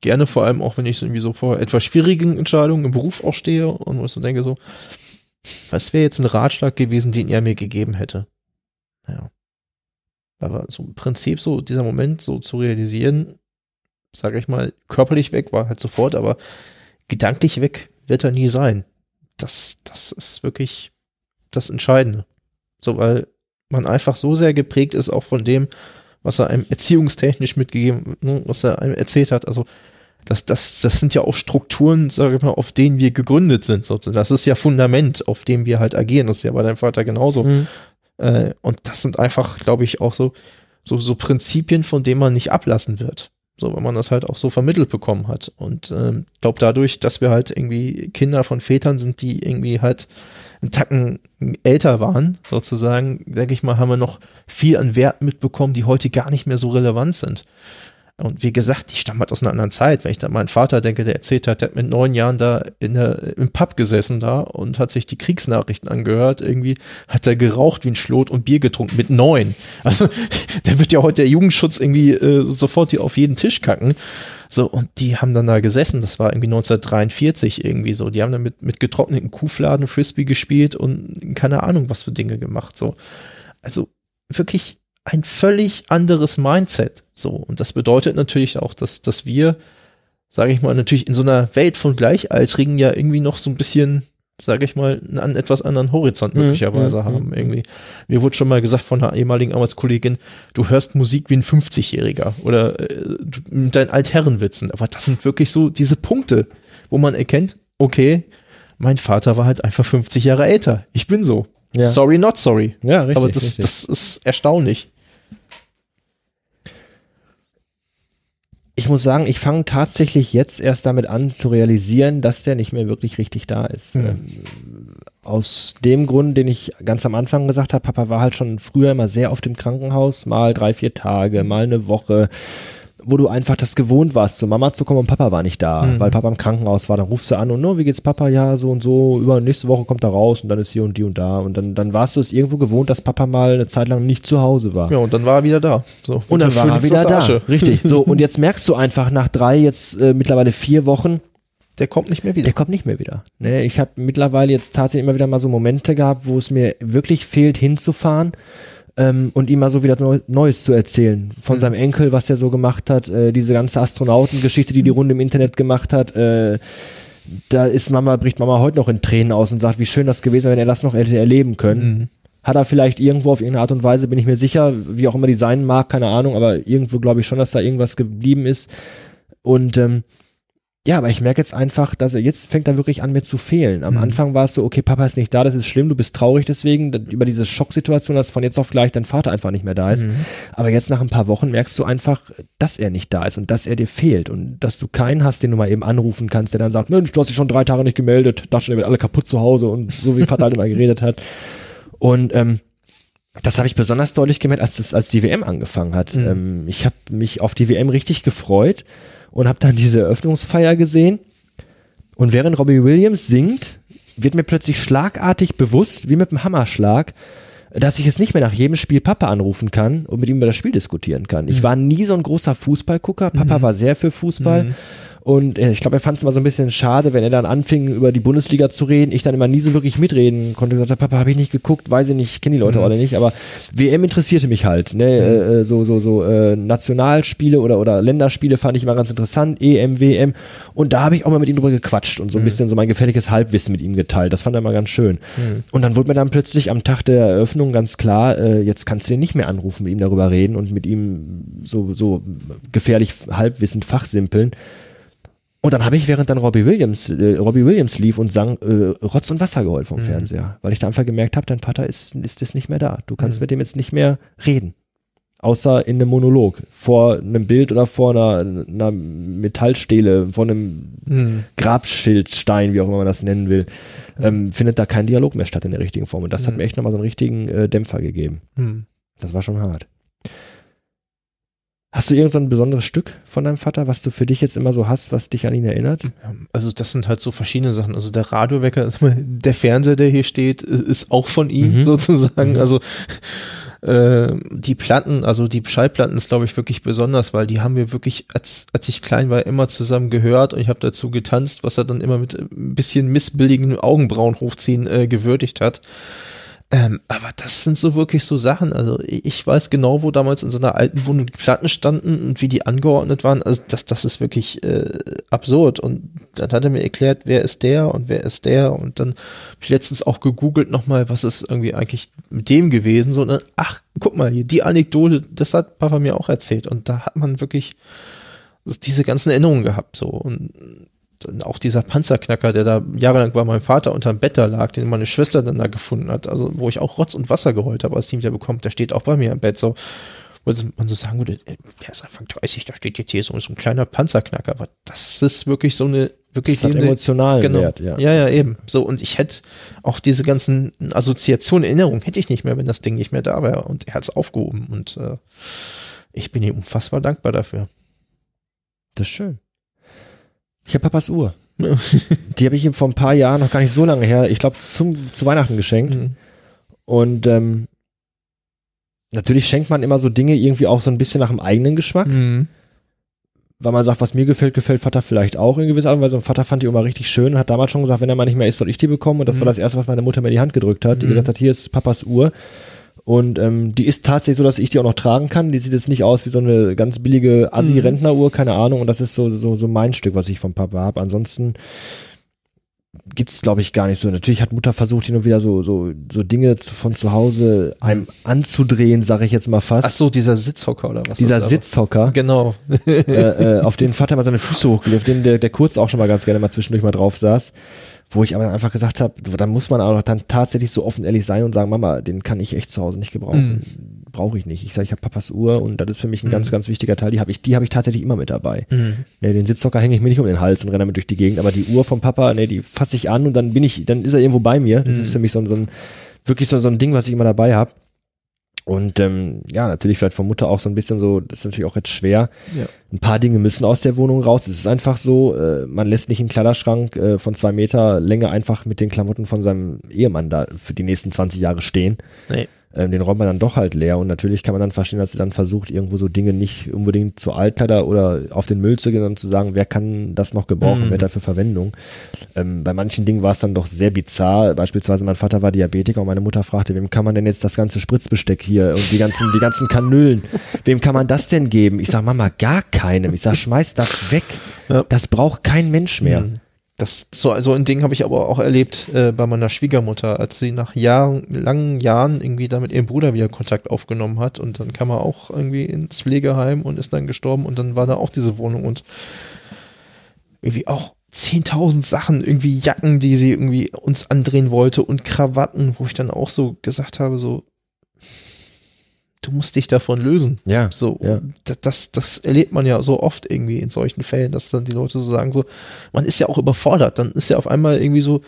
gerne vor allem auch, wenn ich irgendwie so vor etwas schwierigen Entscheidungen im Beruf auch stehe und wo so denke so, Was wäre jetzt ein Ratschlag gewesen, den er mir gegeben hätte? Ja. Aber so im Prinzip so dieser Moment so zu realisieren, sage ich mal, körperlich weg war halt sofort, aber gedanklich weg wird er nie sein. Das, das ist wirklich das Entscheidende. So, weil man einfach so sehr geprägt ist auch von dem, was er einem erziehungstechnisch mitgegeben, ne, was er einem erzählt hat. Also das, das, das sind ja auch Strukturen, sage ich mal, auf denen wir gegründet sind. Sozusagen. Das ist ja Fundament, auf dem wir halt agieren. Das ist ja bei deinem Vater genauso. Mhm. Äh, und das sind einfach, glaube ich, auch so, so, so Prinzipien, von denen man nicht ablassen wird. So, wenn man das halt auch so vermittelt bekommen hat. Und ähm, glaube dadurch, dass wir halt irgendwie Kinder von Vätern sind, die irgendwie halt einen Tacken älter waren, sozusagen, denke ich mal, haben wir noch viel an Werten mitbekommen, die heute gar nicht mehr so relevant sind. Und wie gesagt, ich stamme halt aus einer anderen Zeit. Wenn ich da meinen Vater denke, der erzählt hat, der hat mit neun Jahren da in der, im Pub gesessen da und hat sich die Kriegsnachrichten angehört. Irgendwie hat er geraucht wie ein Schlot und Bier getrunken mit neun. Also, der wird ja heute der Jugendschutz irgendwie äh, sofort hier auf jeden Tisch kacken. So, und die haben dann da gesessen. Das war irgendwie 1943 irgendwie so. Die haben dann mit, mit getrockneten Kuhfladen Frisbee gespielt und keine Ahnung, was für Dinge gemacht. So. Also, wirklich ein völlig anderes Mindset. So, und das bedeutet natürlich auch, dass, dass wir, sage ich mal, natürlich in so einer Welt von Gleichaltrigen ja irgendwie noch so ein bisschen, sage ich mal, einen etwas anderen Horizont mhm, möglicherweise mhm, haben. Mhm. Irgendwie. Mir wurde schon mal gesagt von einer ehemaligen Arbeitskollegin, du hörst Musik wie ein 50-Jähriger oder äh, deinen Altherrenwitzen. Aber das sind wirklich so diese Punkte, wo man erkennt, okay, mein Vater war halt einfach 50 Jahre älter. Ich bin so. Ja. Sorry, not sorry. Ja, richtig. Aber das, richtig. das ist erstaunlich. Ich muss sagen, ich fange tatsächlich jetzt erst damit an zu realisieren, dass der nicht mehr wirklich richtig da ist. Mhm. Ähm, aus dem Grund, den ich ganz am Anfang gesagt habe, Papa war halt schon früher immer sehr oft im Krankenhaus, mal drei, vier Tage, mal eine Woche wo du einfach das gewohnt warst, zu Mama zu kommen und Papa war nicht da, mhm. weil Papa im Krankenhaus war. Dann rufst du an und, no, wie geht's Papa? Ja, so und so, über nächste Woche kommt er raus und dann ist hier und die und da. Und dann, dann warst du es irgendwo gewohnt, dass Papa mal eine Zeit lang nicht zu Hause war. Ja, und dann war er wieder da. So, und dann war er wieder da. Richtig. So, und jetzt merkst du einfach nach drei, jetzt äh, mittlerweile vier Wochen, der kommt nicht mehr wieder. Der kommt nicht mehr wieder. Ne, ich habe mittlerweile jetzt tatsächlich immer wieder mal so Momente gehabt, wo es mir wirklich fehlt, hinzufahren ähm, und ihm mal so wieder Neu Neues zu erzählen. Von mhm. seinem Enkel, was er so gemacht hat, äh, diese ganze Astronautengeschichte, die die Runde im Internet gemacht hat. Äh, da ist Mama, bricht Mama heute noch in Tränen aus und sagt, wie schön das gewesen wäre, wenn er das noch hätte erleben können. Mhm. Hat er vielleicht irgendwo auf irgendeine Art und Weise, bin ich mir sicher, wie auch immer die sein mag, keine Ahnung, aber irgendwo glaube ich schon, dass da irgendwas geblieben ist. Und ähm, ja, aber ich merke jetzt einfach, dass er jetzt fängt er wirklich an, mir zu fehlen. Am mhm. Anfang war es so, okay, Papa ist nicht da, das ist schlimm, du bist traurig deswegen, über diese Schocksituation, dass von jetzt auf gleich dein Vater einfach nicht mehr da ist. Mhm. Aber jetzt nach ein paar Wochen merkst du einfach, dass er nicht da ist und dass er dir fehlt und dass du keinen hast, den du mal eben anrufen kannst, der dann sagt, Mensch, du hast dich schon drei Tage nicht gemeldet, dachte ihr werdet alle kaputt zu Hause und so wie Vater halt immer geredet hat. Und ähm, das habe ich besonders deutlich gemerkt, als, das, als die WM angefangen hat. Mhm. Ähm, ich habe mich auf die WM richtig gefreut und habe dann diese Eröffnungsfeier gesehen. Und während Robbie Williams singt, wird mir plötzlich schlagartig bewusst, wie mit einem Hammerschlag, dass ich jetzt nicht mehr nach jedem Spiel Papa anrufen kann und mit ihm über das Spiel diskutieren kann. Ich mhm. war nie so ein großer Fußballgucker. Papa mhm. war sehr für Fußball. Mhm. Und äh, ich glaube, er fand es immer so ein bisschen schade, wenn er dann anfing, über die Bundesliga zu reden. Ich dann immer nie so wirklich mitreden konnte. Ich gesagt, Papa, habe ich nicht geguckt, weiß ich nicht, kenne die Leute mhm. alle nicht. Aber WM interessierte mich halt. Ne? Mhm. Äh, äh, so so so äh, Nationalspiele oder oder Länderspiele fand ich immer ganz interessant. EM, WM. Und da habe ich auch mal mit ihm drüber gequatscht und so ein mhm. bisschen so mein gefährliches Halbwissen mit ihm geteilt. Das fand er immer ganz schön. Mhm. Und dann wurde mir dann plötzlich am Tag der Eröffnung ganz klar, äh, jetzt kannst du ihn nicht mehr anrufen, mit ihm darüber reden und mit ihm so so gefährlich halbwissend fachsimpeln. Und dann habe ich, während dann Robbie Williams, äh, Robbie Williams lief und sang, äh, Rotz und Wasser geholt vom mhm. Fernseher, weil ich da einfach gemerkt habe, dein Vater ist, ist jetzt nicht mehr da. Du kannst mhm. mit dem jetzt nicht mehr reden. Außer in einem Monolog, vor einem Bild oder vor einer, einer Metallstele, vor einem mhm. Grabschildstein, wie auch immer man das nennen will, ähm, findet da kein Dialog mehr statt in der richtigen Form. Und das hat mhm. mir echt nochmal so einen richtigen äh, Dämpfer gegeben. Mhm. Das war schon hart. Hast du irgend so ein besonderes Stück von deinem Vater, was du für dich jetzt immer so hast, was dich an ihn erinnert? Also das sind halt so verschiedene Sachen. Also der Radiowecker, der Fernseher, der hier steht, ist auch von ihm mhm. sozusagen. Mhm. Also Äh, die Platten, also die Schallplatten ist, glaube ich, wirklich besonders, weil die haben wir wirklich, als, als ich klein war, immer zusammen gehört und ich habe dazu getanzt, was er dann immer mit ein bisschen missbilligen Augenbrauen hochziehen äh, gewürdigt hat. Ähm, aber das sind so wirklich so Sachen. Also ich weiß genau, wo damals in so einer alten Wohnung die Platten standen und wie die angeordnet waren. Also das, das ist wirklich äh, absurd. Und dann hat er mir erklärt, wer ist der und wer ist der. Und dann habe ich letztens auch gegoogelt nochmal, was ist irgendwie eigentlich mit dem gewesen. So, und dann, ach, guck mal, hier, die Anekdote, das hat Papa mir auch erzählt. Und da hat man wirklich diese ganzen Erinnerungen gehabt. So. Und auch dieser Panzerknacker, der da jahrelang bei meinem Vater unterm Bett da lag, den meine Schwester dann da gefunden hat, also wo ich auch Rotz und Wasser geheult habe, als die wieder bekommt, der steht auch bei mir im Bett so, wo man so sagen würde, der ist Anfang 30, da steht jetzt hier so, so ein kleiner Panzerknacker, aber das ist wirklich so eine, wirklich das hat emotional genau, Wert, ja. ja, ja, eben, so und ich hätte auch diese ganzen Assoziationen, Erinnerungen hätte ich nicht mehr, wenn das Ding nicht mehr da wäre und er hat es aufgehoben und äh, ich bin ihm unfassbar dankbar dafür. Das ist schön. Ich habe Papas Uhr. Die habe ich ihm vor ein paar Jahren, noch gar nicht so lange her, ich glaube zu Weihnachten geschenkt. Mhm. Und ähm, natürlich schenkt man immer so Dinge irgendwie auch so ein bisschen nach dem eigenen Geschmack. Mhm. Weil man sagt, was mir gefällt, gefällt Vater vielleicht auch in gewisser Art und Weise. Und Vater fand die immer richtig schön und hat damals schon gesagt, wenn er mal nicht mehr ist, soll ich die bekommen. Und das Mhm. war das erste, was meine Mutter mir in die Hand gedrückt hat. Die Mhm. gesagt hat, hier ist Papas Uhr. Und ähm, die ist tatsächlich so, dass ich die auch noch tragen kann. Die sieht jetzt nicht aus wie so eine ganz billige Assi-Rentneruhr, keine Ahnung. Und das ist so, so, so mein Stück, was ich vom Papa habe. Ansonsten gibt es, glaube ich, gar nicht so. Natürlich hat Mutter versucht, hin und wieder so, so, so Dinge zu, von zu Hause einem anzudrehen, sage ich jetzt mal fast. Ach so, dieser Sitzhocker oder was? Dieser? Sitzhocker, Genau. äh, äh, auf den Vater mal seine Füße hochgelegt, auf den der, der Kurz auch schon mal ganz gerne mal zwischendurch mal drauf saß. Wo ich aber dann einfach gesagt habe, da muss man auch dann tatsächlich so offen ehrlich sein und sagen, Mama, den kann ich echt zu Hause nicht gebrauchen. Brauche ich nicht. Ich sage, ich habe Papas Uhr und das ist für mich ein Mhm. ganz, ganz wichtiger Teil. Die habe ich, die habe ich tatsächlich immer mit dabei. Mhm. Nee, den Sitzhocker hänge ich mir nicht um den Hals und renne damit durch die Gegend, aber die Uhr vom Papa, nee, die fasse ich an und dann bin ich, dann ist er irgendwo bei mir. Das Mhm. ist für mich so, ein- so ein, wirklich so, so ein Ding, was ich immer dabei habe. Und ähm, ja, natürlich vielleicht von Mutter auch so ein bisschen so, das ist natürlich auch jetzt schwer. Ja. Ein paar Dinge müssen aus der Wohnung raus. Es ist einfach so, äh, man lässt nicht einen Kleiderschrank äh, von zwei Meter Länge einfach mit den Klamotten von seinem Ehemann da für die nächsten 20 Jahre stehen. Nee. Ähm, den räumt man dann doch halt leer und natürlich kann man dann verstehen, dass sie dann versucht, irgendwo so Dinge nicht unbedingt zu Altkleider oder auf den Müll zu gehen und zu sagen, wer kann das noch gebrauchen, Mhm. wer dafür Verwendung. Ähm, bei manchen Dingen war es dann doch sehr bizarr. Beispielsweise mein Vater war Diabetiker und meine Mutter fragte, wem kann man denn jetzt das ganze Spritzbesteck hier und die ganzen, die ganzen Kanüllen, wem kann man das denn geben? Ich sag, Mama, gar keinem. Ich sag, schmeiß das weg. Ja. Das braucht kein Mensch mehr. Mhm. Das so so ein Ding habe ich aber auch erlebt äh, bei meiner Schwiegermutter, als sie nach Jahren, langen Jahren irgendwie da mit ihrem Bruder wieder Kontakt aufgenommen hat und dann kam er auch irgendwie ins Pflegeheim und ist dann gestorben und dann war da auch diese Wohnung und irgendwie auch 10.000 Sachen, irgendwie Jacken, die sie irgendwie uns andrehen wollte und Krawatten, wo ich dann auch so gesagt habe, so, du musst dich davon lösen. Ja. So, Ja. das, das, erlebt man ja so oft irgendwie in solchen Fällen, dass dann die Leute so sagen, so, man ist ja auch überfordert, dann ist ja auf einmal irgendwie so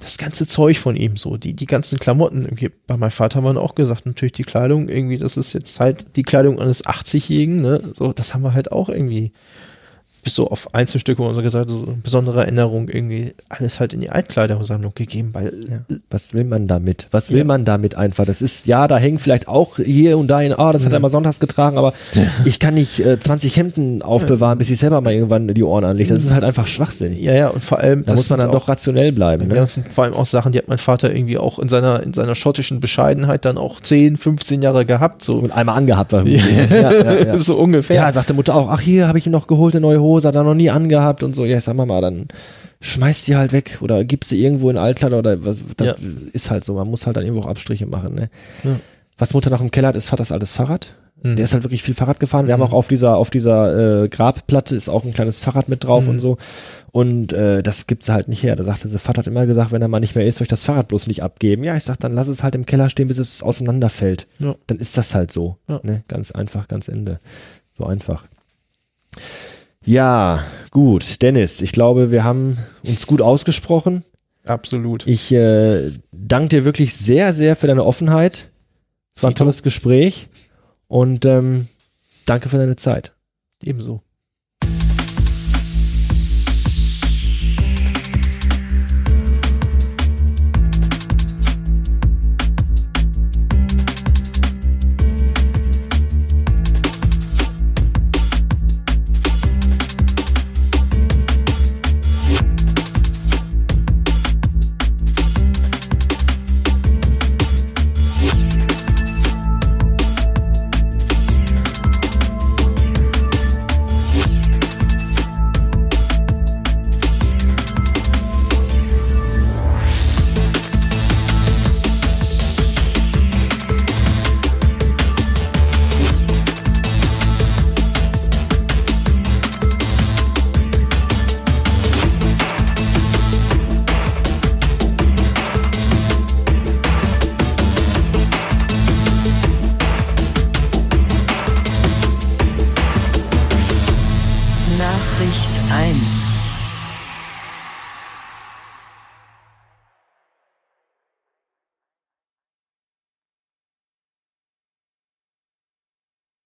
das ganze Zeug von ihm, so, die, die ganzen Klamotten, irgendwie, bei meinem Vater haben wir auch gesagt, natürlich die Kleidung, irgendwie, das ist jetzt halt die Kleidung eines 80-Jährigen, ne, so, das haben wir halt auch irgendwie bis so auf Einzelstücke, wo man so gesagt, so eine besondere Erinnerung irgendwie alles halt in die Altkleidersammlung gegeben, weil Was will man damit? Was will Ja. man damit einfach? Das ist, ja, da hängen vielleicht auch hier und da in, ah, das hat er mal sonntags getragen, aber ich kann nicht äh, 20 Hemden aufbewahren, bis ich selber mal irgendwann die Ohren anlege. Das ist halt einfach Schwachsinn. ja, ja, und vor allem, Da muss man dann auch- doch rationell bleiben. Ja, Ne? das sind vor allem auch Sachen, die hat mein Vater irgendwie auch in seiner, in seiner schottischen Bescheidenheit dann auch 10, 15 Jahre gehabt, so, Und einmal angehabt. War ja, ja, ja. so ungefähr. ja, sagte Mutter auch, ach hier habe ich ihm noch geholt, eine neue Hose, hat er noch nie angehabt und so. Ja, ich sag mal mal, dann schmeißt die halt weg oder gib sie irgendwo in Altkleider oder was. Das Ja. ist halt so. Man muss halt dann irgendwo auch Abstriche machen. Ne? Ja. Was Mutter noch im Keller hat, ist Vaters altes Fahrrad. Mhm. Der ist halt wirklich viel Fahrrad gefahren. Wir Mhm. haben auch auf dieser, auf dieser äh, Grabplatte ist auch ein kleines Fahrrad mit drauf Mhm. und so. Und äh, das gibt sie halt nicht her. Da sagte sie, Vater hat immer gesagt, wenn er mal nicht mehr ist, soll ich das Fahrrad bloß nicht abgeben. Ja, ich sag, dann lass es halt im Keller stehen, bis es auseinanderfällt. Ja. Dann ist das halt so. Ja. Ne? Ganz einfach, ganz Ende. So einfach. Ja, gut. Dennis, ich glaube, wir haben uns gut ausgesprochen. Absolut. Ich äh, danke dir wirklich sehr, sehr für deine Offenheit. Es war ein tolles Gespräch und ähm, danke für deine Zeit. Ebenso.